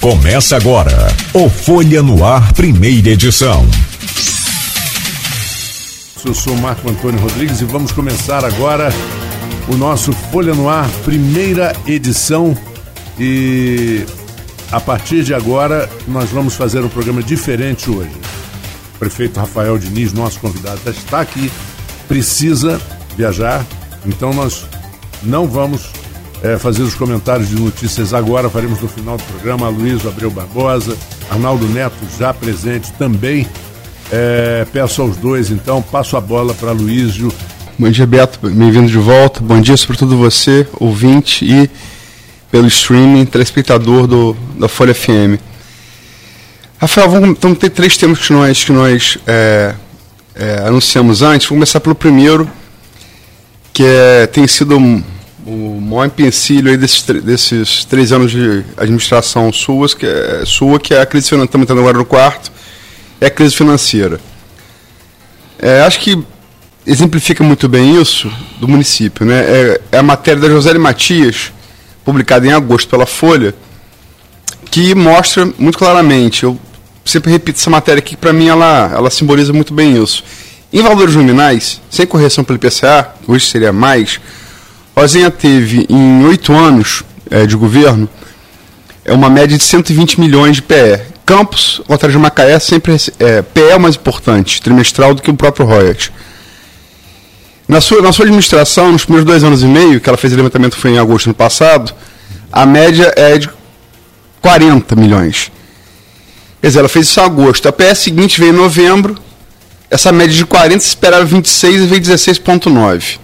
Começa agora o Folha no Ar, primeira edição. Eu sou Marco Antônio Rodrigues e vamos começar agora o nosso Folha no Ar, primeira edição. E a partir de agora nós vamos fazer um programa diferente hoje. O prefeito Rafael Diniz, nosso convidado, está aqui, precisa viajar, então nós não vamos é, fazer os comentários de notícias agora. Faremos no final do programa. Luiz Abreu Barbosa, Arnaldo Neto já presente também. É, peço aos dois, então, passo a bola para Luísio. Bom dia, Beto. Bem-vindo de volta. Bom dia, sobretudo você, ouvinte e pelo streaming, telespectador do, da Folha FM. Rafael, vamos, vamos ter três temas que nós, que nós é, é, anunciamos antes. Vou começar pelo primeiro, que é, tem sido o maior empecilho aí desses, desses três anos de administração suas, que é, sua, que é a crise financeira, estamos entrando agora no quarto, é a crise financeira. É, acho que exemplifica muito bem isso do município. Né? É, é a matéria da José Matias, publicada em agosto pela Folha, que mostra muito claramente, eu sempre repito essa matéria aqui, que para mim ela, ela simboliza muito bem isso. Em valores nominais, sem correção pelo IPCA, hoje seria mais, Rosinha teve, em oito anos é, de governo, é uma média de 120 milhões de PE. Campos, contrário de Macaé, sempre é, PE é mais importante, trimestral, do que o próprio royalties. Na sua, na sua administração, nos primeiros dois anos e meio, que ela fez o levantamento foi em agosto do ano passado, a média é de 40 milhões. Quer dizer, ela fez isso em agosto. A PE seguinte veio em novembro, essa média de 40 se esperava 26 e veio 16,9.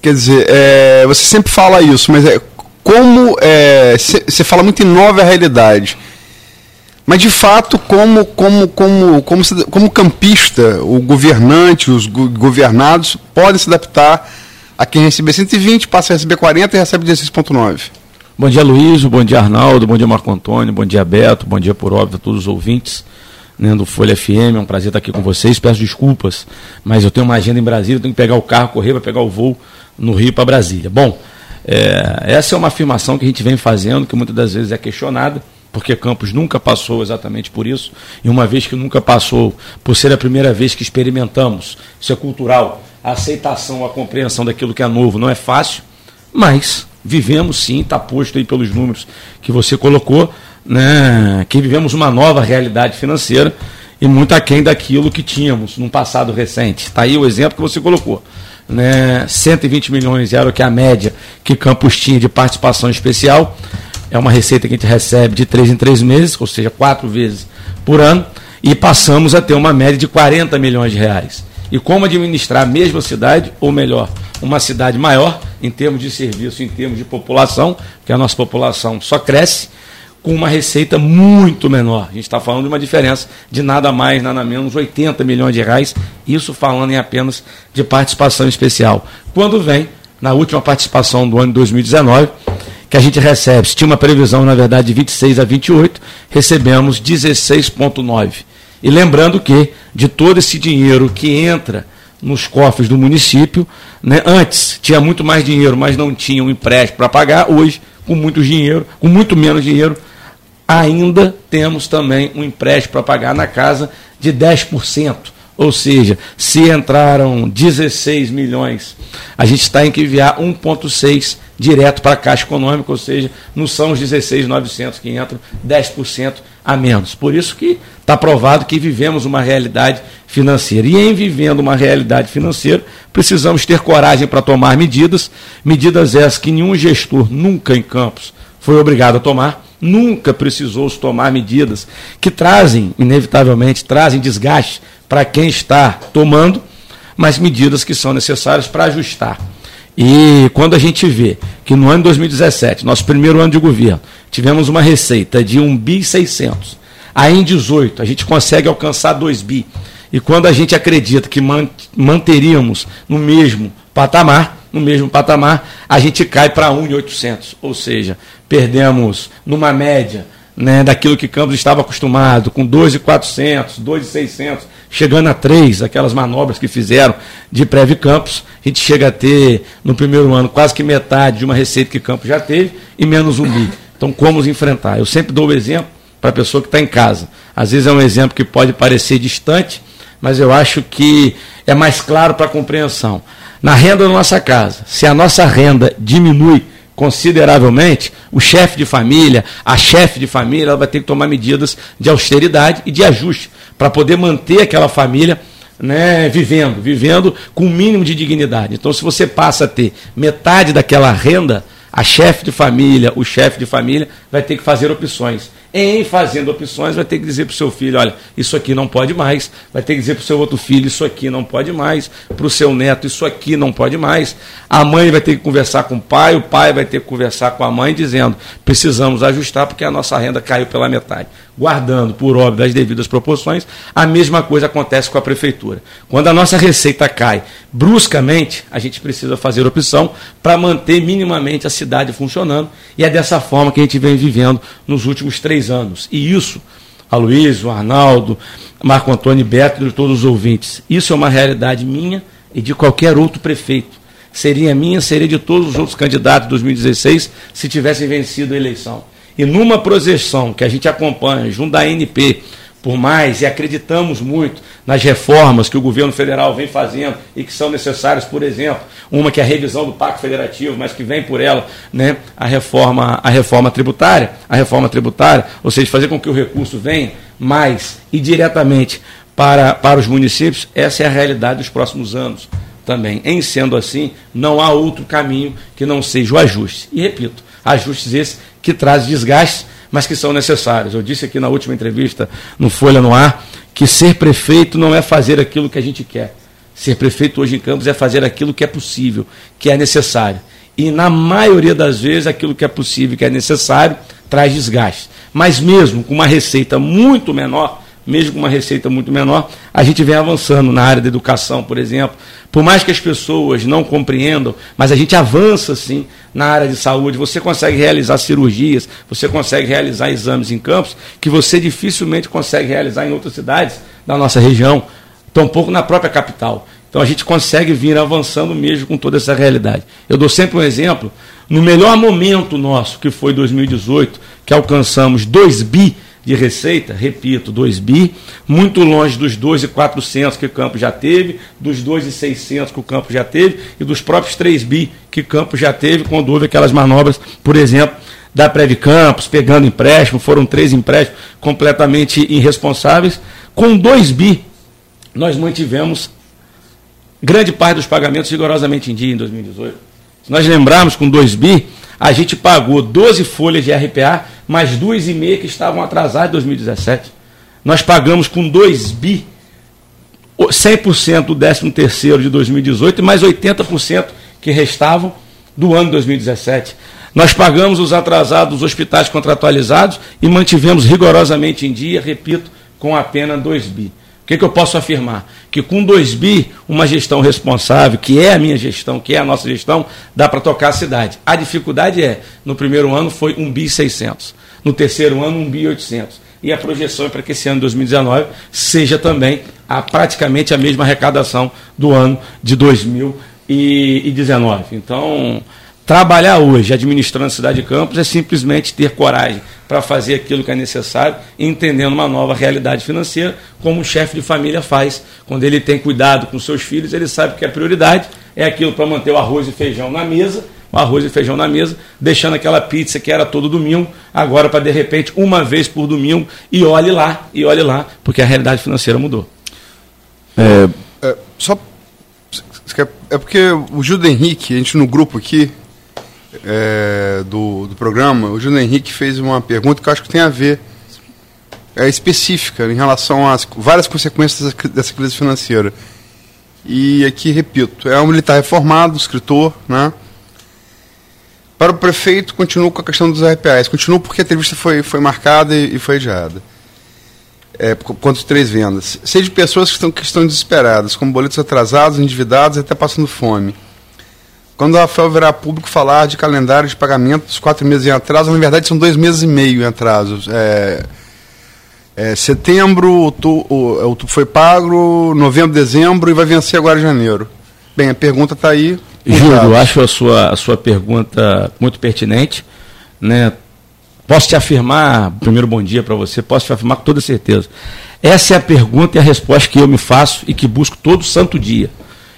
Quer dizer, é, você sempre fala isso, mas é como você é, fala muito em nova realidade. Mas de fato, como como como como, como campista, o governante, os governados podem se adaptar a quem receber 120, passa a receber 40 e recebe 16.9. Bom dia, Luiz, bom dia, Arnaldo, bom dia, Marco Antônio, bom dia, Beto, bom dia, por óbvio, a todos os ouvintes né, do Folha FM. É um prazer estar aqui com vocês. Peço desculpas, mas eu tenho uma agenda em Brasília, tenho que pegar o carro, correr para pegar o voo no Rio para Brasília. Bom, é, essa é uma afirmação que a gente vem fazendo, que muitas das vezes é questionada, porque Campos nunca passou exatamente por isso, e uma vez que nunca passou, por ser a primeira vez que experimentamos, isso é cultural, a aceitação, a compreensão daquilo que é novo não é fácil, mas vivemos sim, está posto aí pelos números que você colocou, né, que vivemos uma nova realidade financeira e muito aquém daquilo que tínhamos num passado recente. Está aí o exemplo que você colocou né, 120 milhões era o que a média que Campos tinha de participação especial. É uma receita que a gente recebe de três em três meses, ou seja, quatro vezes por ano, e passamos a ter uma média de 40 milhões de reais. E como administrar a mesma cidade, ou melhor, uma cidade maior em termos de serviço, em termos de população, que a nossa população só cresce, com uma receita muito menor. A gente está falando de uma diferença de nada mais, nada menos, 80 milhões de reais, isso falando em apenas de participação especial. Quando vem, na última participação do ano de 2019, que a gente recebe, se tinha uma previsão, na verdade, de 26 a 28, recebemos 16,9. E lembrando que, de todo esse dinheiro que entra nos cofres do município, né, antes tinha muito mais dinheiro, mas não tinha um empréstimo para pagar, hoje, com muito dinheiro, com muito menos dinheiro, ainda temos também um empréstimo para pagar na casa de 10%. Ou seja, se entraram 16 milhões, a gente está em que enviar 1,6 direto para a Caixa Econômica, ou seja, não são os 16,900 que entram, 10% a menos. Por isso que está provado que vivemos uma realidade financeira. E em vivendo uma realidade financeira, precisamos ter coragem para tomar medidas, medidas essas que nenhum gestor nunca em Campos foi obrigado a tomar, nunca precisou se tomar medidas que trazem, inevitavelmente, trazem desgaste para quem está tomando, mas medidas que são necessárias para ajustar. E quando a gente vê que no ano de 2017, nosso primeiro ano de governo, tivemos uma receita de 1 bi 600, aí em 18 a gente consegue alcançar 2 bi. E quando a gente acredita que manteríamos no mesmo patamar, no mesmo patamar, a gente cai para 1,800. Ou seja, perdemos numa média né, daquilo que Campos estava acostumado, com 2,400, 2,600, chegando a 3, aquelas manobras que fizeram de Preve Campos, a gente chega a ter no primeiro ano quase que metade de uma receita que Campos já teve e menos um bi. Então, como os enfrentar? Eu sempre dou o exemplo para a pessoa que está em casa. Às vezes é um exemplo que pode parecer distante, mas eu acho que é mais claro para a compreensão. Na renda da nossa casa, se a nossa renda diminui consideravelmente, o chefe de família, a chefe de família, ela vai ter que tomar medidas de austeridade e de ajuste para poder manter aquela família né, vivendo, vivendo com o mínimo de dignidade. Então, se você passa a ter metade daquela renda, a chefe de família, o chefe de família vai ter que fazer opções em fazendo opções, vai ter que dizer para o seu filho: olha, isso aqui não pode mais. Vai ter que dizer para o seu outro filho: isso aqui não pode mais. Para o seu neto: isso aqui não pode mais. A mãe vai ter que conversar com o pai, o pai vai ter que conversar com a mãe, dizendo: precisamos ajustar porque a nossa renda caiu pela metade. Guardando, por óbvio, as devidas proporções, a mesma coisa acontece com a prefeitura. Quando a nossa receita cai bruscamente, a gente precisa fazer opção para manter minimamente a cidade funcionando. E é dessa forma que a gente vem vivendo nos últimos três três anos. E isso, a Luiz, o Arnaldo, Marco Antônio Beto e todos os ouvintes, isso é uma realidade minha e de qualquer outro prefeito. Seria minha, seria de todos os outros candidatos de 2016 se tivessem vencido a eleição. E numa projeção que a gente acompanha junto da ANP, por mais, e acreditamos muito nas reformas que o governo federal vem fazendo e que são necessárias, por exemplo, uma que é a revisão do Pacto Federativo, mas que vem por ela né, a, reforma, a reforma tributária, a reforma tributária, ou seja, fazer com que o recurso venha mais e diretamente para, para os municípios, essa é a realidade dos próximos anos também. Em sendo assim, não há outro caminho que não seja o ajuste. E repito, ajustes esses que trazem desgastes mas que são necessários. Eu disse aqui na última entrevista, no Folha no Ar, que ser prefeito não é fazer aquilo que a gente quer. Ser prefeito hoje em Campos é fazer aquilo que é possível, que é necessário. E na maioria das vezes, aquilo que é possível, que é necessário, traz desgaste. Mas mesmo com uma receita muito menor, mesmo com uma receita muito menor, a gente vem avançando na área da educação, por exemplo. Por mais que as pessoas não compreendam, mas a gente avança sim na área de saúde. Você consegue realizar cirurgias, você consegue realizar exames em campos que você dificilmente consegue realizar em outras cidades da nossa região, tampouco na própria capital. Então a gente consegue vir avançando mesmo com toda essa realidade. Eu dou sempre um exemplo. No melhor momento nosso, que foi 2018, que alcançamos 2 bi de receita, repito, 2 bi, muito longe dos 2,400 que o campo já teve, dos 2,600 que o campo já teve e dos próprios 3 bi que o campo já teve quando houve aquelas manobras, por exemplo, da Prev Campos, pegando empréstimo, foram três empréstimos completamente irresponsáveis. Com 2 bi, nós mantivemos grande parte dos pagamentos rigorosamente em dia em 2018. Se nós lembrarmos, com 2 bi, a gente pagou 12 folhas de RPA, mais duas e meia que estavam atrasadas em 2017. Nós pagamos com 2 bi 100% do 13 terceiro de 2018 e mais 80% que restavam do ano de 2017. Nós pagamos os atrasados dos hospitais contratualizados e mantivemos rigorosamente em dia, repito, com apenas 2 bi que, que eu posso afirmar? Que com 2 bi, uma gestão responsável, que é a minha gestão, que é a nossa gestão, dá para tocar a cidade. A dificuldade é, no primeiro ano foi 1 bi 600, no terceiro ano 1 bi 800. E a projeção é para que esse ano de 2019 seja também a, praticamente a mesma arrecadação do ano de 2019. Então, Trabalhar hoje administrando a cidade de Campos é simplesmente ter coragem para fazer aquilo que é necessário, entendendo uma nova realidade financeira, como um chefe de família faz. Quando ele tem cuidado com seus filhos, ele sabe que a prioridade é aquilo para manter o arroz e feijão na mesa, o arroz e feijão na mesa, deixando aquela pizza que era todo domingo, agora para de repente uma vez por domingo, e olhe lá, e olhe lá, porque a realidade financeira mudou. É, é só é porque o Júlio Henrique, a gente no grupo aqui, é, do, do programa, o Júnior Henrique fez uma pergunta que eu acho que tem a ver, é específica, em relação às várias consequências dessa crise financeira. E aqui, repito, é um militar reformado, escritor, né? Para o prefeito, continua com a questão dos RPAs. Continua porque a entrevista foi, foi marcada e, e foi adiada. É, quanto três vendas. Seja de pessoas que estão, que estão desesperadas, com boletos atrasados, endividados e até passando fome. Quando o Rafael virar público falar de calendário de pagamentos, quatro meses em atraso, na verdade são dois meses e meio em atraso. É, é, setembro, outubro foi pago, novembro, dezembro e vai vencer agora em janeiro. Bem, a pergunta está aí. Júlio, acho a sua, a sua pergunta muito pertinente. Né? Posso te afirmar, primeiro bom dia para você, posso te afirmar com toda certeza. Essa é a pergunta e a resposta que eu me faço e que busco todo santo dia.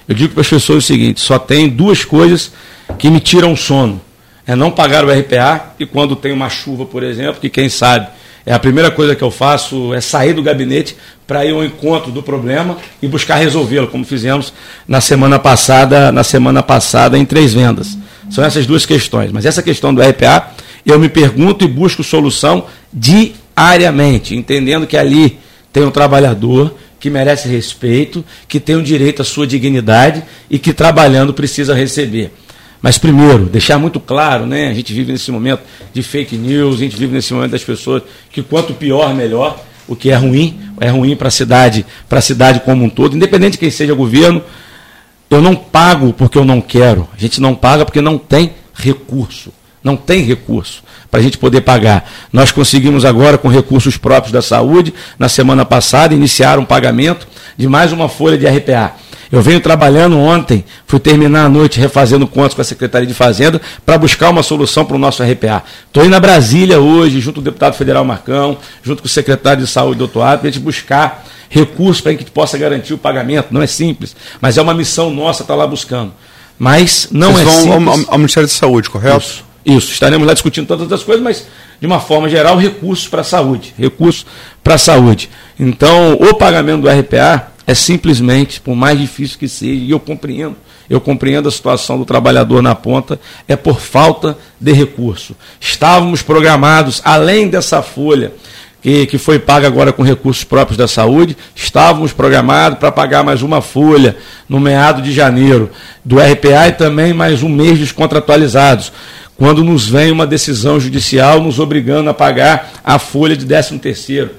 Eu digo para as pessoas o seguinte: só tem duas coisas que me tiram o sono. É não pagar o RPA e quando tem uma chuva, por exemplo, que quem sabe é a primeira coisa que eu faço é sair do gabinete para ir ao encontro do problema e buscar resolvê-lo, como fizemos na semana passada, na semana passada em três vendas. São essas duas questões. Mas essa questão do RPA, eu me pergunto e busco solução diariamente, entendendo que ali tem um trabalhador que merece respeito, que tem o direito à sua dignidade e que trabalhando precisa receber. Mas primeiro, deixar muito claro, né? A gente vive nesse momento de fake news, a gente vive nesse momento das pessoas que quanto pior, melhor. O que é ruim, é ruim para a cidade, para a cidade como um todo, independente de quem seja governo. Eu não pago porque eu não quero. A gente não paga porque não tem recurso. Não tem recurso para a gente poder pagar. Nós conseguimos agora, com recursos próprios da saúde, na semana passada, iniciar um pagamento de mais uma folha de RPA. Eu venho trabalhando ontem, fui terminar a noite refazendo contas com a Secretaria de Fazenda para buscar uma solução para o nosso RPA. Estou indo a Brasília hoje, junto com o deputado federal Marcão, junto com o secretário de Saúde, doutor Ato, para a gente buscar recursos para que a gente possa garantir o pagamento. Não é simples, mas é uma missão nossa estar tá lá buscando. Mas não Vocês é vão simples. Ao, ao Ministério da Saúde, correto? Isso. Isso, estaremos lá discutindo todas as coisas, mas de uma forma geral, recursos para a saúde. Recursos para a saúde. Então, o pagamento do RPA é simplesmente, por mais difícil que seja, e eu compreendo, eu compreendo a situação do trabalhador na ponta, é por falta de recurso. Estávamos programados, além dessa folha que, que foi paga agora com recursos próprios da saúde, estávamos programados para pagar mais uma folha no meado de janeiro do RPA e também mais um mês dos contratualizados quando nos vem uma decisão judicial nos obrigando a pagar a folha de 13 terceiro.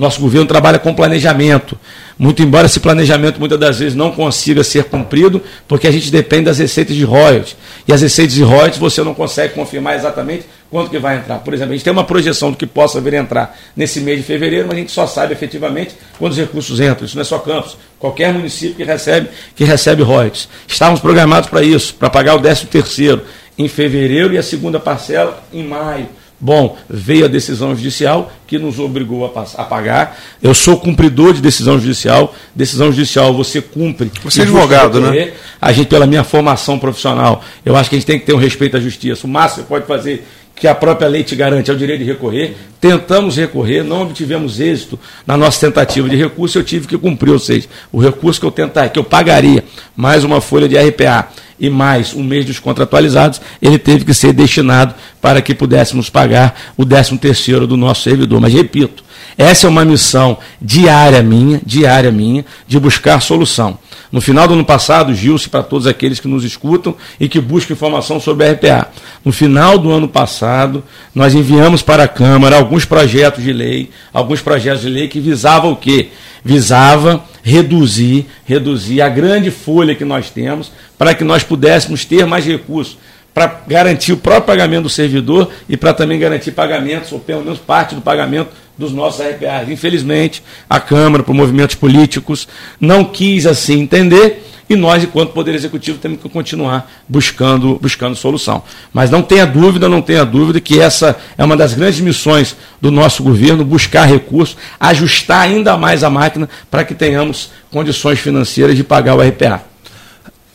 Nosso governo trabalha com planejamento. Muito embora esse planejamento muitas das vezes não consiga ser cumprido, porque a gente depende das receitas de royalties. E as receitas de royalties você não consegue confirmar exatamente quanto que vai entrar. Por exemplo, a gente tem uma projeção do que possa vir a entrar nesse mês de fevereiro, mas a gente só sabe efetivamente quando os recursos entram. Isso não é só Campos, qualquer município que recebe, que recebe royalties. Estávamos programados para isso, para pagar o 13 terceiro em fevereiro e a segunda parcela em maio. Bom, veio a decisão judicial que nos obrigou a, a, pagar. Eu sou cumpridor de decisão judicial. Decisão judicial você cumpre. Você é advogado, né? A gente, pela minha formação profissional, eu acho que a gente tem que ter um respeito à justiça. O máximo que pode fazer que a própria lei te garante é o direito de recorrer. Tentamos recorrer, não obtivemos êxito na nossa tentativa de recurso, eu tive que cumprir, ou seja, o recurso que eu tentar, que eu pagaria mais uma folha de RPA e mais um mês dos contratualizados, ele teve que ser destinado para que pudéssemos pagar o 13 terceiro do nosso servidor. Mas repito, essa é uma missão diária minha, diária minha, de buscar solução. No final do ano passado, Gilce, para todos aqueles que nos escutam e que buscam informação sobre a RPA. No final do ano passado, nós enviamos para a Câmara alguns projetos de lei, alguns projetos de lei que visavam o quê? Visava reduzir, reduzir a grande folha que nós temos para que nós pudéssemos ter mais recursos para garantir o próprio pagamento do servidor e para também garantir pagamentos, ou pelo menos parte do pagamento dos nossos RPAs. Infelizmente, a Câmara, por movimentos políticos, não quis assim entender e nós, enquanto Poder Executivo, temos que continuar buscando, buscando solução. Mas não tenha dúvida, não tenha dúvida que essa é uma das grandes missões do nosso governo, buscar recursos, ajustar ainda mais a máquina para que tenhamos condições financeiras de pagar o RPA.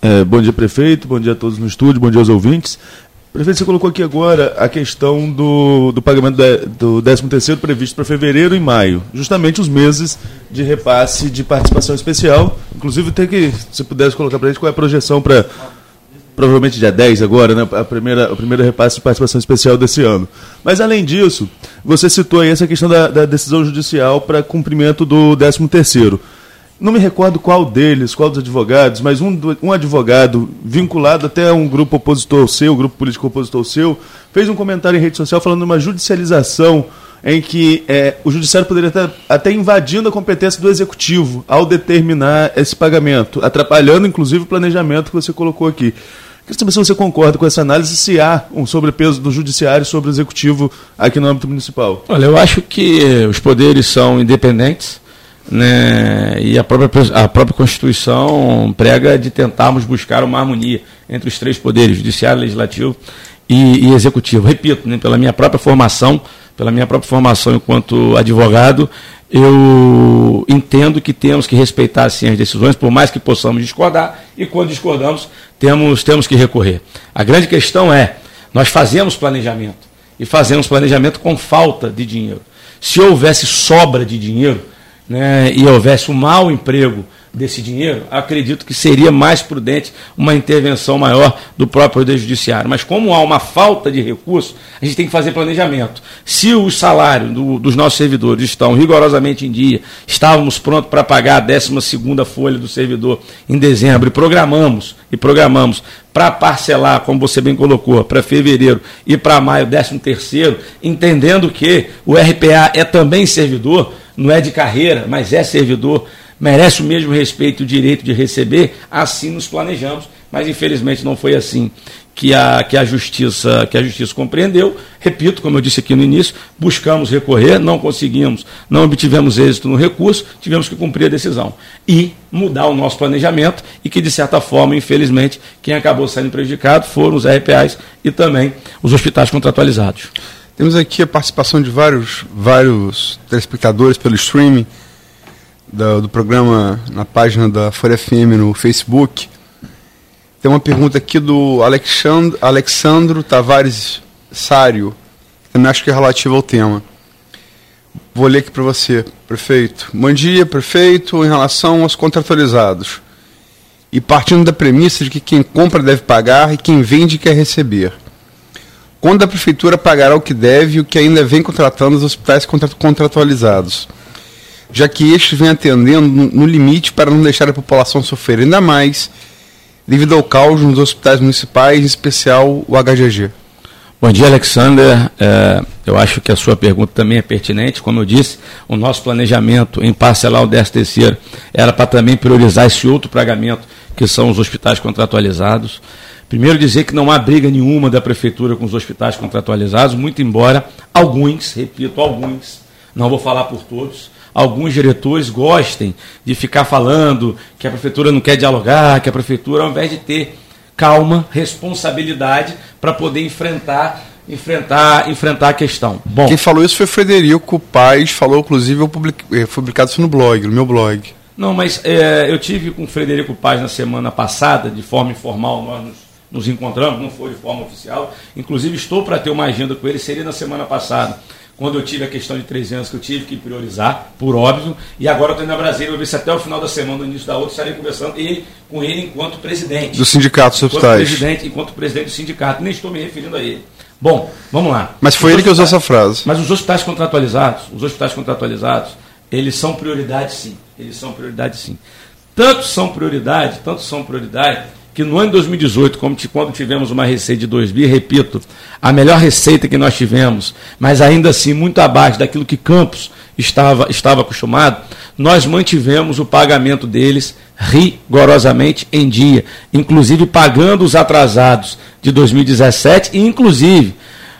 É, bom dia, prefeito. Bom dia a todos no estúdio. Bom dia aos ouvintes. Prefeito, você colocou aqui agora a questão do, do pagamento do 13º previsto para fevereiro e maio, justamente os meses de repasse de participação especial. Inclusive, tem que, se pudesse colocar para a gente qual é a projeção para provavelmente dia 10 agora, né, a primeira, o primeiro repasse de participação especial desse ano. Mas, além disso, você citou aí essa questão da, da decisão judicial para cumprimento do 13º não me recordo qual deles, qual dos advogados, mas um, um advogado vinculado até a um grupo opositor seu, grupo político opositor seu, fez um comentário em rede social falando de uma judicialização em que é, o judiciário poderia estar até invadindo a competência do executivo ao determinar esse pagamento, atrapalhando inclusive o planejamento que você colocou aqui. Queria saber se você concorda com essa análise, se há um sobrepeso do judiciário sobre o executivo aqui no âmbito municipal. Olha, eu acho que os poderes são independentes né, e a própria, a própria Constituição prega de tentarmos buscar uma harmonia entre os três poderes, judiciário, legislativo e, e executivo. Repito, né, pela minha própria formação pela minha própria formação enquanto advogado, eu entendo que temos que respeitar sim as decisões, por mais que possamos discordar, e quando discordamos, temos, temos que recorrer. A grande questão é, nós fazemos planejamento, e fazemos planejamento com falta de dinheiro. Se houvesse sobra de dinheiro, né, e houvesse um mau emprego desse dinheiro, acredito que seria mais prudente uma intervenção maior do próprio Poder Judiciário. Mas como há uma falta de recursos, a gente tem que fazer planejamento. Se o salário do, dos nossos servidores estão rigorosamente em dia, estávamos prontos para pagar a 12 folha do servidor em dezembro e programamos, e programamos para parcelar, como você bem colocou, para fevereiro e para maio, 13 terceiro, entendendo que o RPA é também servidor, não é de carreira, mas é servidor, merece o mesmo respeito e o direito de receber, assim nos planejamos, mas infelizmente não foi assim que a, que a justiça que a justiça compreendeu. Repito, como eu disse aqui no início, buscamos recorrer, não conseguimos, não obtivemos êxito no recurso, tivemos que cumprir a decisão e mudar o nosso planejamento e que de certa forma, infelizmente, quem acabou sendo prejudicado foram os RPAs e também os hospitais contratualizados. Temos aqui a participação de vários, vários telespectadores pelo streaming do, programa na página da Folha FM no Facebook. Tem uma pergunta aqui do Alexandro, Alexandro Tavares Sário, que também acho que é relativa ao tema. Vou ler aqui para você, prefeito. Bom dia, prefeito. Em relação aos contratualizados, e partindo da premissa de que quem compra deve pagar e quem vende quer receber quando a prefeitura pagará o que deve e o que ainda vem contratando os hospitais contratualizados, já que estes vêm atendendo no limite para não deixar a população sofrer ainda mais devido ao caos nos hospitais municipais, em especial o HGG. Bom dia, Alexander. É, eu acho que a sua pergunta também é pertinente. Como eu disse, o nosso planejamento em parcelar o 10 terceiro era para também priorizar esse outro pagamento, que são os hospitais contratualizados. Primeiro dizer que não há briga nenhuma da prefeitura com os hospitais contratualizados, muito embora alguns, repito, alguns, não vou falar por todos, alguns diretores gostem de ficar falando que a prefeitura não quer dialogar, que a prefeitura, ao invés de ter calma, responsabilidade para poder enfrentar enfrentar enfrentar a questão. Bom, quem falou isso foi Frederico Paz, falou inclusive eu publiquei, eh, publicado isso no blog, no meu blog. Não, mas é, eu tive com o Frederico Paz na semana passada, de forma informal, nós nos nos encontramos, não foi de forma oficial. Inclusive, estou para ter uma agenda com ele, seria na semana passada, quando eu tive a questão de três anos que eu tive que priorizar, por óbvio, e agora eu estou indo a Brasília, vou ver se até o final da semana, no início da outra, estarei conversando ele, com ele enquanto presidente. Do sindicato dos hospitais. Presidente, enquanto presidente do sindicato, nem estou me referindo a ele. Bom, vamos lá. Mas foi os ele que usou essa frase. Mas os hospitais contratualizados, os hospitais contratualizados, eles são prioridade sim. Eles são prioridade sim. Tanto são prioridade, tanto são prioridade, que no ano de 2018, como quando tivemos uma receita de 2 bi, repito, a melhor receita que nós tivemos, mas ainda assim muito abaixo daquilo que Campos estava, estava acostumado, nós mantivemos o pagamento deles rigorosamente em dia, inclusive pagando os atrasados de 2017 e inclusive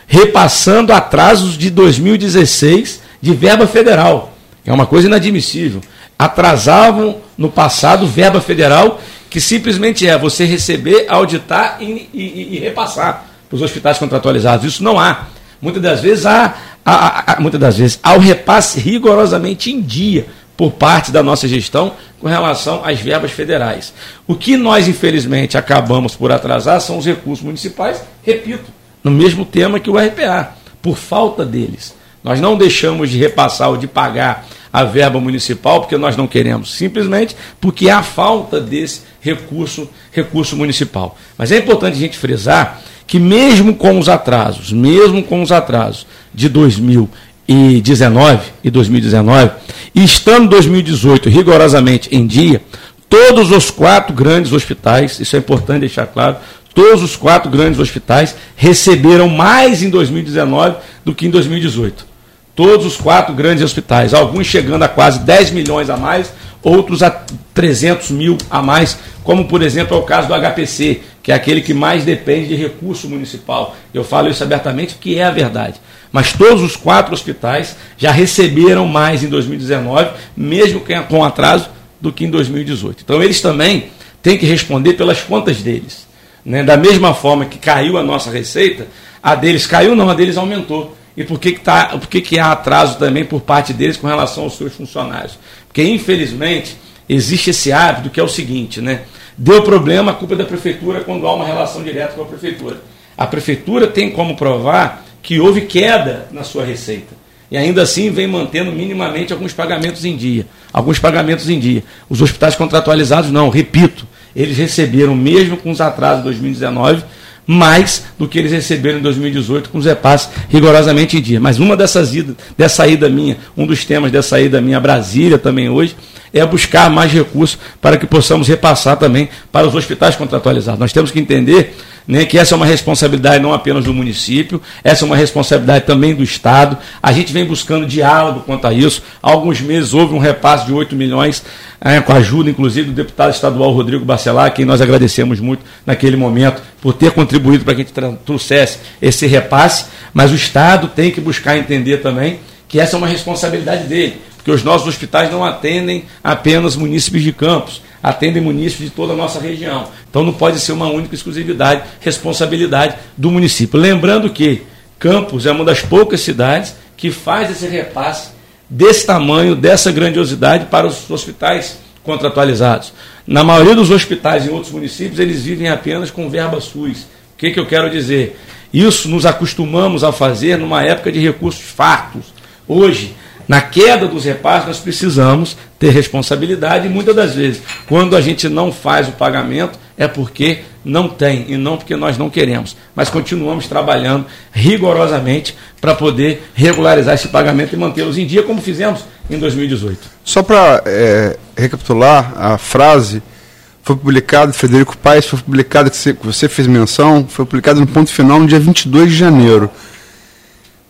repassando atrasos de 2016 de verba federal. É uma coisa inadmissível. Atrasavam no passado verba federal que simplesmente é você receber, auditar e, e, e repassar para os hospitais contratualizados. Isso não há. Muitas das vezes há, há, há, muitas das vezes há o repasse rigorosamente em dia por parte da nossa gestão com relação às verbas federais. O que nós, infelizmente, acabamos por atrasar são os recursos municipais, repito, no mesmo tema que o RPA, por falta deles. Nós não deixamos de repassar ou de pagar a verba municipal porque nós não queremos, simplesmente porque há falta desse recurso, recurso municipal. Mas é importante a gente frisar que mesmo com os atrasos, mesmo com os atrasos de 2019 e 2019, e estando 2018 rigorosamente em dia, todos os quatro grandes hospitais, isso é importante deixar claro, todos os quatro grandes hospitais receberam mais em 2019 do que em 2018. Todos os quatro grandes hospitais, alguns chegando a quase 10 milhões a mais, outros a 300 mil a mais, como por exemplo é o caso do HPC, que é aquele que mais depende de recurso municipal. Eu falo isso abertamente porque é a verdade. Mas todos os quatro hospitais já receberam mais em 2019, mesmo com atraso, do que em 2018. Então eles também têm que responder pelas contas deles. Né? Da mesma forma que caiu a nossa receita, a deles caiu, não, a deles aumentou. E por que, que, tá, por que, que há atraso também por parte deles com relação aos seus funcionários. Porque, infelizmente, existe esse hábito que é o seguinte, né? Deu problema, a culpa é da prefeitura quando há uma relação direta com a prefeitura. A prefeitura tem como provar que houve queda na sua receita. E ainda assim vem mantendo minimamente alguns pagamentos em dia. Alguns pagamentos em dia. Os hospitais contratualizados não, repito, eles receberam, mesmo com os atrasos de 2019, mais do que eles receberam em 2018 com os repasses rigorosamente em dia. Mas uma dessas idas, dessa ida minha, um dos temas dessa ida minha a Brasília também hoje, é buscar mais recursos para que possamos repassar também para os hospitais contratualizados. Nós temos que entender né, que essa é uma responsabilidade não apenas do município, essa é uma responsabilidade também do Estado. A gente vem buscando diálogo quanto a isso. Há alguns meses houve um repasse de 8 milhões, é, com a ajuda, inclusive, do deputado estadual Rodrigo Bacelar, a quem nós agradecemos muito naquele momento por ter contribuído para que a gente trouxesse esse repasse, mas o Estado tem que buscar entender também que essa é uma responsabilidade dele que os nossos hospitais não atendem apenas munícipes de campos, atendem munícipes de toda a nossa região. Então não pode ser uma única exclusividade, responsabilidade do município. Lembrando que Campos é uma das poucas cidades que faz esse repasse desse tamanho, dessa grandiosidade para os hospitais contratualizados. Na maioria dos hospitais em outros municípios, eles vivem apenas com verba SUS. O que, que eu quero dizer? Isso nos acostumamos a fazer numa época de recursos fartos. Hoje, na queda dos repasses, nós precisamos ter responsabilidade e muitas das vezes, quando a gente não faz o pagamento, é porque não tem e não porque nós não queremos. Mas continuamos trabalhando rigorosamente para poder regularizar esse pagamento e mantê-los em dia, como fizemos em 2018. Só para é, recapitular, a frase foi publicada, Frederico Paes, foi publicada, que você, fez menção, foi publicada no ponto final no dia 22 de janeiro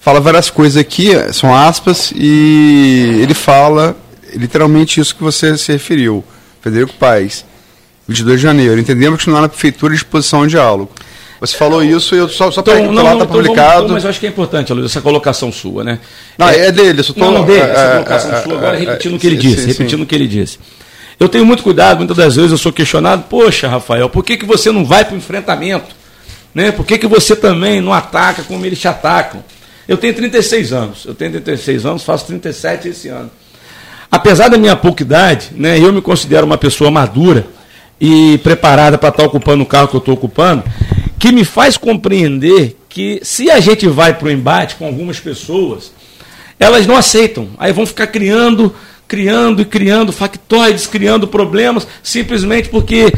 fala várias coisas aqui, são aspas, e ele fala literalmente isso que você se referiu. Frederico Paes, 22 de janeiro. Entendemos que não há na prefeitura disposição ao diálogo. Você falou isso e eu só, só então, para não, está publicado. Vamos, mas eu acho que é importante, Luiz, essa colocação sua, né? Não, é, é dele. Tô, não, não dele, essa é, colocação é, sua, agora é, repetindo o que ele disse, sim, repetindo o que ele disse. Eu tenho muito cuidado, muitas das vezes eu sou questionado, poxa, Rafael, por que, que você não vai para o enfrentamento? Né? Por que, que você também não ataca como eles te atacam? Eu tenho 36 anos, eu tenho 36 anos, faço 37 esse ano. Apesar da minha pouca idade, né, eu me considero uma pessoa madura e preparada para estar ocupando o carro que eu estou ocupando, que me faz compreender que se a gente vai para o embate com algumas pessoas, elas não aceitam. Aí vão ficar criando, criando e criando factoides, criando problemas, simplesmente porque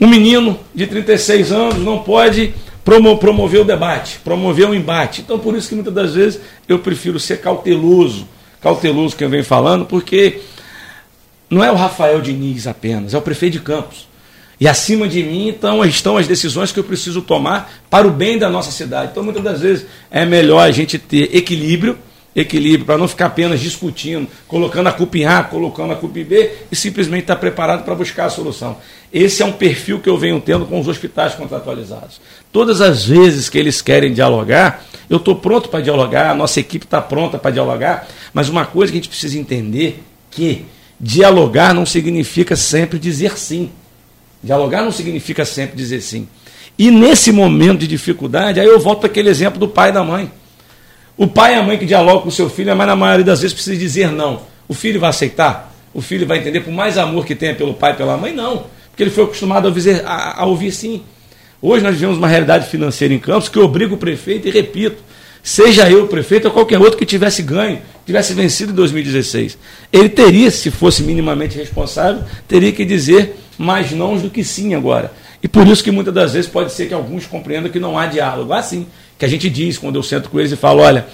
um menino de 36 anos não pode promo, promover o debate, promover o embate. Então, por isso que muitas das vezes eu prefiro ser cauteloso, cauteloso que eu venho falando, porque não é o Rafael Diniz apenas, é o prefeito de Campos. E acima de mim então, estão as decisões que eu preciso tomar para o bem da nossa cidade. Então, muitas das vezes, é melhor a gente ter equilíbrio equilíbrio, para não ficar apenas discutindo, colocando a culpa em A, colocando a culpa em B e simplesmente estar preparado para buscar a solução. Esse é um perfil que eu venho tendo com os hospitais contratualizados. Todas as vezes que eles querem dialogar, eu estou pronto para dialogar, a nossa equipe está pronta para dialogar, mas uma coisa que a gente precisa entender que dialogar não significa sempre dizer sim. Dialogar não significa sempre dizer sim. E nesse momento de dificuldade, aí eu volto para aquele exemplo do pai e da mãe. O pai e a mãe que dialogam com o seu filho, mas na maioria das vezes precisa dizer não. O filho vai aceitar? O filho vai entender, por mais amor que tenha pelo pai e pela mãe? Não. Porque ele foi acostumado a ouvir, a, a ouvir sim. Hoje nós vivemos uma realidade financeira em Campos que obriga o prefeito, e repito, seja eu o prefeito ou qualquer outro que tivesse ganho, tivesse vencido em 2016. Ele teria, se fosse minimamente responsável, teria que dizer mais não do que sim agora. E por isso que muitas das vezes pode ser que alguns compreendam que não há diálogo. Assim, que a gente diz quando eu sento com eles e falo, olha,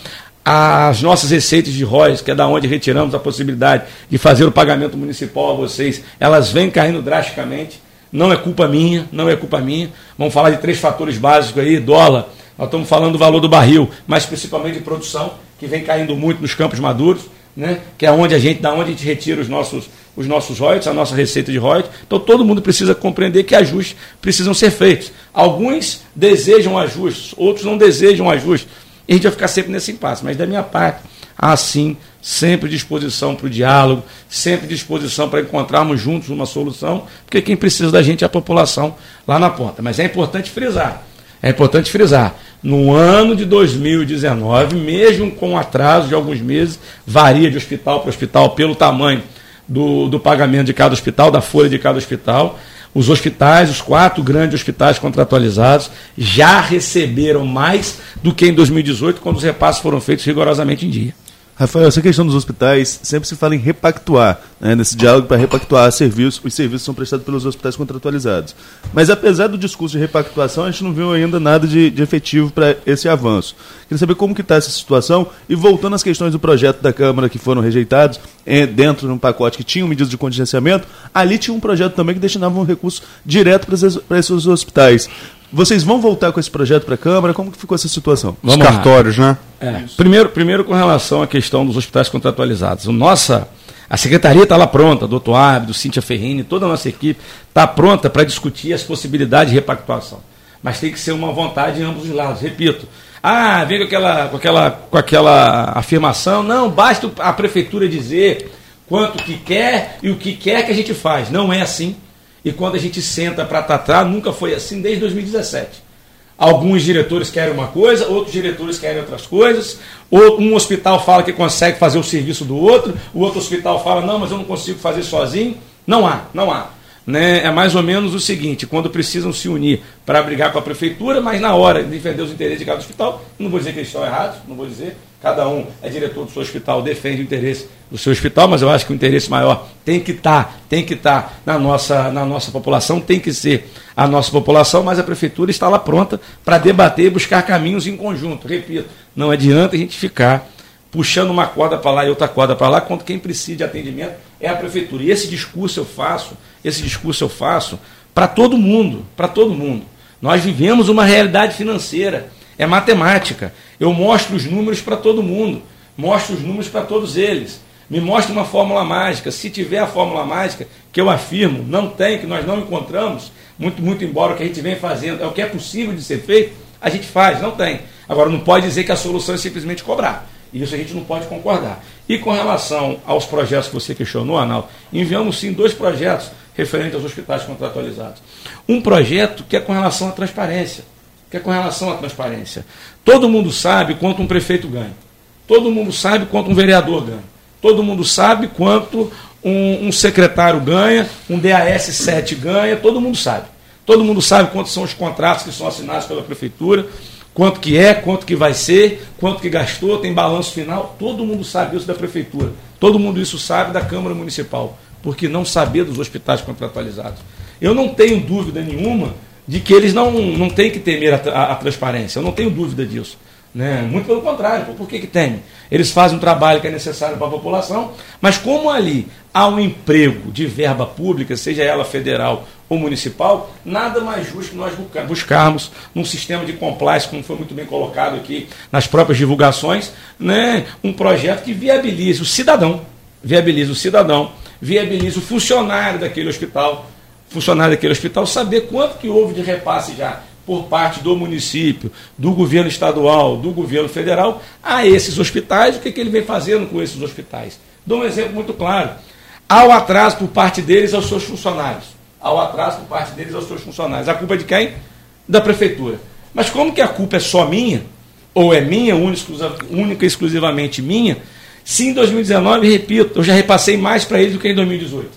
as nossas receitas de royalties, que é da onde retiramos a possibilidade de fazer o pagamento municipal a vocês, elas vêm caindo drasticamente. Não é culpa minha, não é culpa minha. Vamos falar de três fatores básicos aí, dólar, nós estamos falando do valor do barril, mas principalmente de produção, que vem caindo muito nos campos maduros, né? que é onde a gente, da onde a gente retira os nossos, os nossos royalties, a nossa receita de royalties. Então todo mundo precisa compreender que ajustes precisam ser feitos. Alguns desejam ajustes, outros não desejam ajustes. E a gente vai ficar sempre nesse impasse. Mas da minha parte, assim, sempre disposição para o diálogo, sempre disposição para encontrarmos juntos uma solução, porque quem precisa da gente é a população lá na ponta. Mas é importante frisar, é importante frisar, No ano de 2019, mesmo com atraso de alguns meses, varia de hospital para hospital pelo tamanho do, do pagamento de cada hospital, da folha de cada hospital. Os hospitais, os quatro grandes hospitais contratualizados, já receberam mais do que em 2018, quando os repasses foram feitos rigorosamente em dia. Rafael, essa questão dos hospitais, sempre se fala em repactuar, né, nesse diálogo para repactuar serviços, os serviços são prestados pelos hospitais contratualizados. Mas apesar do discurso de repactuação, a gente não viu ainda nada de, de efetivo para esse avanço. Queria saber como que está essa situação e voltando às questões do projeto da Câmara que foram rejeitados, é, dentro de um pacote que tinha medidas de contingenciamento, ali tinha um projeto também que destinava um recurso direto para esses hospitais. Vocês vão voltar com esse projeto para a Câmara? Como que ficou essa situação? Os cartórios, né? É. Primeiro, primeiro, com relação à questão dos hospitais contratualizados. O nossa, a secretaria está lá pronta, doutor Ábido, Cíntia Ferrini, toda a nossa equipe está pronta para discutir as possibilidades de repactuação. Mas tem que ser uma vontade em ambos os lados. Repito, ah, vem com aquela, com aquela, com aquela afirmação, não, basta a prefeitura dizer quanto que quer e o que quer que a gente faz. Não é assim. E quando a gente senta para tratar, nunca foi assim desde 2017. Alguns diretores querem uma coisa, outros diretores querem outras coisas. Um hospital fala que consegue fazer o serviço do outro, o outro hospital fala, não, mas eu não consigo fazer sozinho. Não há, não há. Né? É mais ou menos o seguinte: quando precisam se unir para brigar com a prefeitura, mas na hora de defender os interesses de cada hospital, não vou dizer que eles estão errados, não vou dizer, cada um é diretor do seu hospital, defende o interesse do seu hospital, mas eu acho que o interesse maior tem que estar, tá, tem que estar tá na nossa, na nossa população, tem que ser a nossa população, mas a prefeitura está lá pronta para debater e buscar caminhos em conjunto. Repito, não adianta a gente ficar puxando uma corda para lá e outra corda para lá, quando quem precisa de atendimento é a prefeitura. E esse discurso eu faço, esse discurso eu faço para todo mundo, para todo mundo. Nós vivemos uma realidade financeira é matemática. Eu mostro os números para todo mundo, mostro os números para todos eles. Me mostra uma fórmula mágica. Se tiver a fórmula mágica, que eu afirmo, não tem, que nós não encontramos, muito, muito embora o que a gente vem fazendo é o que é possível de ser feito, a gente faz, não tem. Agora, não pode dizer que a solução é simplesmente cobrar. Isso a gente não pode concordar. E com relação aos projetos que você questionou, Arnaldo, enviamos sim dois projetos referentes aos hospitais contratualizados. Um projeto que é com relação à transparência que é com relação à transparência. Todo mundo sabe quanto um prefeito ganha. Todo mundo sabe quanto um vereador ganha. Todo mundo sabe quanto um, um secretário ganha, um DAS 7 ganha, todo mundo sabe. Todo mundo sabe quantos são os contratos que são assinados pela prefeitura, quanto que é, quanto que vai ser, quanto que gastou, tem balanço final. Todo mundo sabe isso da prefeitura. Todo mundo isso sabe da Câmara Municipal. Porque não saber dos hospitais contratualizados. Eu não tenho dúvida nenhuma de que eles não, não têm que temer a, a, a transparência. Eu não tenho dúvida disso. Né? Muito pelo contrário, por que, que temem? Eles fazem um trabalho que é necessário para a população, mas como ali há um emprego de verba pública, seja ela federal ou municipal, nada mais justo que nós buscarmos num sistema de compliance, como foi muito bem colocado aqui nas próprias divulgações, né? um projeto que viabilize o cidadão, viabilize o cidadão, viabilize o funcionário daquele hospital, funcionário daquele hospital saber quanto que houve de repasse já por parte do município, do governo estadual, do governo federal, a esses hospitais, o que, que ele vem fazendo com esses hospitais. Dou um exemplo muito claro. Há o atraso por parte deles aos seus funcionários. Há o atraso por parte deles aos seus funcionários. A culpa é de quem? Da prefeitura. Mas como que a culpa é só minha, ou é minha, única e exclusivamente minha, se em 2019, repito, eu já repassei mais para eles do que em 2018.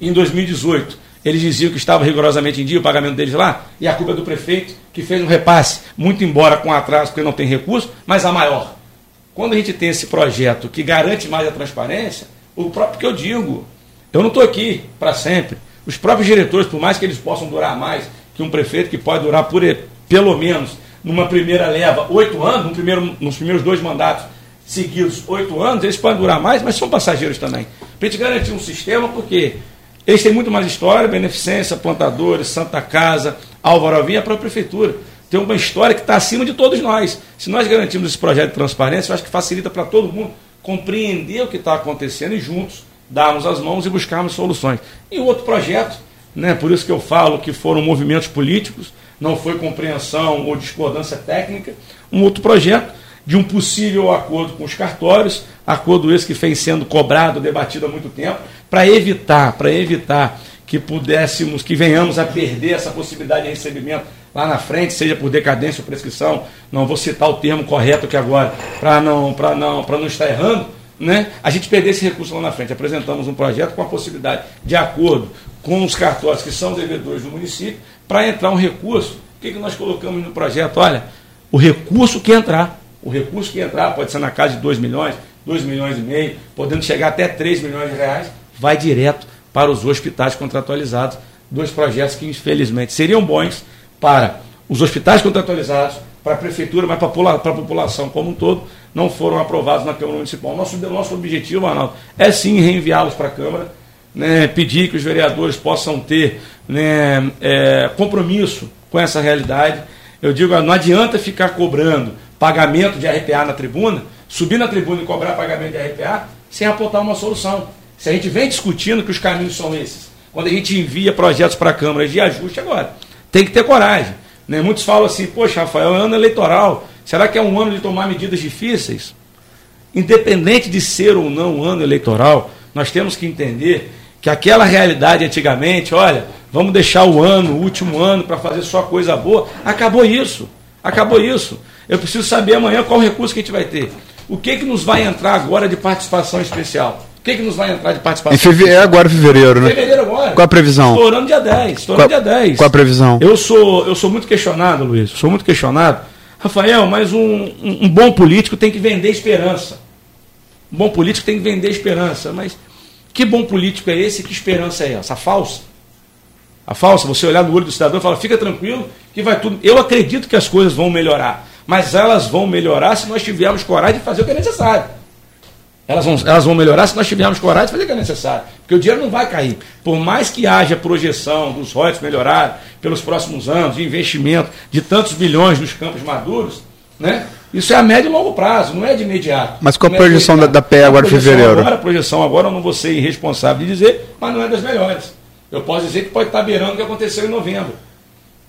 Em 2018, eles diziam que estava rigorosamente em dia o pagamento deles lá, e a culpa é do prefeito, que fez um repasse, muito embora com atraso, porque não tem recurso, mas a maior. Quando a gente tem esse projeto que garante mais a transparência, o próprio que eu digo, eu não estou aqui para sempre. Os próprios diretores, por mais que eles possam durar mais que um prefeito, que pode durar por pelo menos numa primeira leva oito anos, no primeiro, nos primeiros dois mandatos seguidos oito anos, eles podem durar mais, mas são passageiros também. Para a gente garantir um sistema, porque eles têm muito mais história, Beneficência, Plantadores, Santa Casa, Álvaro Alvim, a própria Prefeitura. Tem uma história que está acima de todos nós. Se nós garantirmos esse projeto de transparência, eu acho que facilita para todo mundo compreender o que está acontecendo e juntos darmos as mãos e buscarmos soluções. E outro projeto, né, por isso que eu falo que foram movimentos políticos, não foi compreensão ou discordância técnica, um outro projeto de um possível acordo com os cartórios, acordo esse que vem sendo cobrado, debatido há muito tempo, para evitar, para evitar que pudéssemos, que venhamos a perder essa possibilidade de recebimento lá na frente, seja por decadência ou prescrição, não vou citar o termo correto aqui agora, para não, não, não estar errando, né? a gente perder esse recurso lá na frente. Apresentamos um projeto com a possibilidade, de acordo com os cartórios que são devedores do município, para entrar um recurso. O que, que nós colocamos no projeto? Olha, o recurso que entrar, o recurso que entrar pode ser na casa de 2 milhões, 2 milhões e meio, podendo chegar até 3 milhões de reais, vai direto para os hospitais contratualizados, dois projetos que infelizmente seriam bons para os hospitais contratualizados, para a prefeitura, mas para a população como um todo, não foram aprovados na Câmara Municipal. Nosso, nosso objetivo, Arnaldo, é sim reenviá-los para a Câmara, né, pedir que os vereadores possam ter né, é, compromisso com essa realidade. Eu digo, não adianta ficar cobrando pagamento de RPA na tribuna, subir na tribuna e cobrar pagamento de RPA, sem apontar uma solução. Se a gente vem discutindo que os caminhos são esses, quando a gente envia projetos para a Câmara de ajuste agora, tem que ter coragem. Né? Muitos falam assim, poxa, Rafael, é ano eleitoral. Será que é um ano de tomar medidas difíceis? Independente de ser ou não um ano eleitoral, nós temos que entender que aquela realidade antigamente, olha, vamos deixar o ano, o último ano, para fazer só coisa boa, acabou isso. Acabou isso. Eu preciso saber amanhã qual recurso que a gente vai ter. O que, que nos vai entrar agora de participação especial? O que, que nos vai entrar de participação? Em fevereiro, é agora fevereiro, né? Fevereiro agora. Qual a previsão? Estourando dia 10. Estourando qual, dia 10. Qual a previsão? Eu sou, eu sou muito questionado, Luiz. Sou muito questionado. Rafael, mas um, um, um bom político tem que vender esperança. Um bom político tem que vender esperança. Mas que bom político é esse? Que esperança é essa? A falsa? A falsa, você olhar no olho do cidadão e falar, fica tranquilo que vai tudo. Eu acredito que as coisas vão melhorar. Mas elas vão melhorar se nós tivermos coragem de fazer o que é necessário. Elas vão, elas vão melhorar se nós tivermos coragem de fazer o que é necessário. Porque o dinheiro não vai cair. Por mais que haja projeção dos royalties melhorar pelos próximos anos, de investimento de tantos bilhões nos campos maduros, né? Isso é a médio e longo prazo, não é de imediato. Mas qual a projeção da, da PE agora em fevereiro? Agora, a projeção agora eu não vou ser irresponsável de dizer, mas não é das melhores. Eu posso dizer que pode estar beirando o que aconteceu em novembro.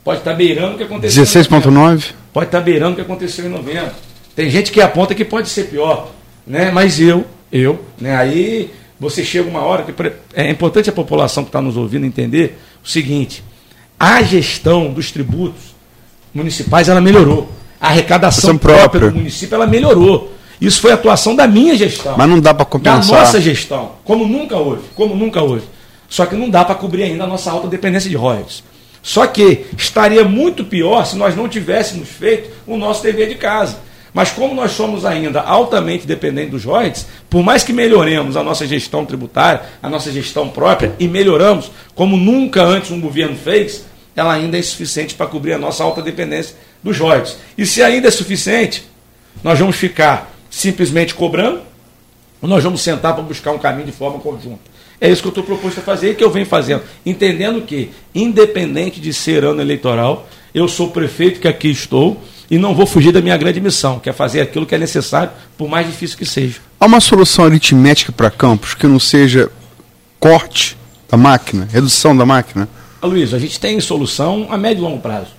Pode estar beirando o que aconteceu 16,9? Pode estar beirando o que aconteceu em novembro. Tem gente que aponta que pode ser pior né? Mas eu, eu, né? Aí você chega uma hora que é importante a população que está nos ouvindo entender o seguinte: a gestão dos tributos municipais ela melhorou, a arrecadação própria. própria do município ela melhorou. Isso foi atuação da minha gestão. Mas não dá para compensar. Da nossa gestão, como nunca houve, como nunca houve. Só que não dá para cobrir ainda a nossa alta dependência de royalties. Só que estaria muito pior se nós não tivéssemos feito o nosso dever de casa. Mas como nós somos ainda altamente dependentes dos royalties, por mais que melhoremos a nossa gestão tributária, a nossa gestão própria, e melhoramos como nunca antes um governo fez, ela ainda é insuficiente para cobrir a nossa alta dependência dos royalties. E se ainda é suficiente, nós vamos ficar simplesmente cobrando, ou nós vamos sentar para buscar um caminho de forma conjunta. É isso que eu estou proposto a fazer e que eu venho fazendo. Entendendo que, independente de ser ano eleitoral, eu sou prefeito que aqui estou e não vou fugir da minha grande missão, que é fazer aquilo que é necessário, por mais difícil que seja. Há uma solução aritmética para campos que não seja corte da máquina, redução da máquina? Ah, Luiz, a gente tem solução a médio e longo prazo.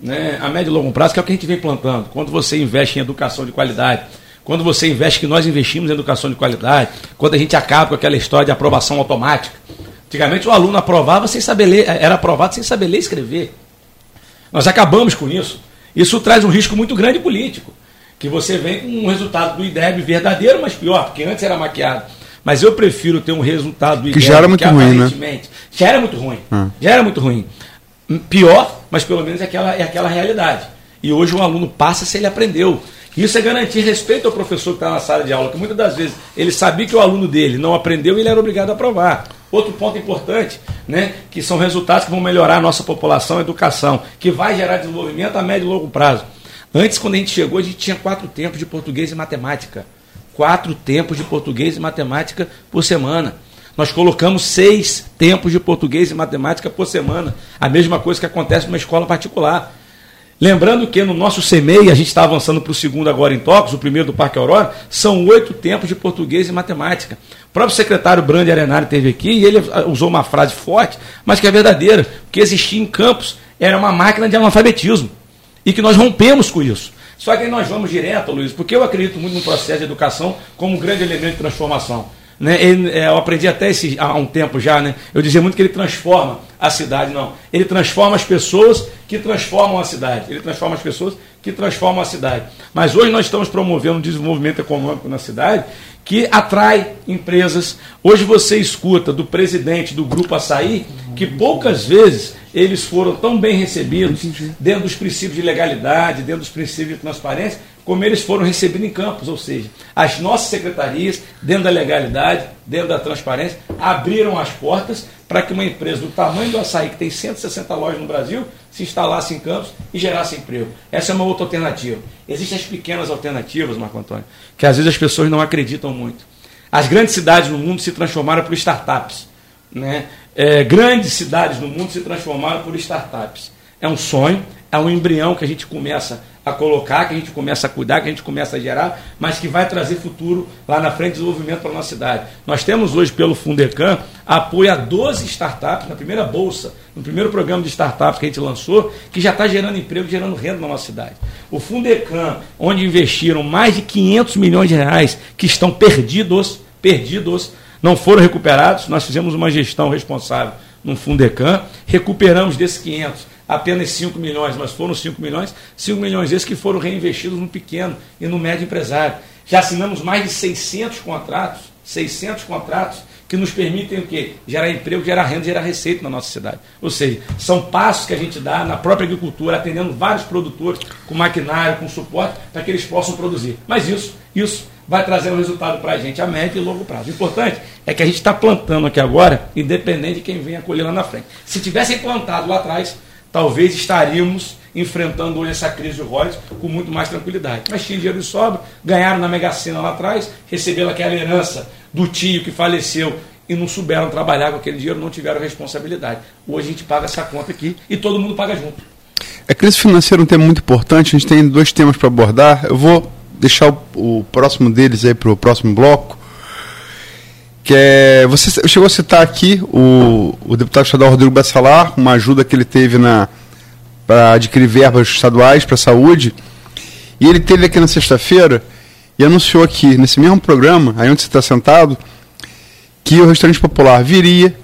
Né? A médio e longo prazo, que é o que a gente vem plantando. Quando você investe em educação de qualidade, quando você investe, que nós investimos em educação de qualidade, quando a gente acaba com aquela história de aprovação automática. Antigamente o aluno aprovava sem saber ler, era aprovado sem saber ler e escrever. Nós acabamos com isso. Isso traz um risco muito grande político. Que você vem com um resultado do IDEB verdadeiro, mas pior, porque antes era maquiado. Mas eu prefiro ter um resultado do IDEB que já era muito ruim, né? Já era muito ruim. Ah. Já era muito ruim. Pior, mas pelo menos é aquela, é aquela realidade. E hoje um aluno passa se ele aprendeu. Isso é garantir respeito ao professor que está na sala de aula, que muitas das vezes ele sabia que o aluno dele não aprendeu e ele era obrigado a aprovar. Outro ponto importante, né, que são resultados que vão melhorar a nossa população, a educação, que vai gerar desenvolvimento a médio e longo prazo. Antes, quando a gente chegou, a gente tinha quatro tempos de português e matemática. Quatro tempos de português e matemática por semana. Nós colocamos seis tempos de português e matemática por semana. A mesma coisa que acontece numa escola particular. Lembrando que no nosso CMEI, a gente está avançando para o segundo agora em Tocos, o primeiro do Parque Aurora, são oito tempos de português e matemática. O próprio secretário Brandi Arenari teve aqui e ele usou uma frase forte, mas que é verdadeira. Que existia em Campos era uma máquina de analfabetismo. E que nós rompemos com isso. Só que aí nós vamos direto, Luiz, porque eu acredito muito no processo de educação como um grande elemento de transformação. Né? Ele, é, eu aprendi até esse, há um tempo já, né? eu dizia muito que ele transforma a cidade, não. Ele transforma as pessoas que transformam a cidade. Ele transforma as pessoas que transformam a cidade. Mas hoje nós estamos promovendo um desenvolvimento econômico na cidade que atrai empresas. Hoje você escuta do presidente do Grupo Açaí que poucas vezes eles foram tão bem recebidos dentro dos princípios de legalidade, dentro dos princípios de transparência, como eles foram recebidos em campos, ou seja, as nossas secretarias, dentro da legalidade, dentro da transparência, abriram as portas para que uma empresa do tamanho do açaí, que tem 160 lojas no Brasil, se instalasse em campos e gerasse emprego. Essa é uma outra alternativa. Existem as pequenas alternativas, Marco Antônio, que às vezes as pessoas não acreditam muito. As grandes cidades no mundo se transformaram por startups. Né? É, grandes cidades no mundo se transformaram por startups. É um sonho, é um embrião que a gente começa a colocar, que a gente começa a cuidar, que a gente começa a gerar, mas que vai trazer futuro lá na frente, desenvolvimento para a nossa cidade. Nós temos hoje, pelo Fundecan, apoio a 12 startups, na primeira bolsa, no primeiro programa de startups que a gente lançou, que já está gerando emprego, gerando renda na nossa cidade. O Fundecan, onde investiram mais de 500 milhões de reais, que estão perdidos, perdidos, não foram recuperados, nós fizemos uma gestão responsável no Fundecan, recuperamos desses 500 apenas 5 milhões, mas foram 5 milhões, 5 milhões esses que foram reinvestidos no pequeno e no médio empresário. Já assinamos mais de 600 contratos, 600 contratos que nos permitem o quê? Gerar emprego, gerar renda, gerar receita na nossa cidade. Ou seja, são passos que a gente dá na própria agricultura, atendendo vários produtores com maquinário, com suporte, para que eles possam produzir. Mas isso, isso vai trazer um resultado para a gente a médio e longo prazo. O importante é que a gente está plantando aqui agora, independente de quem venha colher lá na frente. Se tivessem plantado lá atrás, talvez estaríamos enfrentando hoje essa crise de royalties com muito mais tranquilidade. Mas tinha dinheiro de sobra, ganharam na Mega Sena lá atrás, receberam aquela herança do tio que faleceu e não souberam trabalhar com aquele dinheiro, não tiveram responsabilidade. Hoje a gente paga essa conta aqui e todo mundo paga junto. A crise financeira é um tema muito importante, a gente tem dois temas para abordar. Eu vou deixar o, o próximo deles aí para o próximo bloco que é, você chegou a citar aqui o, o deputado estadual Rodrigo Bassalar, uma ajuda que ele teve na para adquirir verbas estaduais para a saúde, e ele teve aqui na sexta-feira e anunciou aqui, nesse mesmo programa, aí onde você está sentado, que o restaurante popular viria,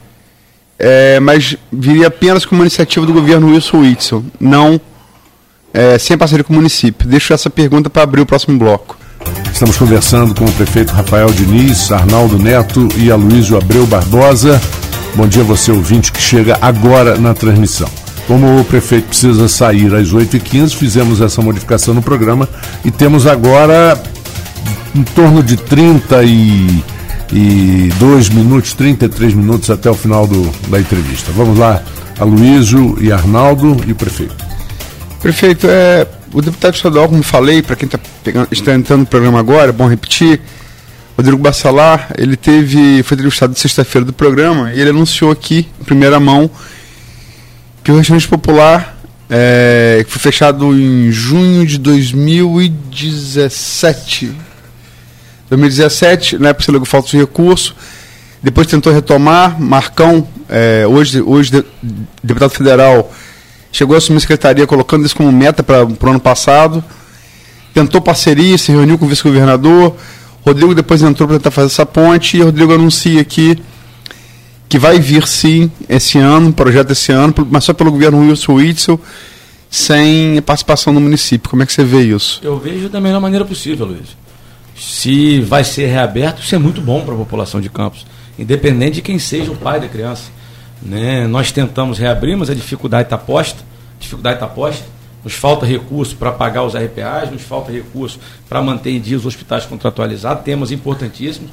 é, mas viria apenas como uma iniciativa do governo Wilson Whitson, não é, sem parceria com o município. Deixo essa pergunta para abrir o próximo bloco. Estamos conversando com o prefeito Rafael Diniz, Arnaldo Neto e Aloysio Abreu Barbosa. Bom dia você, ouvinte, que chega agora na transmissão. Como o prefeito precisa sair às 8h15, fizemos essa modificação no programa e temos agora em torno de 32 minutos, 33 minutos até o final do, da entrevista. Vamos lá, Aloysio e Arnaldo e o prefeito. Prefeito, é, o deputado estadual, como falei, para quem está está entrando no programa agora, é bom repetir, Rodrigo Bassalar, ele teve, foi entrevistado sexta-feira do programa e ele anunciou aqui, em primeira mão, que o restaurante popular, é, foi fechado em junho de 2017, 2017, na época você falta de recurso, depois tentou retomar, Marcão, é, hoje, hoje deputado federal, chegou a assumir a secretaria colocando isso como meta para o ano passado, tentou parceria, se reuniu com o vice-governador, Rodrigo depois entrou para tentar fazer essa ponte e Rodrigo anuncia aqui que vai vir sim esse ano, projeto esse ano, mas só pelo governo Wilson Witzel, sem participação do município. Como é que você vê isso? Eu vejo da melhor maneira possível, Luiz. Se vai ser reaberto, isso é muito bom para a população de Campos, independente de quem seja o pai da criança. Né? Nós tentamos reabrir, mas a dificuldade está posta. dificuldade está posta. Nos falta recurso para pagar os RPAs, nos falta recurso para manter em dia os hospitais contratualizados, temas importantíssimos.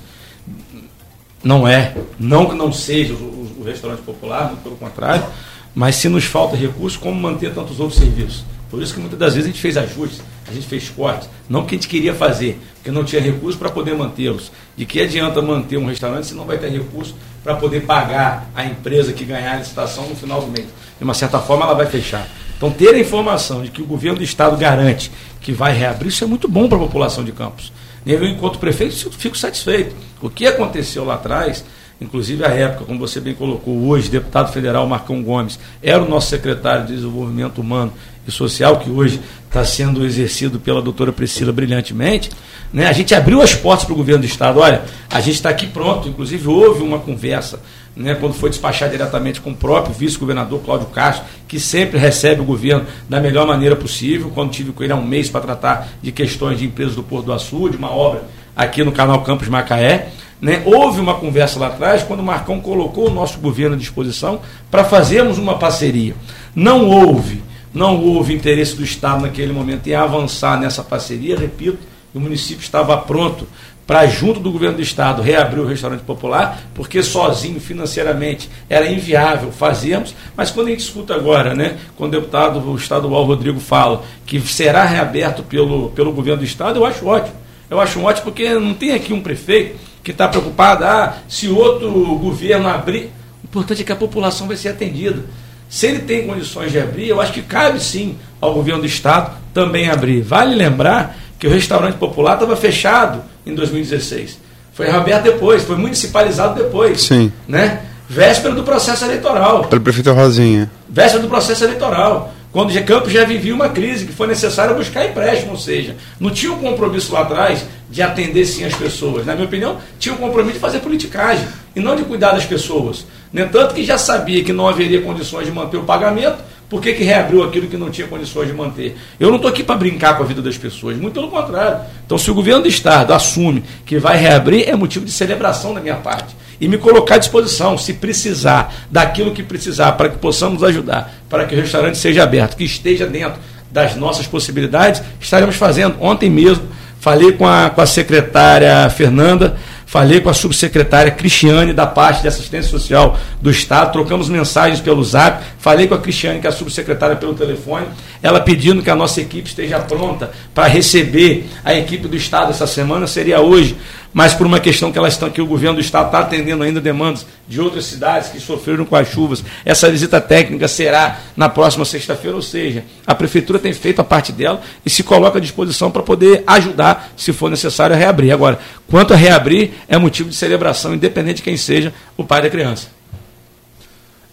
Não é, não que não seja o, o, o restaurante popular, pelo contrário, mas se nos falta recurso, como manter tantos outros serviços? Por isso que muitas das vezes a gente fez ajustes, a gente fez cortes, não porque a gente queria fazer, porque não tinha recurso para poder mantê-los. De que adianta manter um restaurante se não vai ter recurso para poder pagar a empresa que ganhar a licitação no final do mês? De uma certa forma, ela vai fechar. Então, ter a informação de que o governo do Estado garante que vai reabrir, isso é muito bom para a população de Campos. Eu, enquanto prefeito, fico satisfeito. O que aconteceu lá atrás inclusive a época, como você bem colocou, hoje, deputado federal Marcão Gomes, era o nosso secretário de Desenvolvimento Humano e Social, que hoje está sendo exercido pela doutora Priscila brilhantemente, né? a gente abriu as portas para o governo do Estado. Olha, a gente está aqui pronto, inclusive houve uma conversa né, quando foi despachar diretamente com o próprio vice-governador Cláudio Castro, que sempre recebe o governo da melhor maneira possível. Quando tive com ele há um mês para tratar de questões de empresas do Porto do Açu, de uma obra aqui no canal Campos Macaé. Né? Houve uma conversa lá atrás, quando o Marcão colocou o nosso governo à disposição para fazermos uma parceria. Não houve, não houve interesse do Estado naquele momento em avançar nessa parceria, repito, o município estava pronto para, junto do governo do estado, reabrir o restaurante popular, porque sozinho, financeiramente, era inviável fazermos, mas quando a gente escuta agora, né, quando o deputado estadual Rodrigo fala que será reaberto pelo, pelo governo do estado, eu acho ótimo. Eu acho ótimo porque não tem aqui um prefeito que está preocupado, ah, se outro governo abrir, o importante é que a população vai ser atendida. Se ele tem condições de abrir, eu acho que cabe sim ao governo do estado também abrir. Vale lembrar que o restaurante popular estava fechado em 2016. Foi reaberto depois, foi municipalizado depois. Sim. Né? Véspera do processo eleitoral. Pelo prefeito Rosinha. Véspera do processo eleitoral. Quando o Campos já vivia uma crise que foi necessário buscar empréstimo, ou seja, não tinha um compromisso lá atrás de atender sim as pessoas. Na minha opinião, tinha um compromisso de fazer politicagem e não de cuidar das pessoas. No entanto, que já sabia que não haveria condições de manter o pagamento, por que, que reabriu aquilo que não tinha condições de manter? Eu não estou aqui para brincar com a vida das pessoas, muito pelo contrário. Então, se o governo do Estado assume que vai reabrir, é motivo de celebração da minha parte. E me colocar à disposição, se precisar, daquilo que precisar, para que possamos ajudar, para que o restaurante seja aberto, que esteja dentro das nossas possibilidades, estaremos fazendo. Ontem mesmo, falei com a, com a secretária Fernanda Falei com a subsecretária Cristiane, da parte de assistência social do Estado, trocamos mensagens pelo zap. Falei com a Cristiane, que é a subsecretária, pelo telefone, ela pedindo que a nossa equipe esteja pronta para receber a equipe do Estado essa semana, seria hoje mas por uma questão que elas estão que o governo do estado está atendendo ainda demandas de outras cidades que sofreram com as chuvas. Essa visita técnica será na próxima sexta-feira, ou seja, a prefeitura tem feito a parte dela e se coloca à disposição para poder ajudar, se for necessário, a reabrir. Agora, quanto a reabrir, é motivo de celebração, independente de quem seja o pai da criança.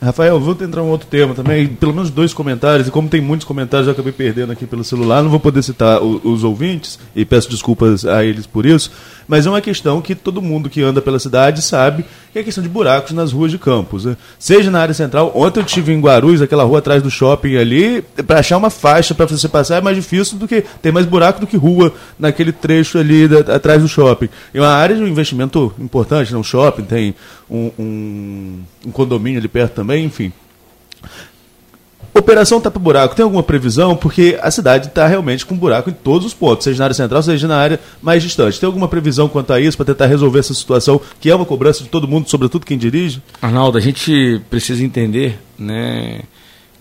Rafael, vou entrar um outro tema também, pelo menos dois comentários, e como tem muitos comentários, eu acabei perdendo aqui pelo celular, não vou poder citar os, os ouvintes, e peço desculpas a eles por isso, mas é uma questão que todo mundo que anda pela cidade sabe, que é a questão de buracos nas ruas de Campos. Né? Seja na área central, ontem eu tive em Guarulhos, aquela rua atrás do shopping ali, para achar uma faixa para você passar é mais difícil do que, tem mais buraco do que rua naquele trecho ali da, atrás do shopping. É uma área de um investimento importante, né? um shopping, tem um, um, um condomínio ali perto também, enfim. Operação Tapa Buraco, tem alguma previsão? Porque a cidade está realmente com buraco em todos os pontos, seja na área central, seja na área mais distante. Tem alguma previsão quanto a isso para tentar resolver essa situação, que é uma cobrança de todo mundo, sobretudo quem dirige? Arnaldo, a gente precisa entender né,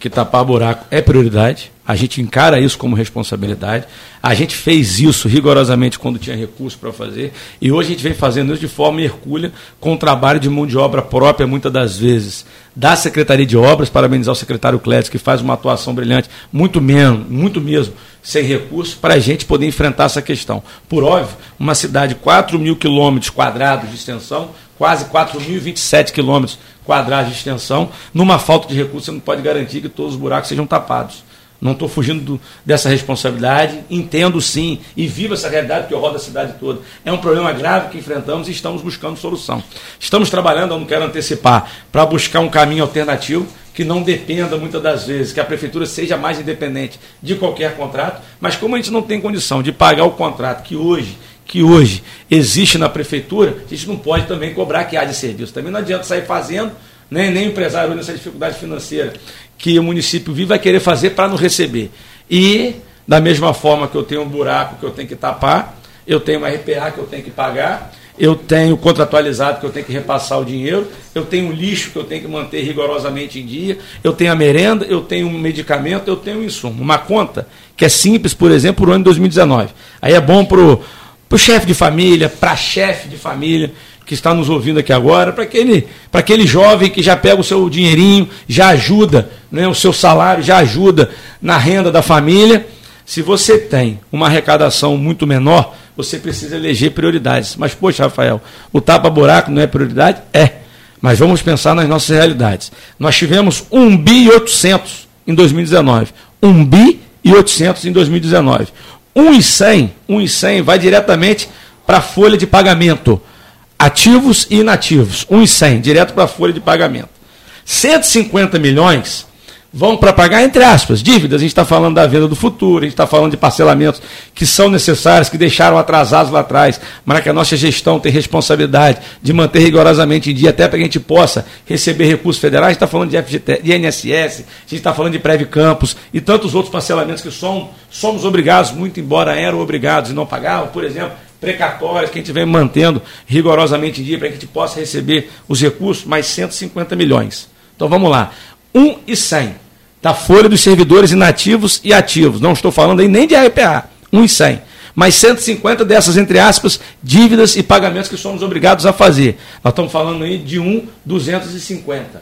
que tapar buraco é prioridade. A gente encara isso como responsabilidade. A gente fez isso rigorosamente quando tinha recurso para fazer. E hoje a gente vem fazendo isso de forma hercúlea, com trabalho de mão de obra própria, muitas das vezes, da Secretaria de Obras. Parabenizar o secretário Clédio, que faz uma atuação brilhante, muito menos, muito mesmo, sem recurso, para a gente poder enfrentar essa questão. Por óbvio, uma cidade de 4 mil quilômetros quadrados de extensão, quase 4.027 quilômetros quadrados de extensão, numa falta de recurso, você não pode garantir que todos os buracos sejam tapados. Não estou fugindo do, dessa responsabilidade, entendo sim e vivo essa realidade que roda a cidade toda. É um problema grave que enfrentamos e estamos buscando solução. Estamos trabalhando, eu não quero antecipar, para buscar um caminho alternativo que não dependa muitas das vezes, que a prefeitura seja mais independente de qualquer contrato, mas como a gente não tem condição de pagar o contrato que hoje que hoje existe na prefeitura, a gente não pode também cobrar que há de serviço. Também não adianta sair fazendo, nem, nem o empresário nessa dificuldade financeira que o município vive vai querer fazer para não receber. E, da mesma forma que eu tenho um buraco que eu tenho que tapar, eu tenho uma RPA que eu tenho que pagar, eu tenho contratualizado que eu tenho que repassar o dinheiro, eu tenho um lixo que eu tenho que manter rigorosamente em dia, eu tenho a merenda, eu tenho um medicamento, eu tenho um insumo. Uma conta que é simples, por exemplo, para o ano de 2019. Aí é bom para o chefe de família, para chefe de família, que está nos ouvindo aqui agora, para aquele, aquele jovem que já pega o seu dinheirinho, já ajuda, né, o seu salário já ajuda na renda da família. Se você tem uma arrecadação muito menor, você precisa eleger prioridades. Mas, poxa, Rafael, o tapa-buraco não é prioridade? É. Mas vamos pensar nas nossas realidades. Nós tivemos 1 bi e 800 em 2019. 1 bi e 800 em 2019. 1 e 100, 1 e 100 vai diretamente para a folha de pagamento. Ativos e inativos. 1 e 100, direto para a folha de pagamento. 150 milhões vão para pagar, entre aspas, dívidas. A gente está falando da venda do futuro, a gente está falando de parcelamentos que são necessários, que deixaram atrasados lá atrás, mas que a nossa gestão tem responsabilidade de manter rigorosamente em dia, até para que a gente possa receber recursos federais. A gente está falando de, FGT, de INSS, a gente está falando de Preve Campos e tantos outros parcelamentos que somos obrigados, muito embora eram obrigados e não pagavam, por exemplo, precatórias que a gente vem mantendo rigorosamente em dia para que a gente possa receber os recursos, mais 150 milhões. Então vamos lá. 1 e 100 da folha dos servidores inativos e ativos. Não estou falando aí nem de RPA. 1 e 100. Mais 150 dessas, entre aspas, dívidas e pagamentos que somos obrigados a fazer. Nós estamos falando aí de 1, 250.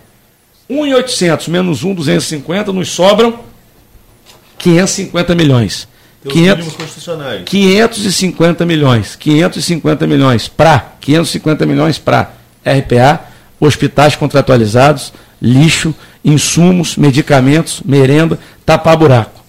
1 e 800 menos 1, 250, nos sobram 550 milhões. 500, 550 milhões. 550 milhões para 550 milhões para RPA, hospitais contratualizados, lixo, insumos, medicamentos, merenda, tapar buraco.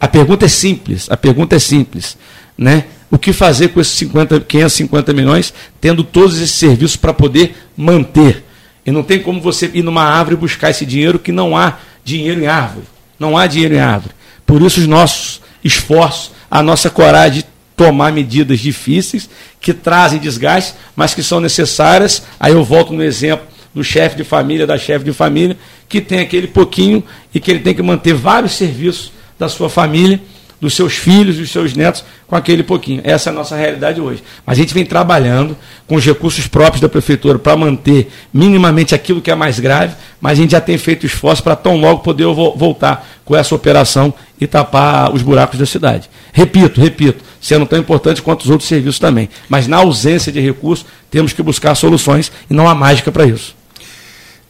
A pergunta é simples, a pergunta é simples, né? O que fazer com esses 50, 550 milhões, tendo todos esses serviços para poder manter? E não tem como você ir numa árvore buscar esse dinheiro que não há dinheiro em árvore. Não há dinheiro em árvore. Por isso os nossos esforços, a nossa coragem de tomar medidas difíceis que trazem desgaste, mas que são necessárias. Aí eu volto no exemplo do chefe de família, da chefe de família, que tem aquele pouquinho e que ele tem que manter vários serviços da sua família, dos seus filhos, dos seus netos, com aquele pouquinho. Essa é a nossa realidade hoje. Mas a gente vem trabalhando com os recursos próprios da prefeitura para manter minimamente aquilo que é mais grave, mas a gente já tem feito esforço para tão logo poder voltar com essa operação e tapar os buracos da cidade. Repito, repito, sendo tão importante quanto os outros serviços também. Mas na ausência de recursos, temos que buscar soluções e não há mágica para isso.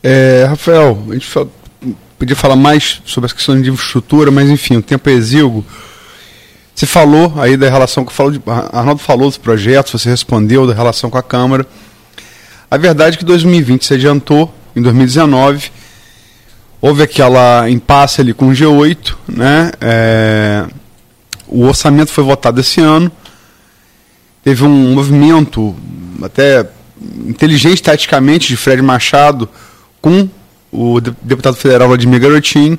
É, Rafael, a gente podia falar mais sobre as questões de infraestrutura, mas enfim, o tempo é exíguo. Você falou aí da relação que falou de, Arnaldo falou dos projetos, você respondeu da relação com a Câmara. A verdade é que 2020 se adiantou, em 2019 houve aquela impasse ali com o G8, né? É, o orçamento foi votado esse ano, teve um movimento até inteligente taticamente de Fred Machado com o deputado federal Vladimir Garotinho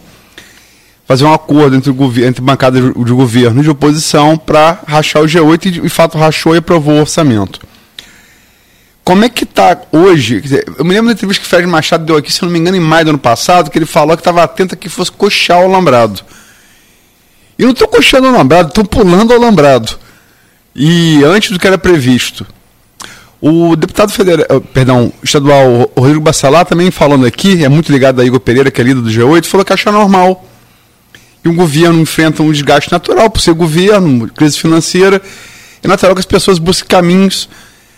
fazer um acordo entre, o entre bancada de governo e de oposição para rachar o G8 e, de fato, rachou e aprovou o orçamento. Como é que está hoje? Dizer, eu me lembro da entrevista que o Fred Machado deu aqui, se não me engano, em maio do ano passado, que ele falou que estava atento a que fosse coxar o alambrado. E não estou coxando o alambrado, estou pulando o alambrado. E antes do que era previsto. O deputado federal, eh, perdão, estadual Rodrigo Bacelar também falando aqui, é muito ligado a Igor Pereira, que é líder do G8, falou que acha normal. E um governo enfrenta um desgaste natural por ser governo, crise financeira. É natural que as pessoas busquem caminhos,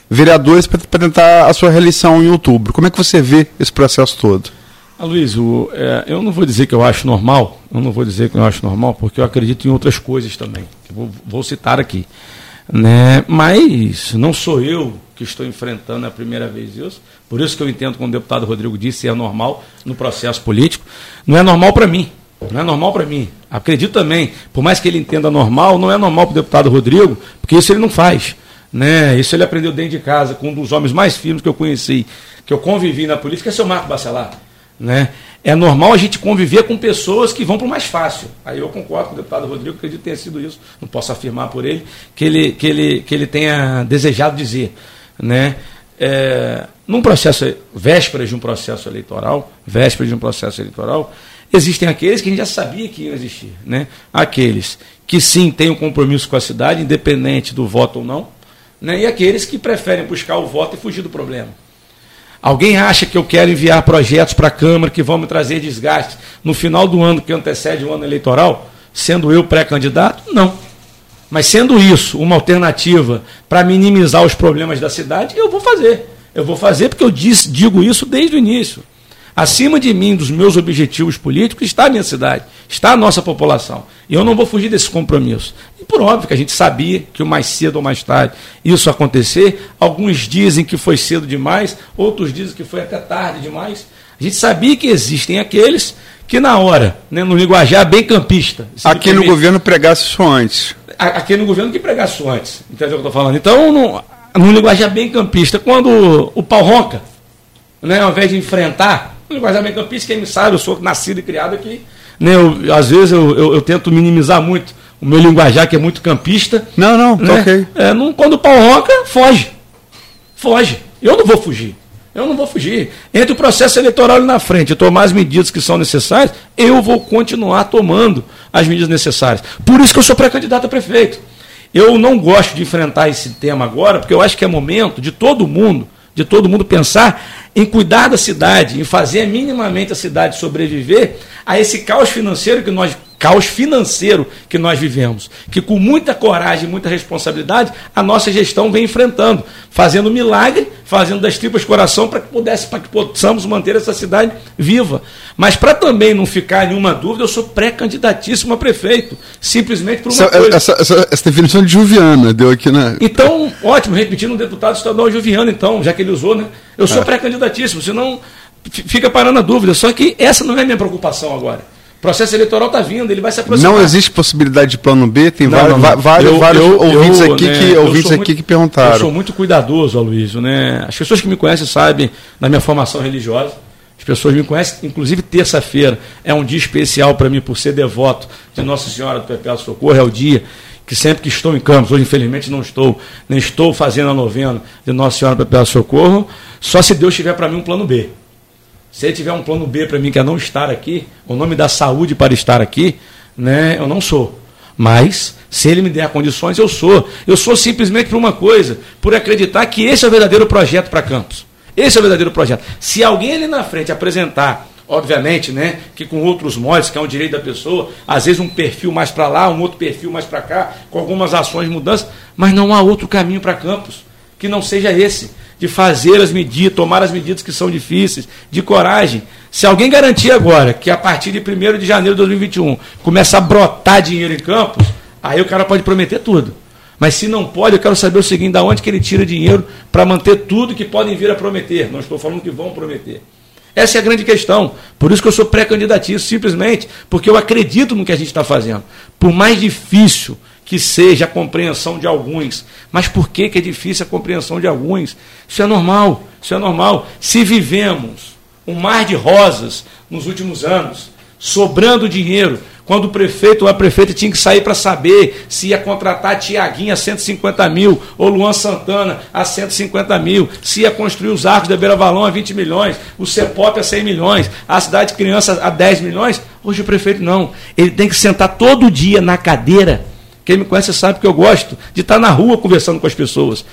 vereadores, para tentar a sua reeleição em outubro. Como é que você vê esse processo todo? Luiz, o, é, eu não vou dizer que eu acho normal, eu não vou dizer que eu acho normal, porque eu acredito em outras coisas também. Vou, vou citar aqui. Né? Mas não sou eu que estou enfrentando a primeira vez isso. Por isso que eu entendo, como o deputado Rodrigo disse, é normal no processo político. Não é normal para mim. Não é normal para mim. Acredito também, por mais que ele entenda normal, não é normal para o deputado Rodrigo, porque isso ele não faz. Né? Isso ele aprendeu dentro de casa, com um dos homens mais firmes que eu conheci, que eu convivi na política, é o seu Marco Bacelar. Né? É normal a gente conviver com pessoas que vão para o mais fácil. Aí eu concordo com o deputado Rodrigo, acredito que tenha sido isso, não posso afirmar por ele, que ele, que ele, que ele tenha desejado dizer né? É, num processo, vésperas de um processo eleitoral, vésperas de um processo eleitoral, existem aqueles que a gente já sabia que iam existir, né? Aqueles que sim têm um compromisso com a cidade, independente do voto ou não, né? E aqueles que preferem buscar o voto e fugir do problema. Alguém acha que eu quero enviar projetos para a Câmara que vão me trazer desgaste no final do ano que antecede o ano eleitoral, sendo eu pré-candidato? Não. Mas sendo isso uma alternativa para minimizar os problemas da cidade, eu vou fazer. Eu vou fazer porque eu disse, digo isso desde o início. Acima de mim, dos meus objetivos políticos, está a minha cidade, está a nossa população. E eu não vou fugir desse compromisso. E por óbvio que a gente sabia que o mais cedo ou mais tarde isso acontecer. Alguns dizem que foi cedo demais, outros dizem que foi até tarde demais. A gente sabia que existem aqueles que na hora, né, no linguajar bem campista. Aqui no governo pregasse isso antes. Aqui no governo que pregasse isso antes. Entendeu o que eu estou falando? Então, no, no linguajar bem campista, quando o pau ronca, né, ao invés de enfrentar, no linguajar bem campista, quem me sabe, eu sou nascido e criado aqui, né, eu, às vezes eu, eu, eu, tento minimizar muito o meu linguajar, que é muito campista. Não, não, né, ok. É, não, quando o pau ronca, foge. Foge. Eu não vou fugir. Eu não vou fugir. Entre o processo eleitoral ali na frente e tomar as medidas que são necessárias, eu vou continuar tomando as medidas necessárias. Por isso que eu sou pré-candidato a prefeito. Eu não gosto de enfrentar esse tema agora, porque eu acho que é momento de todo mundo, de todo mundo pensar em cuidar da cidade, em fazer minimamente a cidade sobreviver a esse caos financeiro que nós caos financeiro que nós vivemos, que com muita coragem e muita responsabilidade a nossa gestão vem enfrentando, fazendo milagre, fazendo das tripas coração para que pudesse, para que possamos manter essa cidade viva. Mas para também não ficar nenhuma dúvida, eu sou pré-candidatíssimo a prefeito, simplesmente por uma essa, coisa. Essa, essa, essa, definição de Juviana deu aqui na. Então, ótimo, repetindo um deputado estadual Juviano, então, já que ele usou, né? Eu sou é. pré-candidatíssimo, senão fica parando a dúvida. Só que essa não é a minha preocupação agora. O processo eleitoral está vindo, ele vai se aproximar. Não existe possibilidade de plano B? Tem não, vários, vários, eu, vários eu, ouvintes aqui, né, que, ouvintes aqui muito, que perguntaram. Eu sou muito cuidadoso, Aloysio. Né? As pessoas que me conhecem sabem da minha formação religiosa. As pessoas me conhecem, inclusive terça-feira é um dia especial para mim por ser devoto de Nossa Senhora do Perpétuo Socorro. É o dia que sempre que estou em Campos, hoje infelizmente não estou, nem estou fazendo a novena de Nossa Senhora do Perpétuo Socorro, só se Deus tiver para mim um plano B. Se ele tiver um plano B para mim que é não estar aqui, o nome da saúde para estar aqui, né, eu não sou. Mas, se ele me der condições, eu sou. Eu sou simplesmente por uma coisa, por acreditar que esse é o verdadeiro projeto para Campos. Esse é o verdadeiro projeto. Se alguém ali na frente apresentar, obviamente, né, que com outros moldes, que é um direito da pessoa, às vezes um perfil mais para lá, um outro perfil mais para cá, com algumas ações, mudanças, mas não há outro caminho para Campos que não seja esse de fazer as medidas, tomar as medidas que são difíceis, de coragem. Se alguém garantir agora que a partir de 1 de janeiro de 2021 começa a brotar dinheiro em campos, aí o cara pode prometer tudo. Mas se não pode, eu quero saber o seguinte: da onde que ele tira dinheiro para manter tudo que podem vir a prometer? Não estou falando que vão prometer. Essa é a grande questão. Por isso que eu sou pré-candidatíssimo, simplesmente porque eu acredito no que a gente está fazendo. Por mais difícil que seja a compreensão de alguns. Mas por que, que é difícil a compreensão de alguns? Isso é normal, isso é normal. Se vivemos um mar de rosas nos últimos anos, sobrando dinheiro, quando o prefeito ou a prefeita tinha que sair para saber se ia contratar Tiaguinha a 150 mil ou Luan Santana a 150 mil, se ia construir os arcos da Beira Valão a 20 milhões, o CEPOP a 100 milhões, a Cidade de Criança a 10 milhões. Hoje o prefeito não. Ele tem que sentar todo dia na cadeira quem me conhece sabe que eu gosto de estar na rua conversando com as pessoas.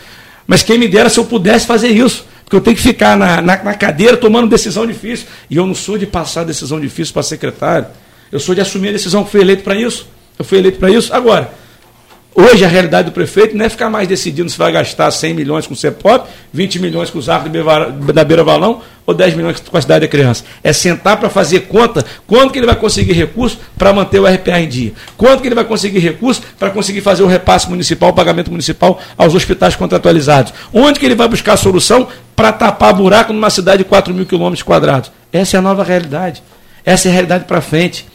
Mas quem me dera se eu pudesse fazer isso. Porque eu tenho que ficar na, na, na cadeira tomando decisão difícil. E eu não sou de passar decisão difícil para secretário. Eu sou de assumir a decisão que fui eleito para isso. Eu fui eleito para isso. Agora, Hoje a realidade do prefeito não é ficar mais decidindo se vai gastar 100 milhões com o CEPOP, 20 milhões com os arcos da Beira Valão ou 10 milhões com a cidade da criança. É sentar para fazer conta quando que ele vai conseguir recurso para manter o RPA em dia. Quando que ele vai conseguir recurso para conseguir fazer o repasse municipal, o pagamento municipal aos hospitais contratualizados. Onde que ele vai buscar a solução para tapar buraco numa cidade de 4 mil quilômetros quadrados. Essa é a nova realidade. Essa é a realidade para frente.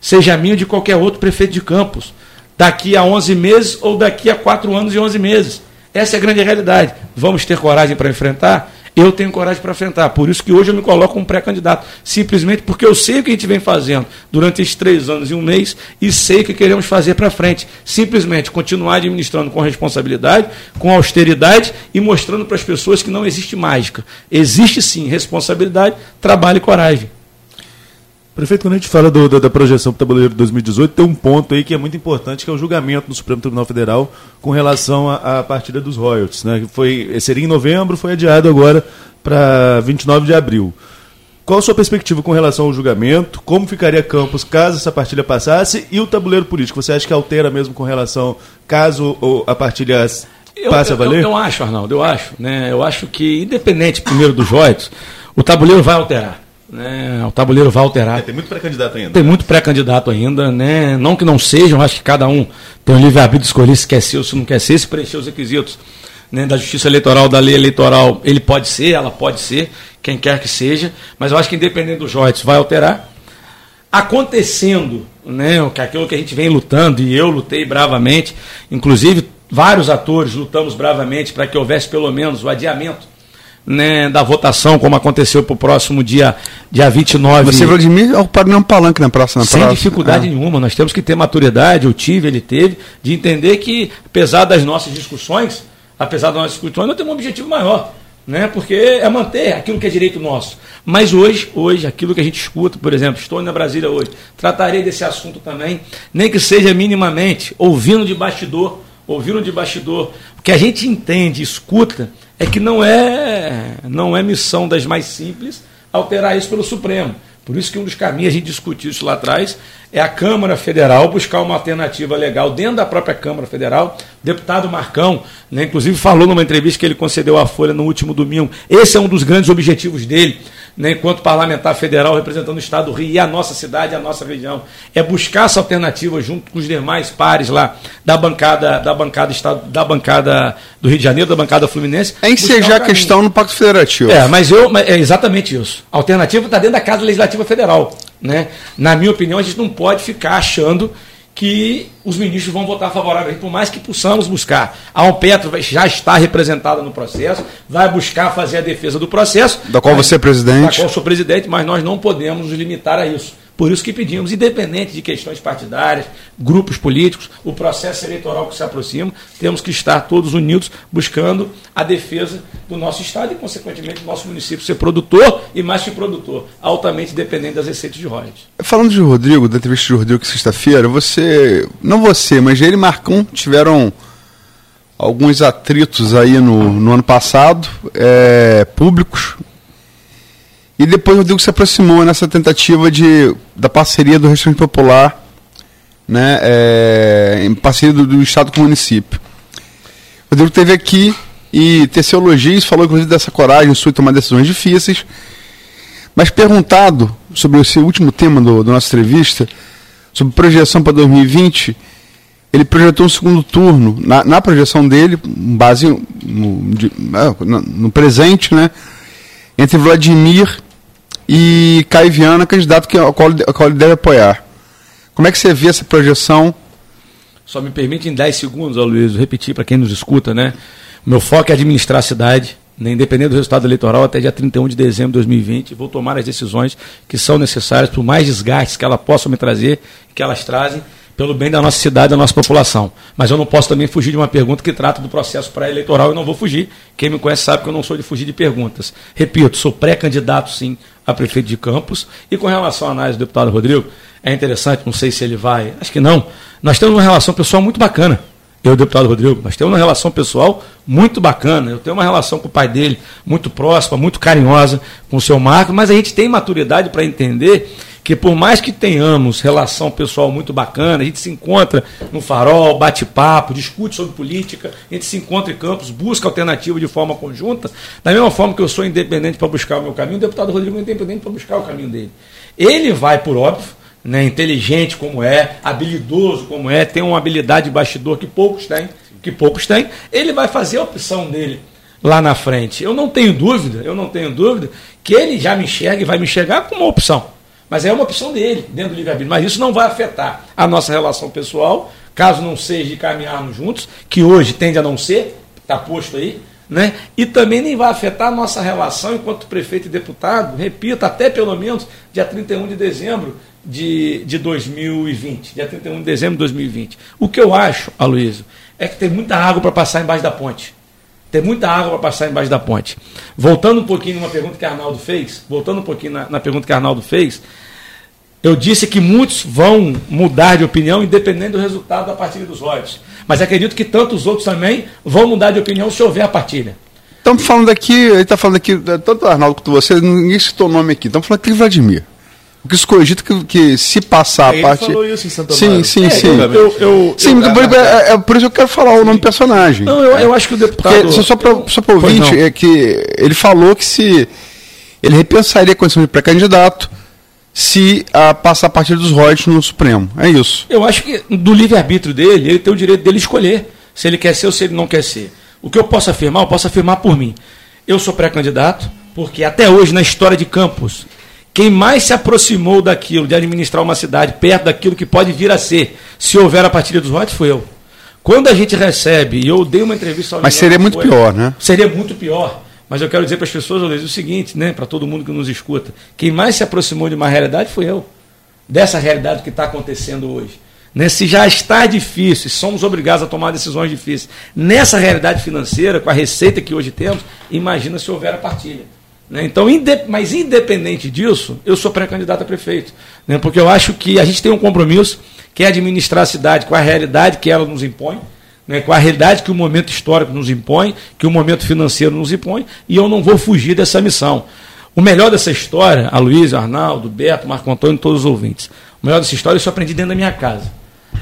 Seja minha ou de qualquer outro prefeito de Campos daqui a 11 meses ou daqui a 4 anos e 11 meses. Essa é a grande realidade. Vamos ter coragem para enfrentar? Eu tenho coragem para enfrentar. Por isso que hoje eu me coloco como pré-candidato. Simplesmente porque eu sei o que a gente vem fazendo durante esses três anos e um mês e sei o que queremos fazer para frente. Simplesmente continuar administrando com responsabilidade, com austeridade e mostrando para as pessoas que não existe mágica. Existe sim responsabilidade, trabalho e coragem. Prefeito, quando a gente fala do, do, da projeção para o tabuleiro de 2018, tem um ponto aí que é muito importante, que é o julgamento do Supremo Tribunal Federal com relação à partida dos royalties. Né? Que foi, seria em novembro, foi adiado agora para 29 de abril. Qual a sua perspectiva com relação ao julgamento? Como ficaria Campos caso essa partilha passasse? E o tabuleiro político, você acha que altera mesmo com relação caso a partilha passe eu, a valer? Eu, eu, acho, Arnaldo, eu acho. Né? Eu acho que, independente primeiro dos royalties, o tabuleiro vai alterar Né? O tabuleiro vai alterar. É, tem muito pré-candidato ainda. Tem muito pré-candidato ainda, né? Não que não sejam, acho que cada um tem o livre-arbítrio de escolher se quer ser ou se não quer ser, se preencher os requisitos né, da justiça eleitoral, da lei eleitoral, ele pode ser, ela pode ser, quem quer que seja, mas eu acho que independente do Joyce vai alterar. Acontecendo, né, aquilo que a gente vem lutando, e eu lutei bravamente, inclusive vários atores lutamos bravamente para que houvesse pelo menos o adiamento né, da votação, como aconteceu para o próximo dia, dia 29. Você, Vladimir, ocupado nenhum palanque na. Na Sem praça. dificuldade é. nenhuma. Nós temos que ter maturidade, eu tive, ele teve, de entender que, apesar das nossas discussões, apesar das nossas discussões, nós temos um objetivo maior. Né? Porque é manter aquilo que é direito nosso. Mas hoje, hoje, aquilo que a gente escuta, por exemplo, estou na Brasília hoje, tratarei desse assunto também, nem que seja minimamente, ouvindo de bastidor, ouvindo de bastidor. O que a gente entende, escuta, é que não é, não é missão das mais simples alterar isso pelo Supremo. Por isso que um dos caminhos, a gente discutiu isso lá atrás, é a Câmara Federal buscar uma alternativa legal dentro da própria Câmara Federal. O deputado Marcão, né, inclusive, falou numa entrevista que ele concedeu à Folha no último domingo. Esse é um dos grandes objetivos dele né, enquanto parlamentar federal representando o Estado do Rio e a nossa cidade, a nossa região, é buscar essa alternativa junto com os demais pares lá da bancada, da bancada estado, da bancada do Rio de Janeiro, da bancada Fluminense. É ensejar a questão no Pacto Federativo. É, mas eu é exatamente isso. A alternativa está dentro da Casa Legislativa Federal, né? Na minha opinião, a gente não pode ficar achando que os ministros vão votar favoravelmente, por mais que possamos buscar. A Alpetro já está representada no processo, vai buscar fazer a defesa do processo. Da qual mas, você é presidente. Da qual sou presidente, mas nós não podemos nos limitar a isso. Por isso que pedimos, independente de questões partidárias, grupos políticos, o processo eleitoral que se aproxima, temos que estar todos unidos buscando a defesa do nosso Estado e, consequentemente, do nosso município ser produtor e mais que produtor, altamente dependente das receitas de royalties. Falando de Rodrigo, da entrevista de Rodrigo sexta-feira, você, não você, mas ele e Marcão tiveram alguns atritos aí no, no ano passado, é, públicos, e depois o Rodrigo se aproximou nessa tentativa de, da parceria do restaurante popular, né, é, em parceria do, do, Estado com o município. O Rodrigo esteve aqui e teceu elogios, falou inclusive dessa coragem sua de tomar decisões difíceis. Mas perguntado sobre esse último tema do, da nossa entrevista, sobre projeção para 2020, ele projetou um segundo turno. Na, na projeção dele, base no, de, no, no presente, né, entre Vladimir e Caio Viana, candidato que, ao, qual, ao qual ele deve apoiar. Como é que você vê essa projeção? Só me permite em 10 segundos, Luiz, repetir para quem nos escuta, né? Meu foco é administrar a cidade, né, independente do resultado eleitoral, até dia 31 de dezembro de 2020. Vou tomar as decisões que são necessárias, por mais desgastes que elas possam me trazer, que elas trazem, pelo bem da nossa cidade, da nossa população. Mas eu não posso também fugir de uma pergunta que trata do processo pré-eleitoral e não vou fugir. Quem me conhece sabe que eu não sou de fugir de perguntas. Repito, sou pré-candidato, sim, a prefeito de Campos. E com relação à análise do deputado Rodrigo, é interessante, não sei se ele vai, acho que não. Nós temos uma relação pessoal muito bacana. Eu deputado Rodrigo, nós temos uma relação pessoal muito bacana. Eu tenho uma relação com o pai dele muito próxima, muito carinhosa com o seu Marco, mas a gente tem maturidade para entender que por mais que tenhamos relação pessoal muito bacana, a gente se encontra no farol, bate papo, discute sobre política, a gente se encontra em campos, busca alternativa de forma conjunta, da mesma forma que eu sou independente para buscar o meu caminho, o deputado Rodrigo é independente para buscar o caminho dele. Ele vai, por óbvio, né, inteligente como é, habilidoso como é, tem uma habilidade de bastidor que poucos têm, que poucos têm, ele vai fazer a opção dele lá na frente. Eu não tenho dúvida, eu não tenho dúvida que ele já me enxerga e vai me enxergar como uma opção. Mas é uma opção dele, dentro do livre-arbítrio. Mas isso não vai afetar a nossa relação pessoal, caso não seja de caminharmos juntos, que hoje tende a não ser, está posto aí, né? e também nem vai afetar a nossa relação enquanto prefeito e deputado, repito, até pelo menos dia 31 de dezembro de, de 2020. Dia 31 de dezembro de 2020. O que eu acho, Aloysio, é que tem muita água para passar embaixo da ponte. Tem muita água para passar embaixo da ponte. Voltando um pouquinho numa pergunta que Arnaldo fez, voltando um pouquinho na, na pergunta que Arnaldo fez, eu disse que muitos vão mudar de opinião independente do resultado da partilha dos olhos. Mas acredito que tantos outros também vão mudar de opinião se houver a partilha. Estamos falando aqui, ele está falando aqui, tanto o Arnaldo quanto você, ninguém citou o nome aqui, estamos falando aqui de Vladimir. O que se cogita que, que se passar Ele a parte. falou isso em Santa Sim, sim, É, sim. eu- eu- eu- sim, eu- por, é, é por isso que eu quero falar o nome do personagem. Não, eu, eu acho que o deputado. Porque, só só para Pois ouvinte, é que ele falou que se ele repensaria a condição de pré-candidato se a, passar a partir dos royalties no Supremo. É isso. Eu acho que do livre-arbítrio dele, ele tem o direito dele escolher se ele quer ser ou se ele não quer ser. O que eu posso afirmar, eu posso afirmar por mim. Eu sou pré-candidato, porque até hoje, na história de Campos, quem mais se aproximou daquilo, de administrar uma cidade, perto daquilo que pode vir a ser, se houver a partilha dos votos, foi eu. Quando a gente recebe, e eu dei uma entrevista ao Mas seria muito foi, pior, né? Seria muito pior. Mas eu quero dizer para as pessoas, Luiz, o seguinte, né, para todo mundo que nos escuta: quem mais se aproximou de uma realidade foi eu. Dessa realidade que está acontecendo hoje. Né, se já está difícil, somos obrigados a tomar decisões difíceis nessa realidade financeira, com a receita que hoje temos, imagina se houver a partilha. Né? Então, inde mas independente disso, eu sou pré-candidato a prefeito. Né? Porque eu acho que a gente tem um compromisso que é administrar a cidade com a realidade que ela nos impõe, né? com a realidade que o momento histórico nos impõe, que o momento financeiro nos impõe, e eu não vou fugir dessa missão. O melhor dessa história, a Luísa, Arnaldo, Beto, Marco Antônio, todos os ouvintes, o melhor dessa história eu só aprendi dentro da minha casa.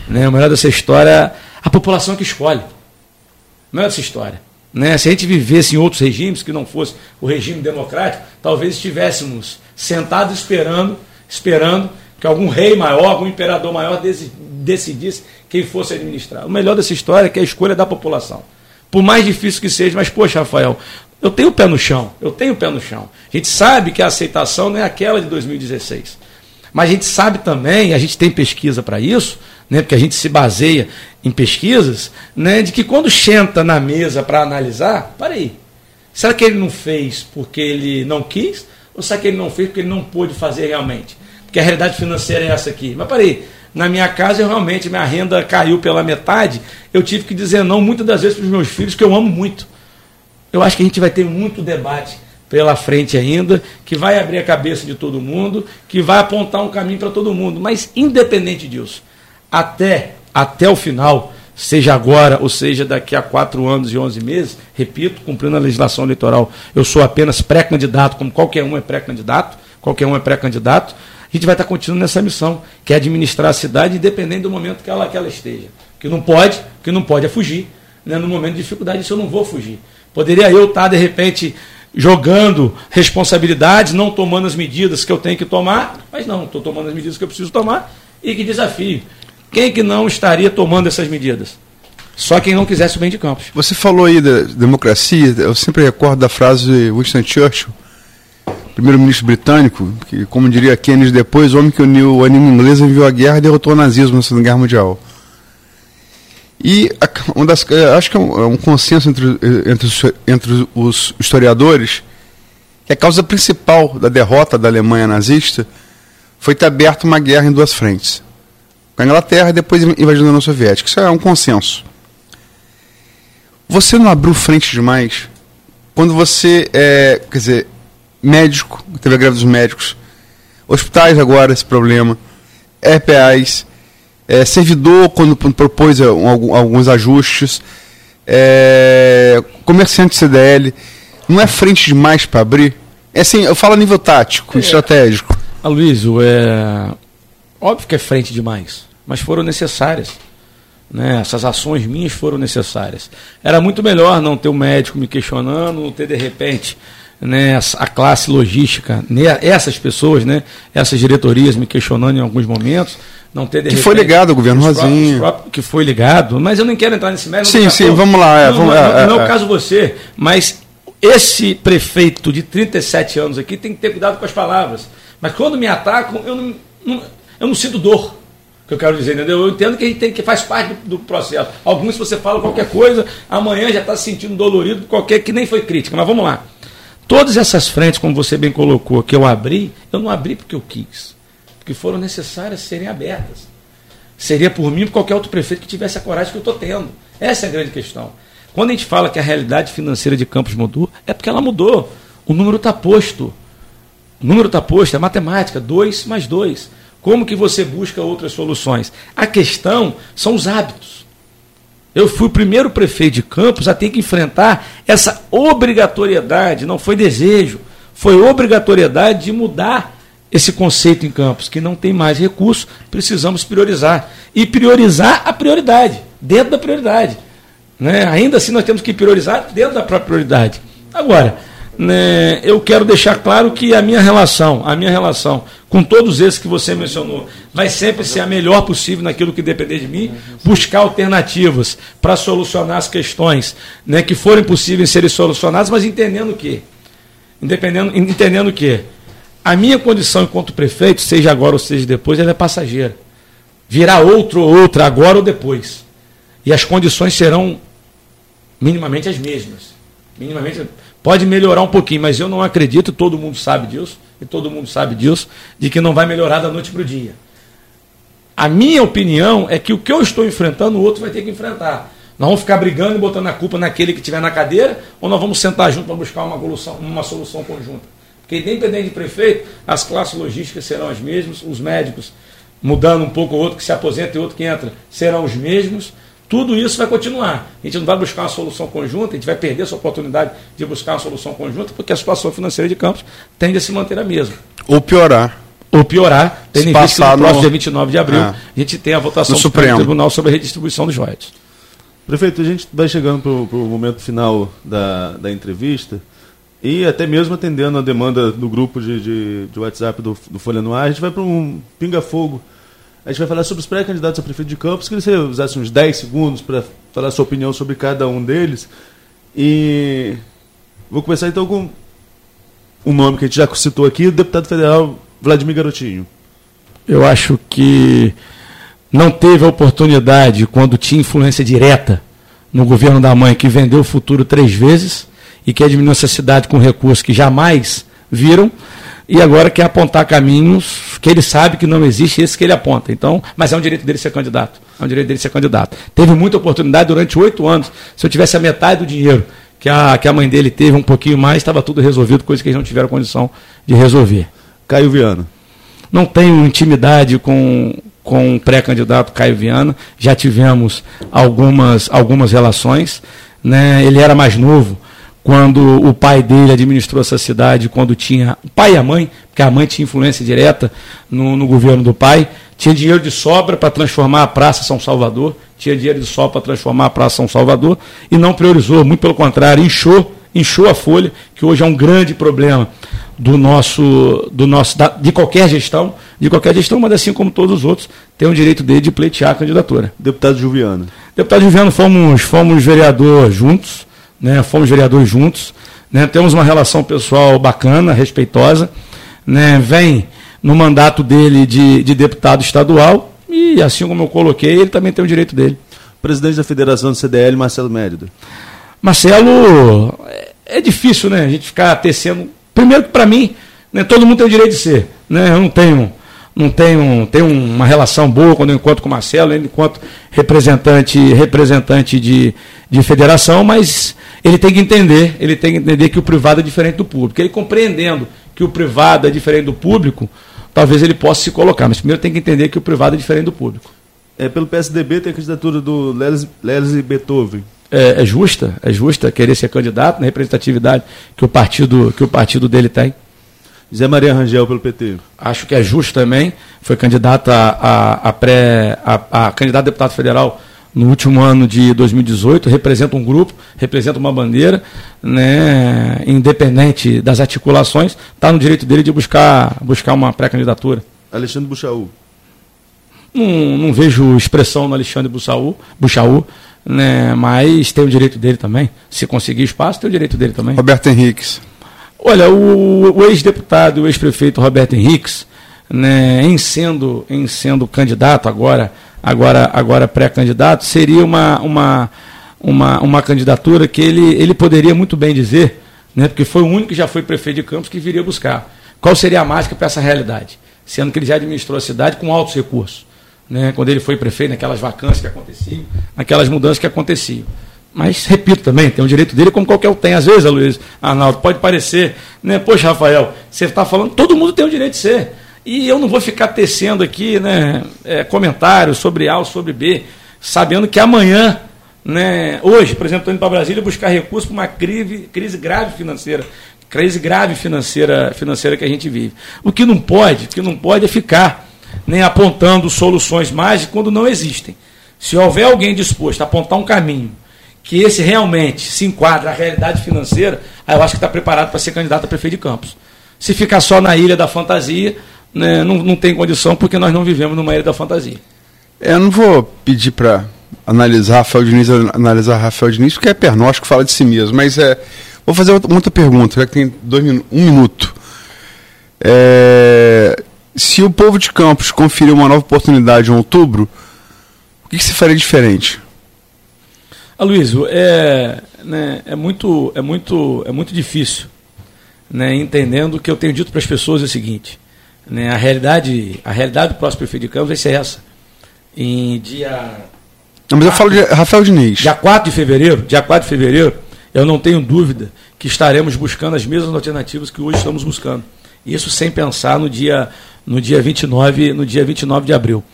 Né? O melhor dessa história, a população que escolhe. O melhor dessa história. Né? Se a gente vivesse em outros regimes, que não fosse o regime democrático, talvez estivéssemos sentados esperando, esperando que algum rei maior, algum imperador maior decidisse quem fosse administrar. O melhor dessa história é que é a escolha da população. Por mais difícil que seja, mas, poxa, Rafael, eu tenho o pé no chão, eu tenho o pé no chão. A gente sabe que a aceitação não é aquela de 2016. Mas a gente sabe também, a gente tem pesquisa para isso, né, porque a gente se baseia em pesquisas, né, de que quando senta na mesa para analisar, para aí, será que ele não fez porque ele não quis? Ou será que ele não fez porque ele não pôde fazer realmente? Porque a realidade financeira é essa aqui. Mas aí, na minha casa eu realmente, minha renda caiu pela metade, eu tive que dizer não muitas das vezes para os meus filhos, que eu amo muito. Eu acho que a gente vai ter muito debate pela frente ainda, que vai abrir a cabeça de todo mundo, que vai apontar um caminho para todo mundo. Mas, independente disso, até, até o final, seja agora ou seja daqui a quatro anos e onze meses, repito, cumprindo a legislação eleitoral, eu sou apenas pré-candidato, como qualquer um é pré-candidato, qualquer um é pré-candidato, a gente vai estar continuando nessa missão, que é administrar a cidade independente do momento que ela, que ela esteja. Que não pode, que não pode é fugir. Né? No momento de dificuldade, isso eu não vou fugir. Poderia eu estar, de repente, jogando responsabilidades, não tomando as medidas que eu tenho que tomar, mas não, estou tomando as medidas que eu preciso tomar e que desafio. Quem que não estaria tomando essas medidas? Só quem não quisesse o bem de Campos. Você falou aí da democracia, eu sempre recordo da frase de Winston Churchill, primeiro-ministro britânico, que, como diria Keynes depois, o homem que uniu o anime inglês enviou a guerra e derrotou o nazismo na Segunda Guerra Mundial. E uma das, acho que é um, é um consenso entre, entre, os, entre os historiadores que a causa principal da derrota da Alemanha nazista foi ter aberto uma guerra em duas frentes. Com a Inglaterra e depois invadindo a União Soviética. Isso é um consenso. Você não abriu frente demais quando você, é, quer dizer, médico, teve a greve dos médicos, hospitais agora esse problema, RPAs, é, servidor, quando propôs alguns ajustes, é, comerciante CDL, não é frente demais para abrir? É assim, eu falo a nível tático, é, estratégico. Aloysio, é óbvio que é frente demais, mas foram necessárias. Né? Essas ações minhas foram necessárias. Era muito melhor não ter o um médico me questionando, não ter de repente né, a classe logística, né, essas pessoas, né, essas diretorias me questionando em alguns momentos, não ter de que repente, foi ligado ao governo Rosinho. que foi ligado, mas eu não quero entrar nesse mérito. Sim, sim, vamos lá. É, não, vamos, não, é, não, é o é. caso você, mas esse prefeito de 37 anos aqui tem que ter cuidado com as palavras. Mas quando me atacam, eu não, não eu não sinto dor. Que eu quero dizer, entendeu? Eu entendo que a gente tem que faz parte do, do processo. Alguns, se você fala qualquer coisa, amanhã já está se sentindo dolorido, qualquer que nem foi crítica. Mas vamos lá. Todas essas frentes, como você bem colocou, que eu abri, eu não abri porque eu quis, porque foram necessárias serem abertas. Seria por mim por qualquer outro prefeito que tivesse a coragem que eu estou tendo. Essa é a grande questão. Quando a gente fala que a realidade financeira de Campos mudou, é porque ela mudou. O número está posto. O número está posto, é matemática, 2 mais 2. Como que você busca outras soluções? A questão são os hábitos. Eu fui o primeiro prefeito de Campos a ter que enfrentar essa obrigatoriedade, não foi desejo, foi obrigatoriedade de mudar esse conceito em Campos, que não tem mais recurso, precisamos priorizar. E priorizar a prioridade, dentro da prioridade. Né? Ainda assim, nós temos que priorizar dentro da própria prioridade. Agora, né, eu quero deixar claro que a minha relação, a minha relação com todos esses que você mencionou, vai sempre ser a melhor possível naquilo que depender de mim, buscar alternativas para solucionar as questões né, que forem possíveis serem solucionadas, mas entendendo que, independendo, entendendo que a minha condição enquanto prefeito, seja agora ou seja depois, ela é passageira. Virá outro ou outra, agora ou depois. E as condições serão minimamente as mesmas. Minimamente Pode melhorar um pouquinho, mas eu não acredito, todo mundo sabe disso, e todo mundo sabe disso, de que não vai melhorar da noite para o dia. A minha opinião é que o que eu estou enfrentando, o outro vai ter que enfrentar. Nós vamos ficar brigando e botando a culpa naquele que estiver na cadeira, ou nós vamos sentar junto para buscar uma solução, uma solução conjunta. Porque, independente de prefeito, as classes logísticas serão as mesmas, os médicos, mudando um pouco o outro que se aposenta e outro que entra, serão os mesmos. Tudo isso vai continuar. A gente não vai buscar uma solução conjunta, a gente vai perder essa oportunidade de buscar uma solução conjunta, porque a situação financeira de Campos tende a se manter a mesma. Ou piorar. Ou piorar, tendo Se em vista que no próximo no- dia 29 de abril É. a gente tem a votação No do Supremo. Tribunal sobre a redistribuição dos royalties. Prefeito, a gente vai chegando para o momento final da, da entrevista e até mesmo atendendo a demanda do grupo de, de, de WhatsApp do, do Folha no Ar, a gente vai para um pinga-fogo. A gente vai falar sobre os pré-candidatos a prefeito de Campos. Queria que você usasse uns 10 segundos para falar a sua opinião sobre cada um deles. E vou começar então com um nome que a gente já citou aqui, o deputado federal Vladimir Garotinho. Eu acho que não teve a oportunidade quando tinha influência direta no governo da mãe, que vendeu o futuro três vezes e que administrou essa cidade com recursos que jamais viram, e agora quer apontar caminhos que ele sabe que não existe, esse que ele aponta. Então, mas é um direito dele ser candidato. É um direito dele ser candidato. Teve muita oportunidade durante oito anos. Se eu tivesse a metade do dinheiro que a, que a mãe dele teve, um pouquinho mais, estava tudo resolvido, coisa que eles não tiveram condição de resolver Caio Viana. não tenho intimidade com, com o pré-candidato Caio Viana, já tivemos algumas, algumas relações. Né? Ele era mais novo quando o pai dele administrou essa cidade, quando tinha o pai e a mãe, porque a mãe tinha influência direta no, no governo do pai, tinha dinheiro de sobra para transformar a Praça São Salvador, tinha dinheiro de sobra para transformar a Praça São Salvador, e não priorizou, muito pelo contrário, inchou, inchou a folha, que hoje é um grande problema do nosso, do nosso da- de qualquer gestão, de qualquer gestão, mas assim como todos os outros, tem o direito dele de pleitear a candidatura. Deputado Juliano. Deputado Juliano, fomos, fomos vereador juntos, né? Fomos vereadores juntos, né? Temos uma relação pessoal bacana, respeitosa, né? Vem no mandato dele de, de deputado estadual e assim como eu coloquei, ele também tem o direito dele. Presidente da Federação do CDL, Marcelo Mérida. Marcelo, é, é difícil, né? A gente ficar tecendo. Primeiro que para mim, né, todo mundo tem o direito de ser, né? Eu não tenho, não tenho, tenho uma relação boa quando eu encontro com o Marcelo, ele enquanto representante, representante de, de federação, mas ele tem que entender, ele tem que entender que o privado é diferente do público. Ele compreendendo que o privado é diferente do público, talvez ele possa se colocar, mas primeiro tem que entender que o privado é diferente do público. É, pelo PSDB tem a candidatura do Leles, Leles Beethoven. é, é justa, é justa querer ser candidato na representatividade que o partido, que o partido dele tem. Zé Maria Rangel pelo PT. Acho que é justo também. Foi candidato a, a, a pré, a, a candidato a deputado federal no último ano de 2018. Representa um grupo, representa uma bandeira, né, independente das articulações, está no direito dele de buscar, buscar uma pré-candidatura. Alexandre Buchaú. Não, não vejo expressão no Alexandre Buchaú, Buchaú né, mas tem o direito dele também. Se conseguir espaço, tem o direito dele também. Roberto Henriques. Olha, o, o ex-deputado, o ex-prefeito Roberto Henriques, né, em, sendo, em sendo candidato agora, agora, agora pré-candidato, seria uma, uma, uma, uma candidatura que ele, ele poderia muito bem dizer, né, porque foi o único que já foi prefeito de Campos que viria buscar. Qual seria a mágica para essa realidade? Sendo que ele já administrou a cidade com altos recursos. Né, quando ele foi prefeito, naquelas vacâncias que aconteciam, naquelas mudanças que aconteciam. Mas, repito também, tem o direito dele como qualquer um tem. Às vezes, Luiz Arnaldo, pode parecer, né? Poxa, Rafael, você está falando, todo mundo tem o direito de ser. E eu não vou ficar tecendo aqui né, é, comentários sobre A ou sobre B, sabendo que amanhã, né, hoje, por exemplo, estou indo para Brasília buscar recursos para uma crise, crise grave financeira. Crise grave financeira, financeira que a gente vive. O que não pode, o que não pode é ficar né, apontando soluções mágicas quando não existem. Se houver alguém disposto a apontar um caminho que esse realmente se enquadra à realidade financeira, aí eu acho que está preparado para ser candidato a prefeito de Campos. Se ficar só na ilha da fantasia, né, não, não tem condição, porque nós não vivemos numa ilha da fantasia. É, eu não vou pedir para analisar Rafael Diniz, analisar Rafael Diniz, porque é pernóstico, fala de si mesmo, mas é, vou fazer outra, outra pergunta, já que tem dois, um minuto. É, se o povo de Campos conferir uma nova oportunidade em outubro, o que, que se faria diferente? Aloysio, é, né, é, muito, é, muito, é muito difícil, né, entendendo que eu tenho dito para as pessoas é o seguinte, né, a, realidade, a realidade do próximo prefeito de Campos vai ser essa. Em dia. Não, mas eu falo de Rafael Diniz. Dia 4 de fevereiro, dia 4 de fevereiro, eu não tenho dúvida que estaremos buscando as mesmas alternativas que hoje estamos buscando. Isso sem pensar no dia, no dia, 29, no dia 29 de abril.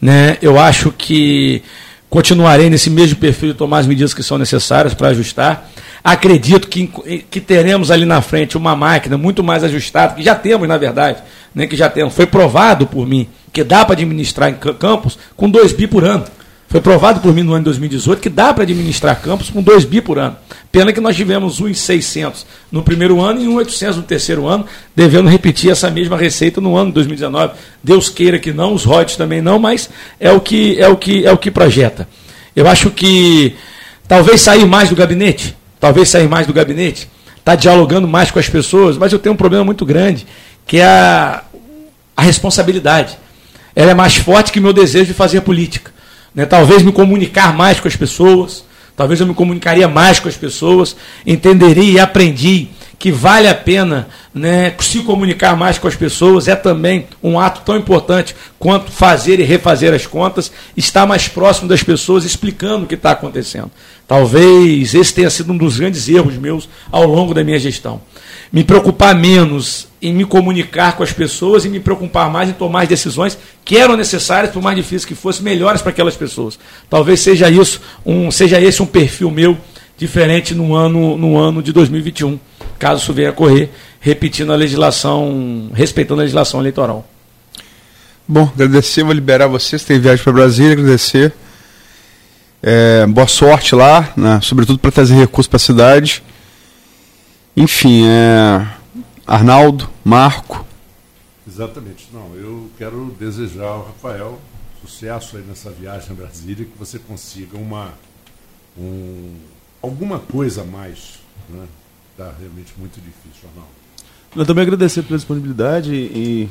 Né, eu acho que Continuarei nesse mesmo perfil de tomar as medidas que são necessárias para ajustar. Acredito que, que teremos ali na frente uma máquina muito mais ajustada, que já temos, na verdade, né, que já temos. Foi provado por mim que dá para administrar em campos com 2 bi por ano. Foi provado por mim no ano de 2018 que dá para administrar campos com 2 bi por ano. Pena que nós tivemos 1,600 no primeiro ano e 1,800 no terceiro ano, devendo repetir essa mesma receita no ano de 2019. Deus queira que não, os royalties também não, mas é o que é o que é o que projeta. Eu acho que talvez sair mais do gabinete, talvez sair mais do gabinete, está dialogando mais com as pessoas, mas eu tenho um problema muito grande, que é a, a responsabilidade. Ela é mais forte que meu desejo de fazer política né? talvez me comunicar mais com as pessoas, talvez eu me comunicaria mais com as pessoas, entenderia e aprendi que vale a pena né, se comunicar mais com as pessoas, é também um ato tão importante quanto fazer e refazer as contas, estar mais próximo das pessoas explicando o que está acontecendo. Talvez esse tenha sido um dos grandes erros meus ao longo da minha gestão. Me preocupar menos em me comunicar com as pessoas e me preocupar mais em tomar as decisões que eram necessárias, por mais difícil que fosse, melhores para aquelas pessoas. Talvez seja isso, um, seja esse um perfil meu diferente no ano, no ano de 2021, caso isso venha a correr, repetindo a legislação, respeitando a legislação eleitoral. Bom, agradecer, vou liberar vocês, tem viagem para Brasília, agradecer. É, boa sorte lá, né, sobretudo para trazer recursos para a cidade. Enfim, é, Arnaldo, Marco. Exatamente. Não, eu quero desejar ao Rafael sucesso aí nessa viagem a Brasília, que você consiga uma um, alguma coisa a mais. Né? Está realmente muito difícil, Arnaldo. Eu também agradecer pela disponibilidade e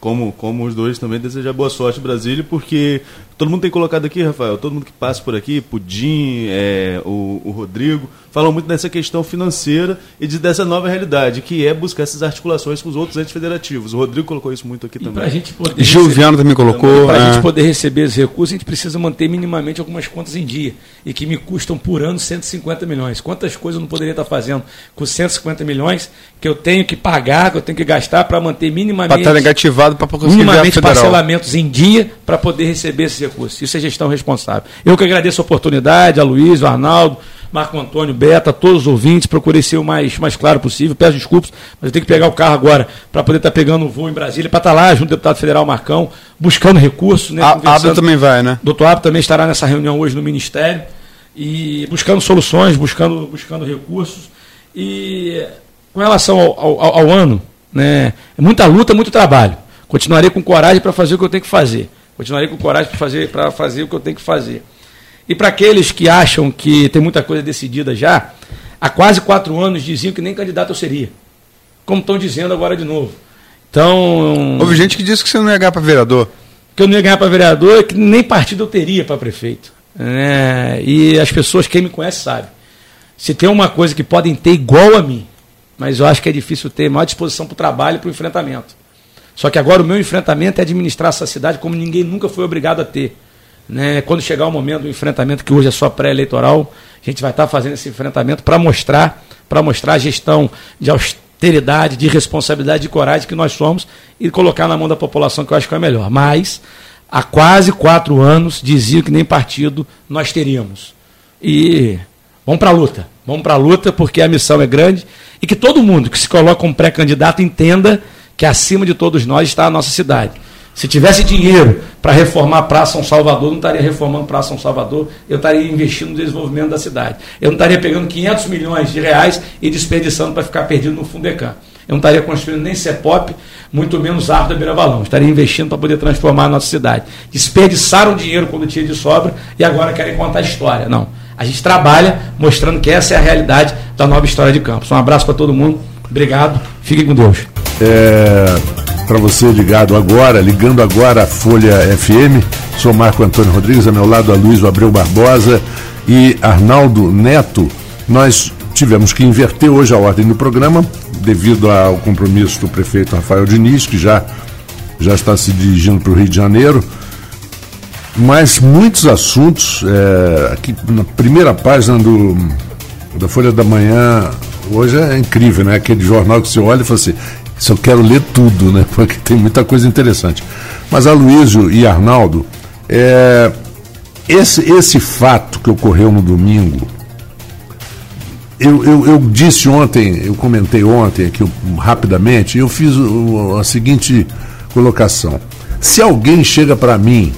como, como os dois também, desejar boa sorte Brasília, porque todo mundo tem colocado aqui, Rafael, todo mundo que passa por aqui, Pudim, é, o, o Rodrigo, falam muito dessa questão financeira e de, dessa nova realidade, que é buscar essas articulações com os outros entes federativos. O Rodrigo colocou isso muito aqui e também. Gente poder Gilviano também colocou. Para a é. gente poder receber esses recursos, a gente precisa manter minimamente algumas contas em dia e que me custam por ano 150 milhões. Quantas coisas eu não poderia estar fazendo com 150 milhões que eu tenho que pagar, que eu tenho que gastar para manter minimamente. Para estar negativado para conseguir minimamente parcelamentos em dia para poder receber esses recursos. Isso é gestão responsável. Eu que agradeço a oportunidade, a Luiz, o Arnaldo, Marco Antônio, Beta, todos os ouvintes, procurei ser o mais, mais claro possível. Peço desculpas, mas eu tenho que pegar o carro agora para poder estar tá pegando um voo em Brasília, para estar tá lá junto ao deputado federal Marcão, buscando recursos. Né, a Abdo também vai, né? Doutor Abdo também estará nessa reunião hoje no Ministério, e buscando soluções, buscando, buscando recursos. E com relação ao, ao, ao ano, né, é muita luta, muito trabalho. Continuarei com coragem para fazer o que eu tenho que fazer. Continuarei com coragem para fazer, fazer o que eu tenho que fazer. E para aqueles que acham que tem muita coisa decidida já, há quase quatro anos diziam que nem candidato eu seria. Como estão dizendo agora de novo. Então. Houve gente que disse que você não ia ganhar para vereador. Que eu não ia ganhar para vereador, que nem partido eu teria para prefeito. É, e as pessoas, quem me conhece, sabe. Se tem uma coisa que podem ter igual a mim, mas eu acho que é difícil ter maior disposição para o trabalho e para o enfrentamento. Só que agora o meu enfrentamento é administrar essa cidade como ninguém nunca foi obrigado a ter. Né? Quando chegar o momento do enfrentamento, que hoje é só pré-eleitoral, a gente vai estar fazendo esse enfrentamento para mostrar, para mostrar a gestão de austeridade, de responsabilidade, de coragem que nós somos e colocar na mão da população, que eu acho que é melhor. Mas há quase quatro anos diziam que nem partido nós teríamos. E vamos para a luta. Vamos para a luta porque a missão é grande e que todo mundo que se coloca como pré-candidato entenda que acima de todos nós está a nossa cidade. Se tivesse dinheiro para reformar a Praça São Salvador, não estaria reformando a Praça São Salvador, eu estaria investindo no desenvolvimento da cidade. Eu não estaria pegando 500 milhões de reais e desperdiçando para ficar perdido no Fundecam. Eu não estaria construindo nem CEPOP, muito menos Arco da Beira Balão. Estaria investindo para poder transformar a nossa cidade. Desperdiçaram dinheiro quando tinha de sobra e agora querem contar a história. Não. A gente trabalha mostrando que essa é a realidade da nova história de Campos. Um abraço para todo mundo. Obrigado. Fiquem com Deus. É para você ligado agora, ligando agora a Folha FM. Sou Marco Antônio Rodrigues, ao meu lado a Luiz Abreu Barbosa e Arnaldo Neto. Nós tivemos que inverter hoje a ordem do programa, devido ao compromisso do prefeito Rafael Diniz, que já, já está se dirigindo para o Rio de Janeiro. Mas muitos assuntos, é, aqui na primeira página do, da Folha da Manhã, hoje é incrível, né? Aquele jornal que você olha e fala assim, isso eu quero ler tudo, né? Porque tem muita coisa interessante. Mas Aloysio e Arnaldo, é, esse, esse fato que ocorreu no domingo, eu, eu, eu, disse ontem, eu comentei ontem aqui rapidamente, eu fiz o, a seguinte colocação. Se alguém chega para mim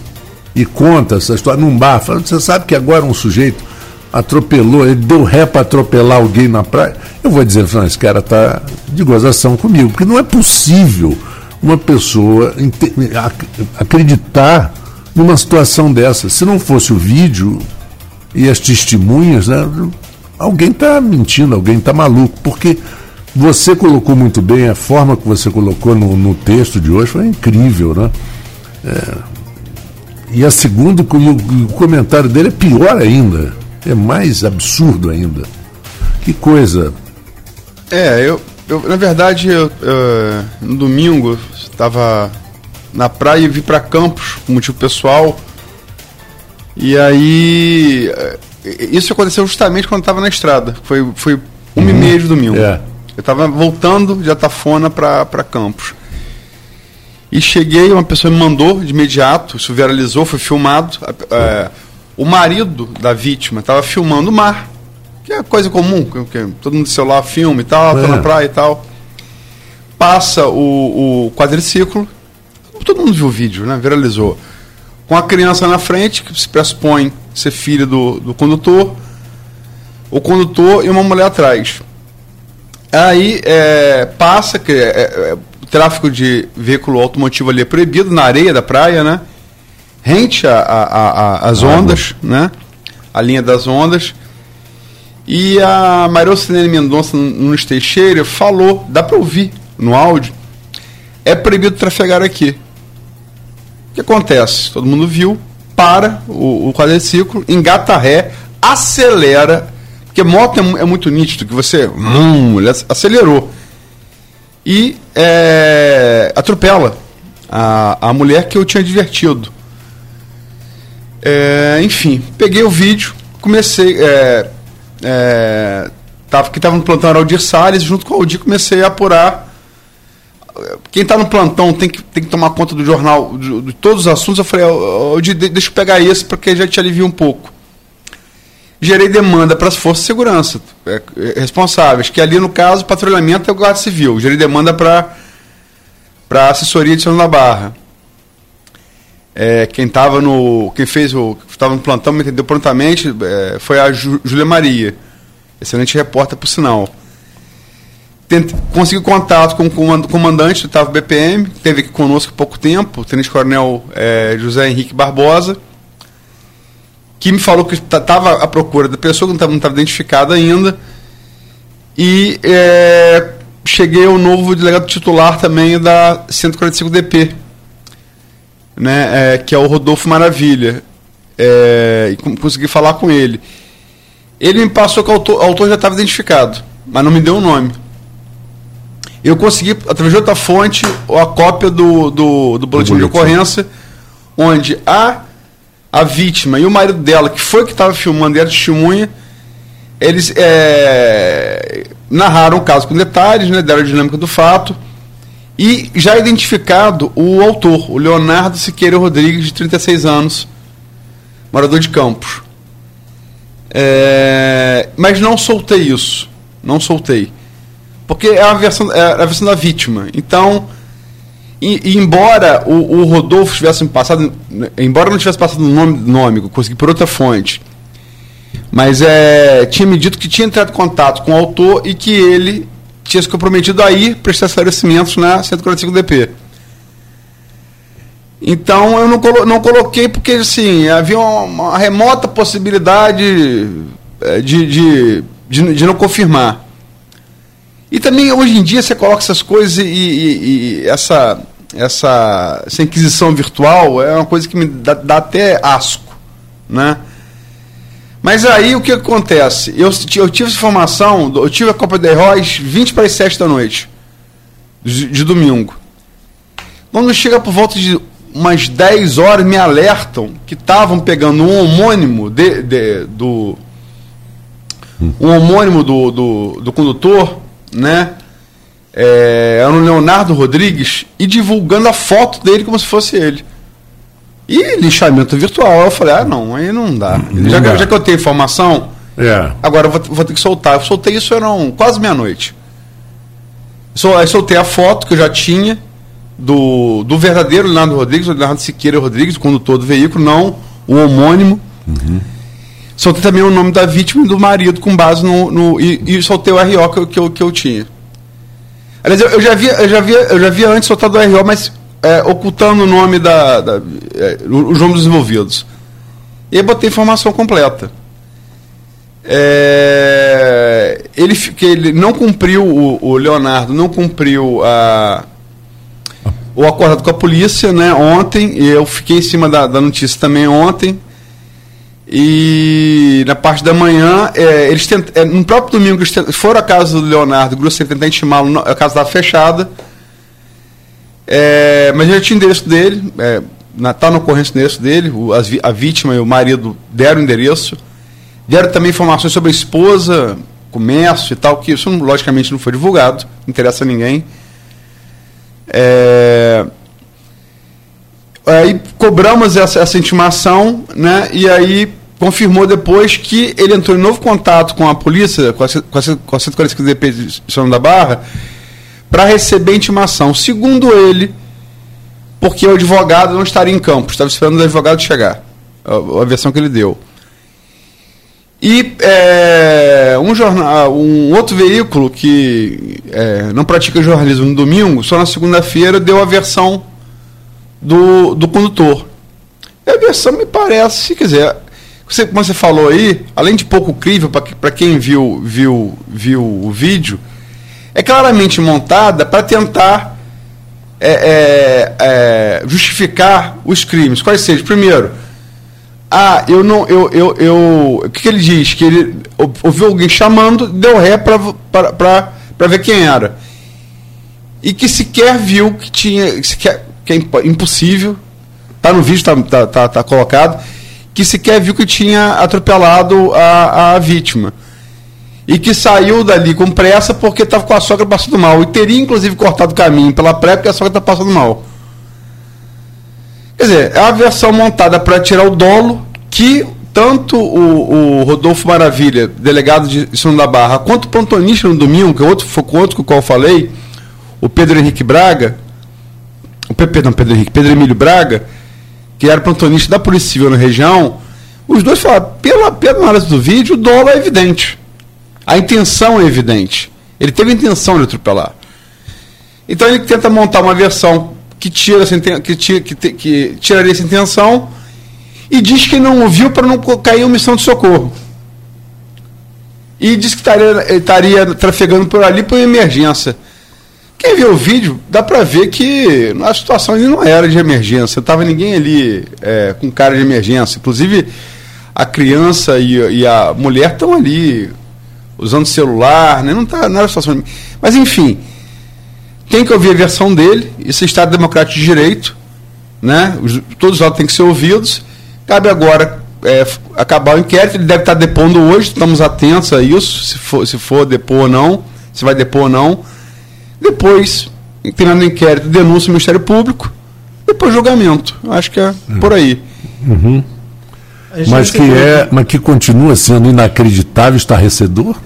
e conta essa história num bar, fala, você sabe que agora um sujeito atropelou, ele deu ré para atropelar alguém na praia, eu vou dizer, esse cara está de gozação comigo, porque não é possível uma pessoa acreditar numa situação dessa. Se não fosse o vídeo e as testemunhas, né, alguém está mentindo, alguém está maluco, porque você colocou muito bem, a forma que você colocou no, no texto de hoje foi incrível, né? É, e a segunda, o comentário dele é pior ainda. É mais absurdo ainda. Que coisa. É, eu, eu na verdade, eu, eu, no domingo estava na praia e vi para Campos, com motivo pessoal. E aí. Eh, isso aconteceu justamente quando estava na estrada. Foi, foi um uhum. e meio de domingo. É. Eu estava voltando de Atafona para Campos. E cheguei, uma pessoa me mandou de imediato, isso viralizou, foi filmado. É, o marido da vítima estava filmando o mar, que é coisa comum, que, todo mundo do celular filma e tal, é. tá na é. praia e tal. Passa o, o quadriciclo, todo mundo viu o vídeo, né? Viralizou. Com a criança na frente, que se pressupõe ser filha do, do condutor, o condutor e uma mulher atrás. Aí é, passa, que é, é, o tráfego de veículo automotivo ali é proibido na areia da praia, né? Rente as ondas, né? A linha das ondas. E a Maria Ocinene Mendonça, Nunes Teixeira, falou, dá para ouvir no áudio, é proibido trafegar aqui. O que acontece? Todo mundo viu, para o, o quadriciclo, engata ré, acelera, porque moto é, é muito nítido, que você hum, ele acelerou. E é, atropela a, a mulher que eu tinha divertido. É, enfim, peguei o vídeo, comecei. É, é, tava, que estava no plantão era Aldir Salles, junto com o Aldir comecei a apurar. Quem está no plantão tem que, tem que tomar conta do jornal, de, de todos os assuntos. Eu falei, Aldir, deixa eu pegar esse, porque já te alivia um pouco. Gerei demanda para as forças de segurança é, é, responsáveis, que ali no caso, patrulhamento é o Guarda Civil. Gerei demanda para a assessoria de São da Barra. É, quem estava no. Quem fez o. estava no plantão me entendeu prontamente é, foi a Júlia Maria. Excelente repórter, por sinal. Tente, consegui contato com o comandante do TAV BPM, que esteve aqui conosco há pouco tempo, o Tenente Coronel é, José Henrique Barbosa, que me falou que estava à procura da pessoa, que não estava identificada ainda. E é, cheguei ao novo delegado titular também da 145DP, né, é, que é o Rodolfo Maravilha. É, e consegui falar com ele. Ele me passou que o autor, o autor já estava identificado, mas não me deu o um nome. Eu consegui, através de outra fonte, a cópia do, do, do boletim de ocorrência, onde a, a vítima e o marido dela, que foi que estava filmando e era testemunha, eles é, narraram o caso com detalhes, né, deram a dinâmica do fato e já identificado o autor, o Leonardo Siqueira Rodrigues, de 36 anos, morador de Campos. É, mas não soltei isso. Não soltei. Porque é a versão, é a versão da vítima. Então, e, e embora o, o, Rodolfo tivesse passado, embora não tivesse passado o nome, nome, consegui por outra fonte, mas é, tinha me dito que tinha entrado em contato com o autor e que ele tinha se comprometido a ir prestar esclarecimentos na 145 DP. Então eu não, colo não coloquei porque assim, havia uma, remota possibilidade é, de, de, de, de, não confirmar. E também hoje em dia você coloca essas coisas e, e, e essa, essa, essa inquisição virtual é uma coisa que me dá, dá até asco. Né? Mas aí o que acontece? Eu, eu tive informação, eu tive a Copa de Heróis 20 para as 7 da noite, de, de domingo. Quando chega por volta de umas 10 horas, me alertam que estavam pegando um homônimo de, de, do. Um homônimo do, do, do condutor, né? É, era o Leonardo Rodrigues, e divulgando a foto dele como se fosse ele. E linchamento virtual. Eu falei, ah, não, aí não dá. Não já, dá. já, que eu tenho informação, é. agora eu vou, vou, ter que soltar. Eu soltei isso, eram quase meia-noite. Aí soltei a foto que eu já tinha do, do verdadeiro Leonardo Rodrigues, o Leonardo Siqueira Rodrigues, o condutor do veículo, não o homônimo. Uhum. Soltei também o nome da vítima e do marido com base no. no e, e soltei o RO que eu, que eu, que eu tinha. Aliás, eu, eu, já via, eu, já via, eu já via antes soltado o RO, mas é, ocultando o nome da, da é, os nomes dos envolvidos. E aí botei informação completa. É, ele, que ele não cumpriu, o, o, Leonardo não cumpriu a, o acordado com a polícia né, ontem, e eu fiquei em cima da, da notícia também ontem. E na parte da manhã, é, eles tent, é, no próprio domingo, eles tent, foram à casa do Leonardo Grosso, tentar intimá-lo, a casa estava fechada é, mas já tinha o endereço dele, é, está na ocorrência endereço dele, o, as, a vítima e o marido deram o endereço. Deram também informações sobre a esposa, comércio e tal, que isso logicamente não foi divulgado, não interessa a ninguém. É, aí cobramos essa, essa intimação, né? E aí confirmou depois que ele entrou em novo contato com a polícia, com a, com a, com a 145 DP de São da Barra, para receber intimação. Segundo ele, porque o advogado não estaria em campo, estava esperando o advogado chegar. A, versão que ele deu. E é, um, jornal, um outro veículo que é, não pratica jornalismo no domingo, só na segunda-feira, deu a versão do, do condutor. E a versão me parece, quer dizer, você, como você falou aí, além de pouco crível para quem viu, viu, viu o vídeo, é claramente montada para tentar é, é, é, justificar os crimes. Quais sejam? Primeiro, ah, eu não. Eu, eu, eu, o que, que ele diz? Que ele ouviu alguém chamando, deu ré para ver quem era. E que sequer viu que tinha. Sequer, que é impossível. Está no vídeo, está tá, tá, tá colocado. Que sequer viu que tinha atropelado a, a vítima e que saiu dali com pressa porque estava com a sogra passando mal. E teria, inclusive, cortado o caminho pela pré porque a sogra está passando mal. Quer dizer, é uma versão montada para tirar o dolo que tanto o, o, Rodolfo Maravilha, delegado de São da Barra, quanto o plantonista no domingo, que é outro, foi outro com o qual eu falei, o Pedro Henrique Braga, o perdão, Pedro Henrique, Pedro Emílio Braga, que era plantonista da Polícia Civil na região, os dois falaram, pela, pela análise do vídeo, o dolo é evidente. A intenção é evidente. Ele teve a intenção de atropelar. Então ele tenta montar uma versão que tira essa, que, tira, que, que tiraria essa intenção e diz que não ouviu para não cair em missão de socorro. E diz que estaria, estaria trafegando por ali por emergência. Quem vê o vídeo, dá para ver que a situação ali não era de emergência. Estava ninguém ali é, com cara de emergência. Inclusive, a criança e, e a mulher estão ali usando celular, né? não, tá, não era situação. Mas, enfim, tem que ouvir a versão dele, isso é Estado Democrático de Direito, né? Os, todos os autos têm que ser ouvidos. Cabe agora é, acabar o inquérito, ele deve estar depondo hoje, estamos atentos a isso, se for, se for depor ou não, se vai depor ou não. Depois, terminando o inquérito, denúncia ao Ministério Público, depois julgamento. Acho que é por aí. Uhum. Mas que, é, mas que continua sendo inacreditável, estarrecedor?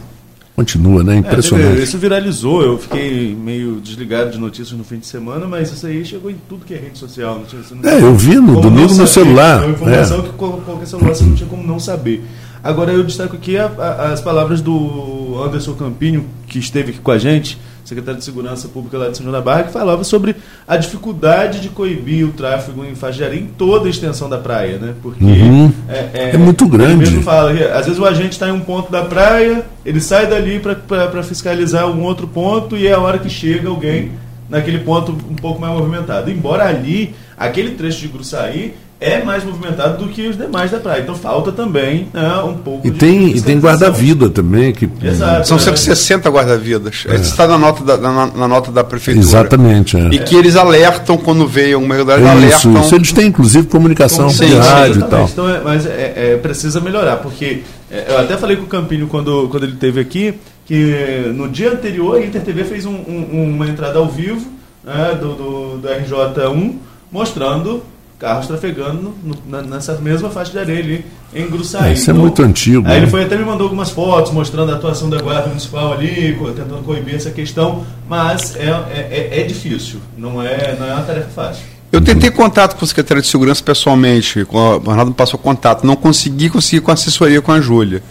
Continua, né? É, Impressionante. teve- isso viralizou, eu fiquei meio desligado de notícias no fim de semana, mas isso aí chegou em tudo que é rede social. Não tinha, não É, eu vi no domingo no celular. É uma informação É. que qual- qualquer celular você não tinha como não saber. Agora eu destaco aqui a- a- as palavras do Anderson Campinho, que esteve aqui com a gente, secretário de Segurança Pública lá de São João da Barra, que falava sobre a dificuldade de coibir o tráfego em areia em toda a extensão da praia, né? Porque Uhum. é, É muito Ele grande. mesmo fala às vezes o agente está em um ponto da praia, ele sai dali para fiscalizar um outro ponto e é a hora que chega alguém naquele ponto um pouco mais movimentado. Embora ali, aquele trecho de Gruçaí é mais movimentado do que os demais da praia. Então falta também né, um pouco E de tem, e tem guarda-vida também. Que, Exato. São é. 160 guarda-vidas. Isso está na nota da, na, na nota da prefeitura. Exatamente. É. E que eles alertam quando veio uma irregularidade, É isso, alertam. isso. Eles têm, inclusive, comunicação Sim, de sim, rádio e tal. Então, é- mas é, é, precisa melhorar, porque é, eu até falei com o Campinho quando, quando ele esteve aqui, que no dia anterior a Inter TV fez um- um- uma entrada ao vivo né, do, do, do RJ1 mostrando carros trafegando no- na- nessa mesma faixa de areia ali em Gruçaí. É, isso é muito antigo, Aí né? ele foi até me mandou algumas fotos mostrando a atuação da Guarda Municipal ali, tentando coibir essa questão, mas é, é, é- é difícil, não é, não é uma tarefa fácil. Eu tentei contato com o secretário de segurança pessoalmente, o Arnaldo me passou contato, não consegui conseguir com a assessoria com a Júlia.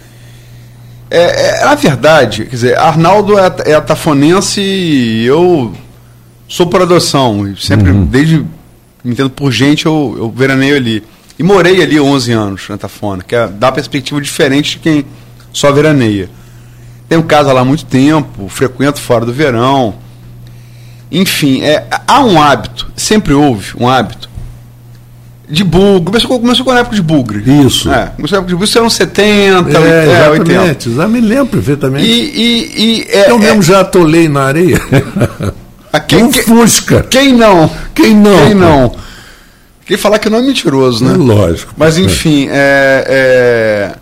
É, é, na verdade, quer dizer, Arnaldo é, é atafonense e eu sou por adoção. e Sempre, desde me entendo por gente, eu, eu veraneio ali. E morei ali 11 anos na Tafona, que é, dá uma perspectiva diferente de quem só veraneia. Tenho casa lá há muito tempo, frequento fora do verão. Enfim, é, há um hábito, sempre houve um hábito, de bugre. Começou, começou com a época de bugre. Isso. É, começou a época de bugre, isso eram 70, É, é, 80. exatamente. Já me lembro perfeitamente. E, e, e é, eu é, mesmo já atolei na areia. a quem, um quem, Fusca. quem não? Quem não? Quem não? Quem falar que não é mentiroso, É né? lógico. Mas enfim, é. é...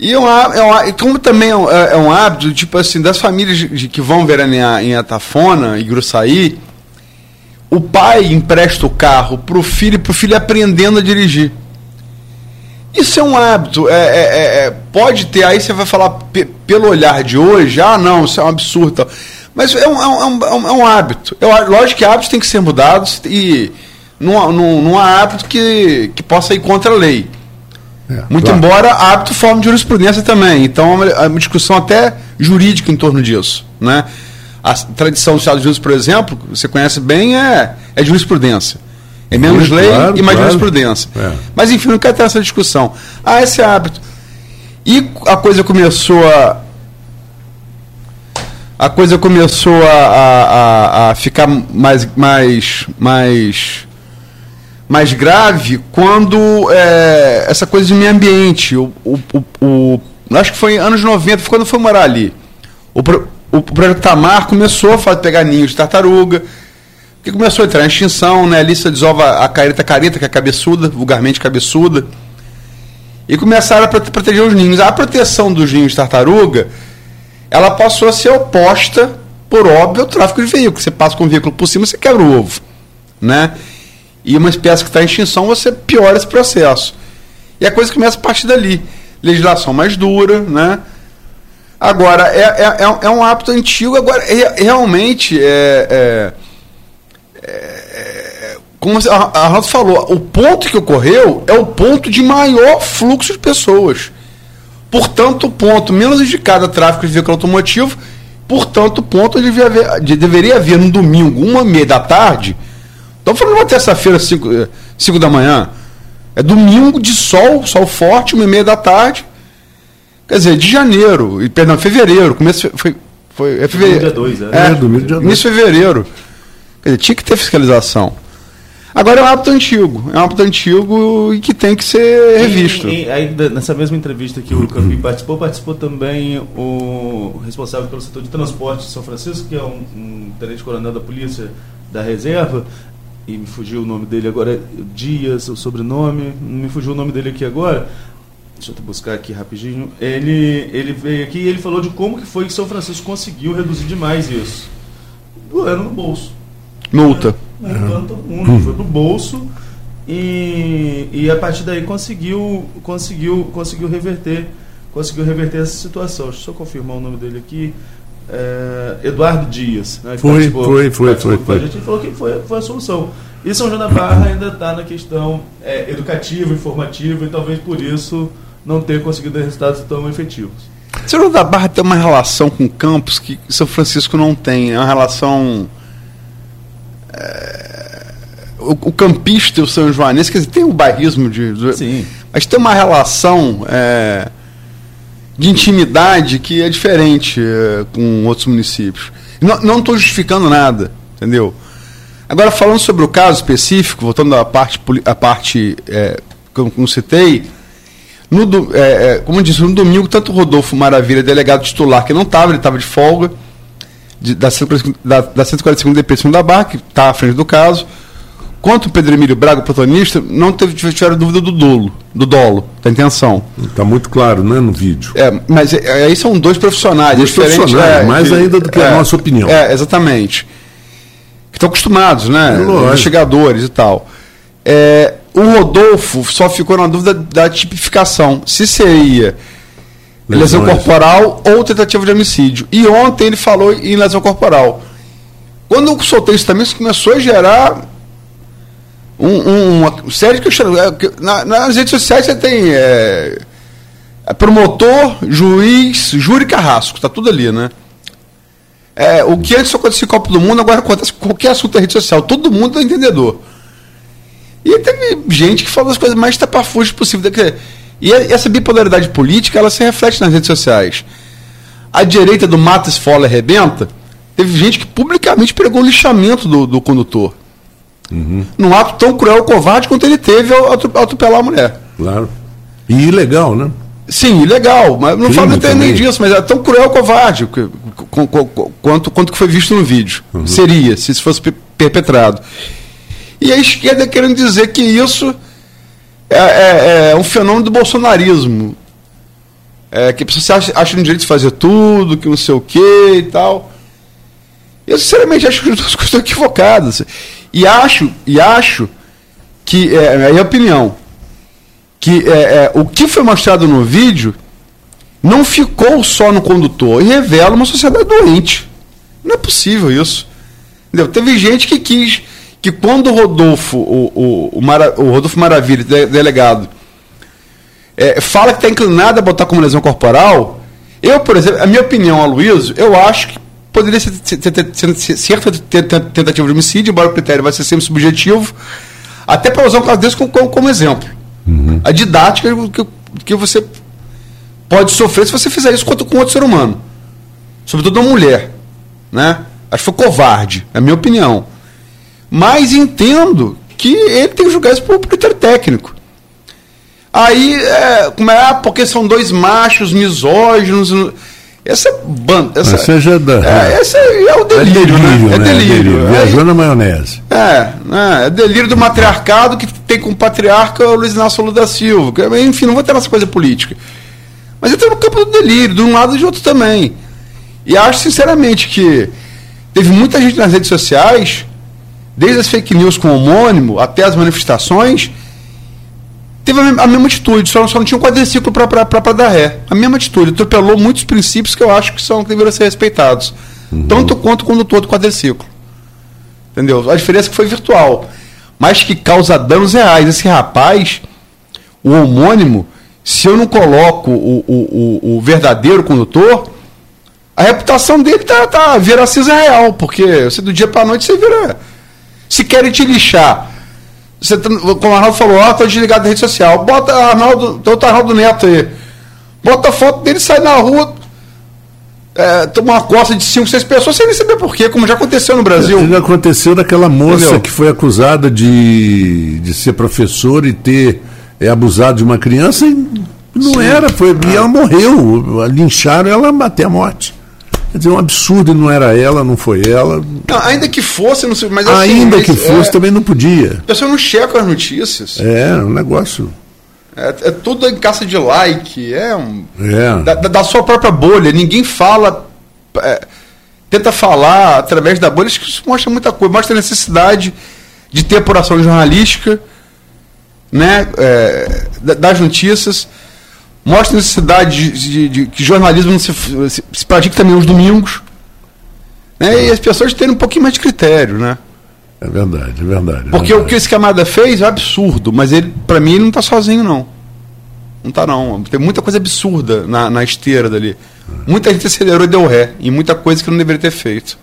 E é um, é um, como também é um, é- é um hábito, tipo assim, das famílias de, que vão veranear em Atafona e Gruçaí, o pai empresta o carro pro filho, pro filho aprendendo a dirigir. Isso é um hábito. É, é- é- é- pode ter, aí você vai falar pe- pelo olhar de hoje, ah, não, isso é um absurdo. tal. Mas é um, é um- é um- é um- hábito. Eu, lógico que hábitos têm que ser mudados e não, há- não, não há hábito que, que possa ir contra a lei. É, Muito claro. embora hábito forme de jurisprudência também. Então, é uma, é uma discussão até jurídica em torno disso. Né? A tradição dos Estados Unidos, por exemplo, você conhece bem, é, é jurisprudência. É menos lei claro, e mais claro. jurisprudência. É. Mas, enfim, não quero ter essa discussão. Ah, esse hábito. E a coisa começou a. A coisa começou a, a, a, ficar mais, mais, mais mais grave quando é, essa coisa de meio ambiente. O, o, o, acho que foi anos 90, foi quando foi morar ali. O, o projeto Tamar começou a pegar ninhos de tartaruga, que começou a entrar em extinção, né? Ali se desova a careta careta, que é cabeçuda, vulgarmente cabeçuda. E começaram a prote- proteger os ninhos. A proteção dos ninhos de tartaruga, ela passou a ser oposta, por óbvio, ao tráfico de veículos. Você passa com um veículo por cima, você quebra o ovo. Né? e uma espécie que está em extinção, você piora esse processo. E a coisa começa a partir dali. Legislação mais dura, né? Agora, é, é, é um- é hábito antigo, agora, é- realmente, é, é- é- como a a falou, o ponto que ocorreu é o ponto de maior fluxo de pessoas. Portanto, o ponto menos indicado a tráfego de veículo automotivo, portanto, o ponto devia haver- de- deveria haver no domingo, uma e meia da tarde, Estamos falando de uma terça-feira, 5 da manhã. É domingo de sol, sol forte, uma e meia da tarde. Quer dizer, de janeiro, e, perdão, fevereiro. Começo foi. foi é fevereiro. Dia dois, é. É, domingo, dia dois. Início de fevereiro. Quer dizer, tinha que ter fiscalização. Agora é um hábito antigo. É um hábito antigo e que tem que ser revisto. E, e, aí, nessa mesma entrevista que o Campi participou, participou também o responsável pelo setor de transporte de São Francisco, que é um, um tenente-coronel da polícia da reserva, e me fugiu o nome dele agora, Dias, o sobrenome, me fugiu o nome dele aqui agora. Deixa eu buscar aqui rapidinho. Ele, ele veio aqui e ele falou de como que foi que São Francisco conseguiu reduzir demais isso. Doando no bolso. Multa. Mundo, foi pro bolso e, e a partir daí conseguiu, conseguiu, conseguiu reverter conseguiu reverter essa situação. Deixa eu só confirmar o nome dele aqui. É, Eduardo Dias. Né, foi, foi, foi, foi, foi. A gente falou que foi, foi a solução. E São João da Barra ainda está na questão é, educativa, informativa, e talvez por isso não tenha conseguido resultados tão efetivos. São João da Barra tem uma relação com campos que São Francisco não tem. É uma relação. É, o, o, campista e o São Joanense, quer dizer, tem o bairrismo de. Sim. Mas tem uma relação é, de intimidade que é diferente é, com outros municípios. Não estou justificando nada, entendeu? Agora, falando sobre o caso específico, voltando à parte, à parte é, que eu não citei, no, é, é, como eu disse, no domingo, tanto o Rodolfo Maravilha, delegado titular, que não estava, ele estava de folga, de, da, da, da 145 DP da Barra, que está à frente do caso, quanto o Pedro Emílio Braga, protagonista, não teve, tiveram dúvida do dolo, do dolo, da intenção. Está muito claro, né, no vídeo. É, mas é, aí são dois profissionais. Dois profissionais, é, mais de, ainda do que a nossa opinião. É, exatamente que estão acostumados, né? Lógico. Investigadores e tal. É, o Rodolfo só ficou na dúvida da tipificação. Se seria lesão corporal ou tentativa de homicídio. E ontem ele falou em lesão corporal. Quando eu soltei isso também, isso começou a gerar um, um, uma série de questionamentos. É, na, nas redes sociais você tem é, é, promotor, juiz, júri carrasco, tá tudo ali, né? É, o que antes acontecia em Copa do Mundo, agora acontece com qualquer assunto da rede social. Todo mundo é entendedor. E teve gente que falou as coisas mais tapafúrdias possível. E essa bipolaridade política, ela se reflete nas redes sociais. A direita do Mata, Esfola e Rebenta, teve gente que publicamente pregou o lixamento do, do condutor. Uhum. Num ato tão cruel e covarde quanto ele teve ao atropelar a mulher. Claro. E ilegal, né? Sim, ilegal, mas não falo nem disso, mas é tão cruel covarde quanto, quanto que foi visto no vídeo. Uhum. Seria, se isso fosse perpetrado. E a esquerda querendo dizer que isso é, é, é um fenômeno do bolsonarismo. É, que a pessoa acha, acha no direito de fazer tudo, que não sei o que e tal. Eu sinceramente acho que as duas coisas estão equivocadas. E acho, e acho que, é, é a minha opinião, que é, é, o que foi mostrado no vídeo não ficou só no condutor e revela uma sociedade doente. Não é possível isso. Entendeu? Teve gente que quis que quando o Rodolfo, o, o, o, Mara, o Rodolfo Maravilha, delegado, é, fala que está inclinado a botar como lesão corporal, eu, por exemplo, a minha opinião, Aloysio, eu acho que poderia ser, ser, ser, ser certa tentativa de homicídio, embora o critério vai ser sempre subjetivo, até para usar um caso desse como, como, como exemplo. Uhum. A didática que, que você pode sofrer se você fizer isso com outro ser humano. Sobretudo uma mulher. Né? Acho que foi covarde, é a minha opinião. Mas entendo que ele tem que julgar isso por critério técnico. Aí, é, como é, ah, porque são dois machos misóginos. Essa banda. Essa, da, é, esse é o delírio, é delírio né? É né? delírio. É Viajou na maionese. É, né? é delírio do matriarcado que tem como patriarca o Luiz Inácio Lula da Silva. Enfim, não vou ter essa coisa política. Mas entra no campo do delírio, de um lado e de outro também. E acho sinceramente que teve muita gente nas redes sociais, desde as fake news com homônimo até as manifestações, teve a mesma atitude, só, só não tinha um quadriciclo para dar ré. A mesma atitude, atropelou muitos princípios que eu acho que são que deveriam ser respeitados. Uhum. Tanto quanto o condutor do quadriciclo. Entendeu? A diferença é que foi virtual. Mas que causa danos reais. Esse rapaz, o homônimo, se eu não coloco o, o, o, o verdadeiro condutor, a reputação dele tá, tá vira cinza real, porque você do dia para noite você vira. Se querem te lixar você, tá, como o Arnaldo falou, oh, tô desligado da rede social. Bota Arnaldo, outro Arnaldo Neto aí. Bota a foto dele, sai na rua, é, toma uma costa de 5, 6 pessoas sem nem saber porquê, como já aconteceu no Brasil. Já aconteceu daquela moça Entendeu? que foi acusada de, de ser professora e ter é, abusado de uma criança e não Sim. era, foi, e ela morreu. Lincharam ela até a morte. Quer dizer, um absurdo, não era ela, não foi ela. Não, ainda que fosse, não sei, mas assim, Ainda que fosse, é, também não podia. A pessoa não checa as notícias. É, um negócio. É, é tudo em caça de like, é um. É. Da, da sua própria bolha. Ninguém fala. É, tenta falar através da bolha, acho que isso mostra muita coisa, mostra a necessidade de ter apuração jornalística, né? É, das notícias mostra a necessidade de, de- de que jornalismo não se, se, se pratique também aos domingos. Né? E as pessoas terem um pouquinho mais de critério, né? É verdade, é verdade. é Porque o verdade. que esse camarada fez é absurdo, mas ele, para mim, ele não tá sozinho, não. Não tá, não. Tem muita coisa absurda na, na esteira dali. Muita gente acelerou e deu ré, em muita coisa que não deveria ter feito.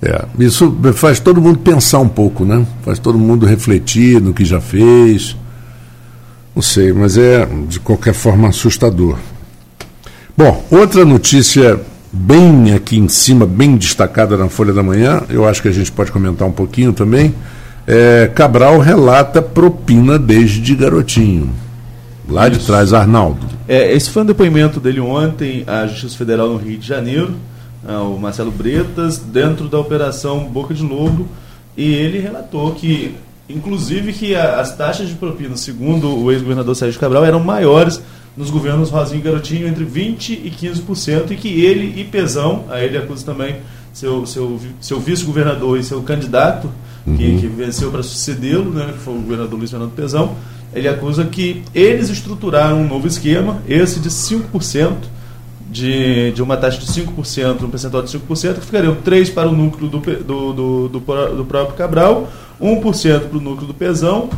É, isso faz todo mundo pensar um pouco, né? Faz todo mundo refletir no que já fez. Não sei, mas é de qualquer forma assustador. Bom, outra notícia bem aqui em cima, bem destacada na Folha da Manhã, eu acho que a gente pode comentar um pouquinho também. É, Cabral relata propina desde garotinho. Lá de Isso. trás, Arnaldo. É, esse foi um depoimento dele ontem à Justiça Federal no Rio de Janeiro, ao Marcelo Bretas, dentro da Operação Boca de Lobo, e ele relatou que, inclusive, que a- as taxas de propina, segundo o ex-governador Sérgio Cabral, eram maiores nos governos Rosinho e Garotinho, entre 20% e 15%, e que ele e Pezão, a ele acusa também seu, seu, seu vice-governador e seu candidato, que, que venceu para sucedê-lo, né, que foi o governador Luiz Fernando Pezão, ele acusa que eles estruturaram um novo esquema, esse de 5%, de, de uma taxa de 5%, um percentual de 5%, que ficariam 3% para o núcleo do, do, do, do, do próprio Cabral, 1% para o núcleo do Pezão,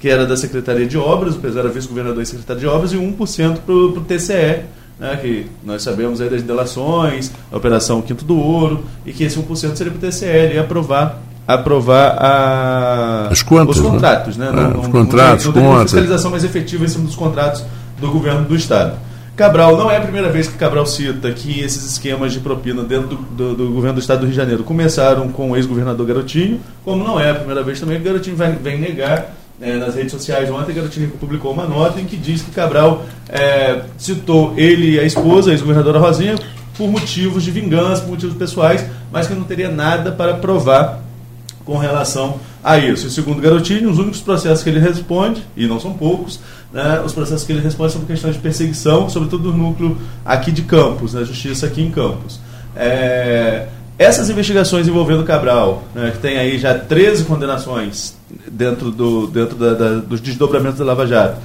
que era da Secretaria de Obras, o Pezão era vice-governador e secretário de Obras, e 1% para o TCE, né, que nós sabemos aí das delações, a Operação Quinto do Ouro, e que esse 1% seria para o TCE, aprovar aprovar a, As contas, os né? contratos, né? É, Não- os não- contratos, não, não uma contas. fiscalização mais efetiva em cima dos contratos do governo do Estado. Cabral, não é a primeira vez que Cabral cita que esses esquemas de propina dentro do, do- do governo do Estado do Rio de Janeiro começaram com o ex-governador Garotinho, como não é a primeira vez também que Garotinho vem negar eh, nas redes sociais. Ontem, Garotinho publicou uma nota em que diz que Cabral eh, citou ele e a esposa, a ex-governadora Rosinha, por motivos de vingança, por motivos pessoais, mas que não teria nada para provar com relação a isso. E segundo Garotinho, os únicos processos que ele responde, e não são poucos, né, os processos que ele responde são por questões de perseguição, sobretudo no núcleo aqui de Campos, na justiça aqui em Campos. É, essas investigações envolvendo Cabral, né, que tem aí já 13 condenações dentro, do, dentro da- da- dos desdobramentos da Lava Jato,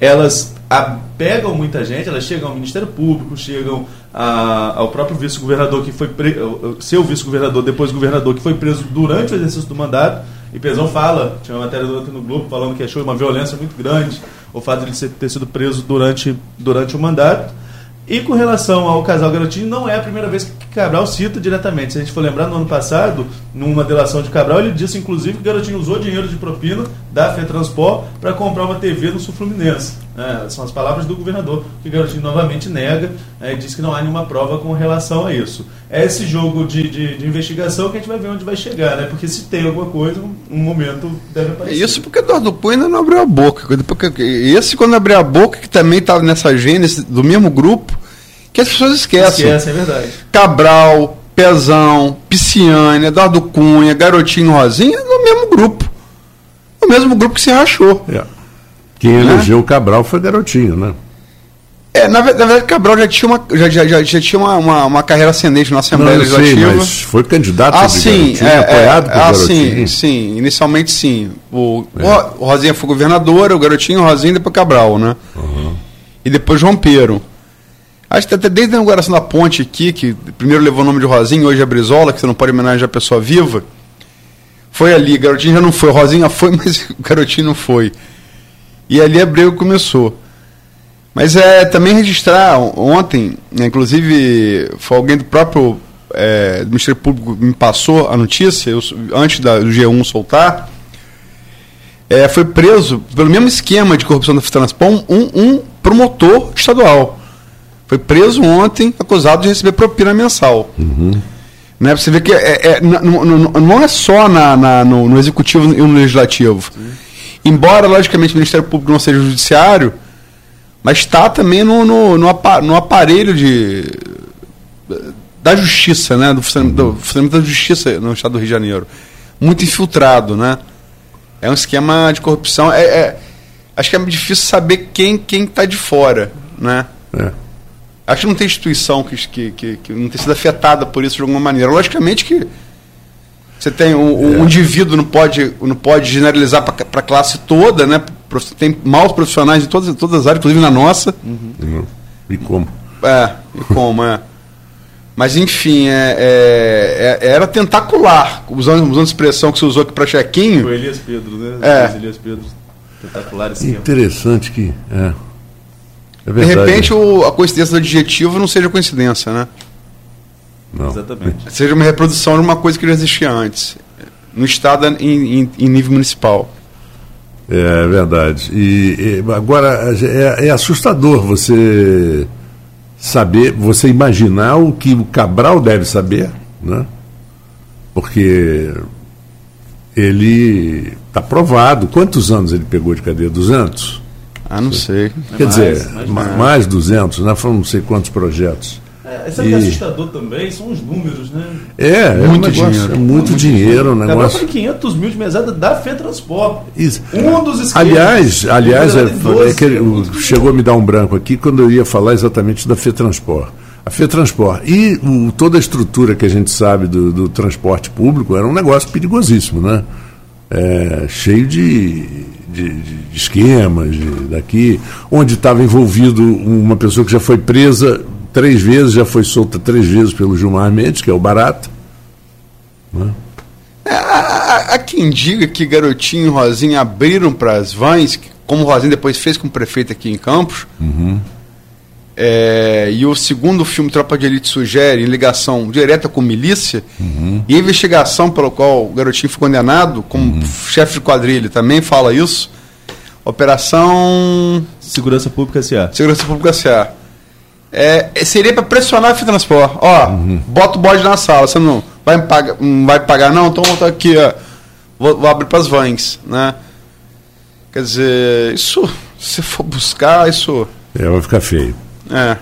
elas pegam muita gente, elas chegam ao Ministério Público, chegam a- ao próprio vice-governador que foi seu vice-governador, depois governador que foi preso durante o exercício do mandato. E Pezão fala, tinha uma matéria ontem no Globo falando que achou uma violência muito grande o fato de ele ter sido preso durante, durante o mandato. E com relação ao casal Garotinho, não é a primeira vez que Cabral cita diretamente. Se a gente for lembrar, no ano passado, numa delação de Cabral, ele disse inclusive que Garotinho usou dinheiro de propina da FETransport para comprar uma TV no Sul Fluminense. É, são as palavras do governador, que Garotinho novamente nega é, e diz que não há nenhuma prova com relação a isso. É esse jogo de, de, de investigação que a gente vai ver onde vai chegar, né? Porque se tem alguma coisa, um, momento deve É aparecer. Isso porque Eduardo Cunha ainda não abriu a boca. Porque esse, quando abriu a boca, que também estava nessa gênese do mesmo grupo, que as pessoas esquecem. Esquece, é verdade. Cabral, Pezão, Pisciane, Eduardo Cunha, Garotinho Rosinha, no mesmo grupo. O mesmo grupo que se rachou. É. Quem elegeu o Cabral foi garotinho, né? É, na, ve- na verdade, Cabral já tinha uma, já, já, já, já tinha uma, uma, uma carreira ascendente na Assembleia Não, Legislativa. mas foi candidato Ah, sim, garotinho, é, apoiado é, por ah, garotinho. sim, sim, inicialmente sim. O, É. o, Rosinha foi governadora, o Garotinho, o Rosinha e depois Cabral, né? E depois romperam. Acho que até desde a inauguração da ponte aqui, que primeiro levou o nome de Rosinha, hoje é Brizola, que você não pode homenagear a pessoa viva. Foi ali, Garotinho já não foi, Rosinha foi, mas o Garotinho não foi. E ali a briga começou. Mas é também registrar on- ontem, né, inclusive foi alguém do próprio é, do Ministério Público me passou a notícia, eu antes da, do G1 soltar, é, foi preso pelo mesmo esquema de corrupção da Fitranspom um, um promotor estadual. Foi preso ontem, acusado de receber propina mensal. Né, pra você ver que é, é, n- n- n- não é só na, na- no, no executivo e no legislativo. Embora, logicamente, o Ministério Público não seja o judiciário, mas está também no, no, no, apa- no aparelho de, da justiça, né? Do funcionamento, do funcionamento da justiça no estado do Rio de Janeiro. Muito infiltrado, né? É um esquema de corrupção. É, é- acho que é difícil saber quem quem está de fora, né? É. Acho que não tem instituição que, que, que, que não tem sido afetada por isso de alguma maneira. Logicamente que você tem um, um É. indivíduo não pode não pode generalizar para a classe toda, né? tem maus profissionais de todas, todas as áreas, inclusive na nossa. E como? É, e como, é. Mas enfim, é, é- é- era tentacular, usando, usando a expressão que você usou aqui para chequinho. Foi Elias Pedro, né? É. Elias Pedro. Espetacular esse tempo. Interessante que. É, é De repente o- a coincidência do adjetivo não seja coincidência, né? Não. Exatamente. Seja uma reprodução de uma coisa que já existia antes. No estado em, em- em nível municipal. É verdade. E, e agora é, é assustador você saber, você imaginar o que o Cabral deve saber, né? Porque ele está provado. Quantos anos ele pegou de cadeia? 200? Ah, não sei. Quer mais, dizer, mais ma- mais. mais 200, né? Foram não sei quantos projetos. É, sabe que é E- assustador também? São os números, né? É, é um Muito negócio, dinheiro. É muito dinheiro, um Cabral negócio. foi 500 mil de mesada da FETransport. Isso. Um dos esquemas. Aliás, aliás é, Ele era de é que ele- 12, o- chegou a me dar um branco aqui quando eu ia falar exatamente da FETransport. A FETransport e o- toda a estrutura que a gente sabe do, do transporte público era um negócio perigosíssimo, né? É, cheio de, de- de esquemas de- daqui, onde estava envolvido uma pessoa que já foi presa três vezes, já foi solta três vezes pelo Gilmar Mendes, que é o Barata. É, há, há- quem diga que Garotinho e Rosinha abriram para as vans, como o Rosinha depois fez com o prefeito aqui em Campos. É, e o segundo filme, Tropa de Elite, sugere em ligação direta com milícia. E a investigação pelo qual o Garotinho foi condenado, como chefe de quadrilha, também fala isso. Operação Segurança Pública S.A. Segurança Pública S.A. É, é, seria para pressionar a Fitransport. Ó, bota o bode na sala, você não vai, me pagar, não vai pagar não? Então tá aqui, ó. Vou, vou abrir para as vans, né? Quer dizer, isso, se for buscar, isso... É, vai ficar feio. É.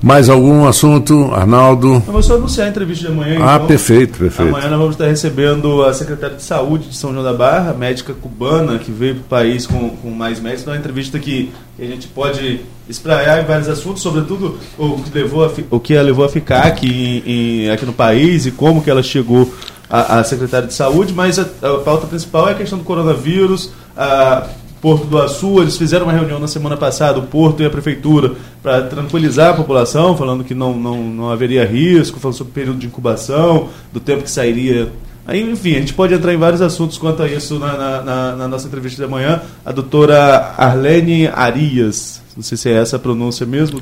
Mais algum assunto, Arnaldo? Eu vou só anunciar a entrevista de amanhã. Ah, então. perfeito, perfeito. Amanhã nós vamos estar recebendo a secretária de saúde de São João da Barra, médica cubana, que veio para o país com, com mais médicos. Então, é uma entrevista que, que a gente pode espraiar em vários assuntos, sobretudo o que, levou a, o que a levou a ficar aqui, em- em- aqui no país e como que ela chegou a, a secretária de saúde. Mas a, a pauta principal é a questão do coronavírus. A, Porto do Açu, eles fizeram uma reunião na semana passada, o Porto e a Prefeitura, para tranquilizar a população, falando que não, não, não haveria risco, falando sobre o período de incubação, do tempo que sairia. Aí, enfim, a gente pode entrar em vários assuntos quanto a isso na, na- na- na nossa entrevista de amanhã. A doutora Arlene Arias, não sei se é essa a pronúncia mesmo.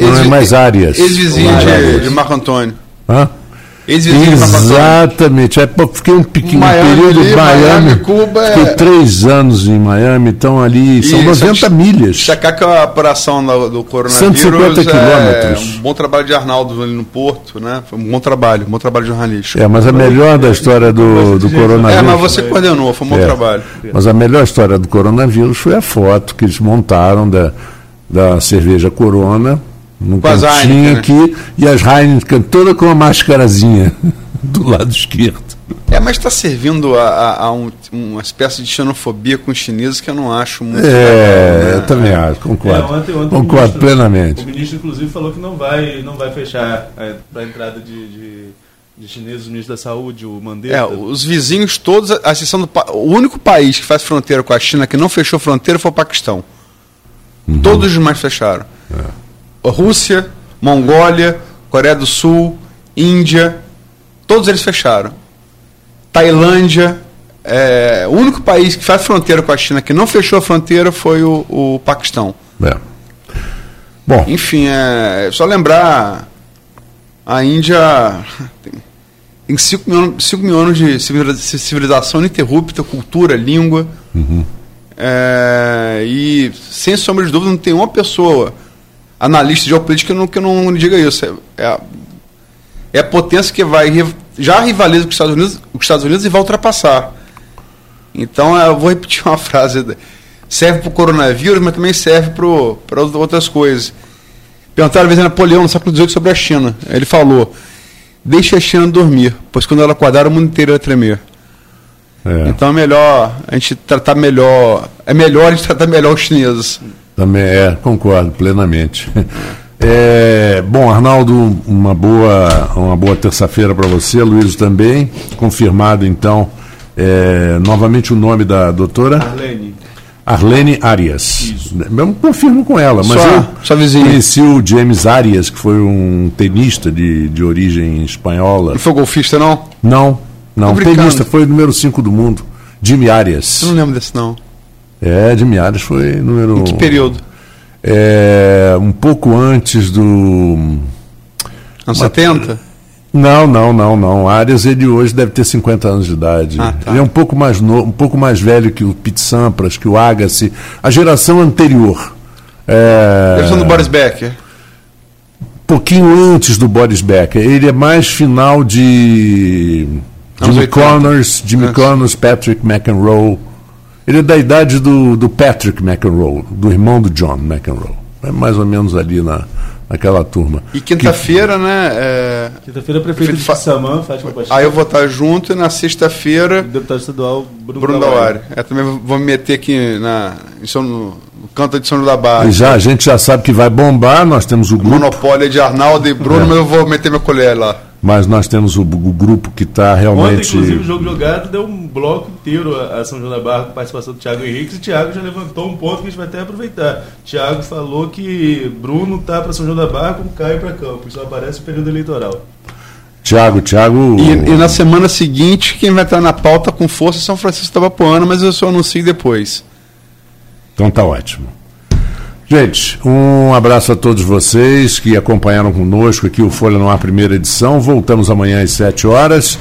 Não é mais Arias. Ex-vizinho Mais de, Arias. de Marco Antônio. Hã? Antônio. Exatamente. É, pô, fiquei um pequeno Miami período ali, em Miami. Miami, Cuba, é- Fiquei três anos em Miami, então ali são E 90 só- milhas. Destacar que a operação do, do coronavírus 150 é quilômetros. um bom trabalho de Arnaldo ali no Porto, né? Foi um bom trabalho, um bom trabalho jornalístico. É, mas a melhor da história do, do É, coronavírus. mas você coordenou, foi um bom É. trabalho. Mas a melhor história do coronavírus foi a foto que eles montaram da, da cerveja Corona, no Com as cantinho Heineken, né? aqui, e as Heineken toda com a mascarazinha do lado esquerdo. É, mas está servindo a, a- a um- uma espécie de xenofobia com os chineses que eu não acho muito. É, legal, né? eu também acho, concordo. É, ontem- ontem o concordo ministro- plenamente. O ministro, inclusive, falou que não vai, não vai fechar para a entrada de, de, de chineses, o ministro da Saúde, o Mandetta. É, os vizinhos todos, a exceção do o único país que faz fronteira com a China que não fechou fronteira foi o Paquistão. Uhum. Todos os demais fecharam. É. Rússia, Mongólia, Coreia do Sul, Índia, todos eles fecharam. Tailândia, é, o único país que faz fronteira com a China que não fechou a fronteira foi o, o Paquistão. É. Bom, Enfim, é só lembrar, a Índia tem 5 mil, anos- cinco mil anos de civiliza- civilização ininterrupta, cultura, língua. É, e, sem sombra de dúvida, não tem uma pessoa, analista que não, que não diga isso. É, é a, é a potência que vai já rivaliza com os Estados Unidos, os Estados Unidos e vai ultrapassar. Então, eu vou repetir uma frase. Serve para o coronavírus, mas também serve para outras coisas. Perguntaram uma vez a Napoleão no século XVIII sobre a China. Ele falou: Deixe a China dormir, pois quando ela acordar, o mundo inteiro vai tremer. é, Então é melhor a gente tratar melhor. É melhor a gente tratar melhor os chineses. Também é, concordo plenamente. É, bom, Arnaldo, uma boa, uma boa terça-feira para você, Luiz também. Confirmado então, é, novamente o nome da doutora Arlene. Arlene Arias. Eu confirmo com ela, mas Sua- eu vizinha. conheci o James Arias, que foi um tenista de, de origem espanhola. Não foi golfista, não? Não, não, tenista, foi o número 5 do mundo. Jimmy Arias. Eu não lembro desse, não. É, Jimmy Arias foi número. Em que período? É, um pouco antes do. Anos 70? Não, não, não, não. Arias, ele hoje deve ter 50 anos de idade. Ah, tá. Ele é um pouco mais no, um pouco mais velho que o Pete Sampras, que o Agassi, a geração anterior. É, Eles são do Boris Becker. pouquinho antes do Boris Becker. Ele é mais final de Jimmy 80. Connors, Jimmy. Connors, Patrick McEnroe. Ele é da idade do, do Patrick McEnroe, do irmão do John McEnroe. É mais ou menos ali na, naquela turma. E quinta-feira, né? é, Quinta-feira, prefeito Prefeito de Samã, Fátima Pacheco. Aí eu vou estar junto e na sexta-feira, Deputado estadual Bruno, Bruno Dauari. Dauari. É, também vou me meter aqui na, em São, no canto de São da Barra. E já, a gente já sabe que vai bombar, nós temos o grupo, Monopólio de Arnaldo e Bruno, É. mas eu vou meter minha colher lá. Mas nós temos o, o grupo que está Ontem, realmente. inclusive, o jogo jogado deu um bloco inteiro a a São João da Barra com participação do Thiago Henrique. E o Thiago já levantou um ponto que a gente vai até aproveitar. Thiago falou que Bruno tá para São João da Barra como Caio para Campos. Só aparece o período eleitoral. Tiago, Tiago. E, e na semana seguinte, quem vai estar na pauta com força é São Francisco Tabapuana, mas eu só anuncio depois. Então tá ótimo. Gente, um abraço a todos vocês que acompanharam conosco aqui o Folha no Ar primeira edição. Voltamos amanhã às 7 horas.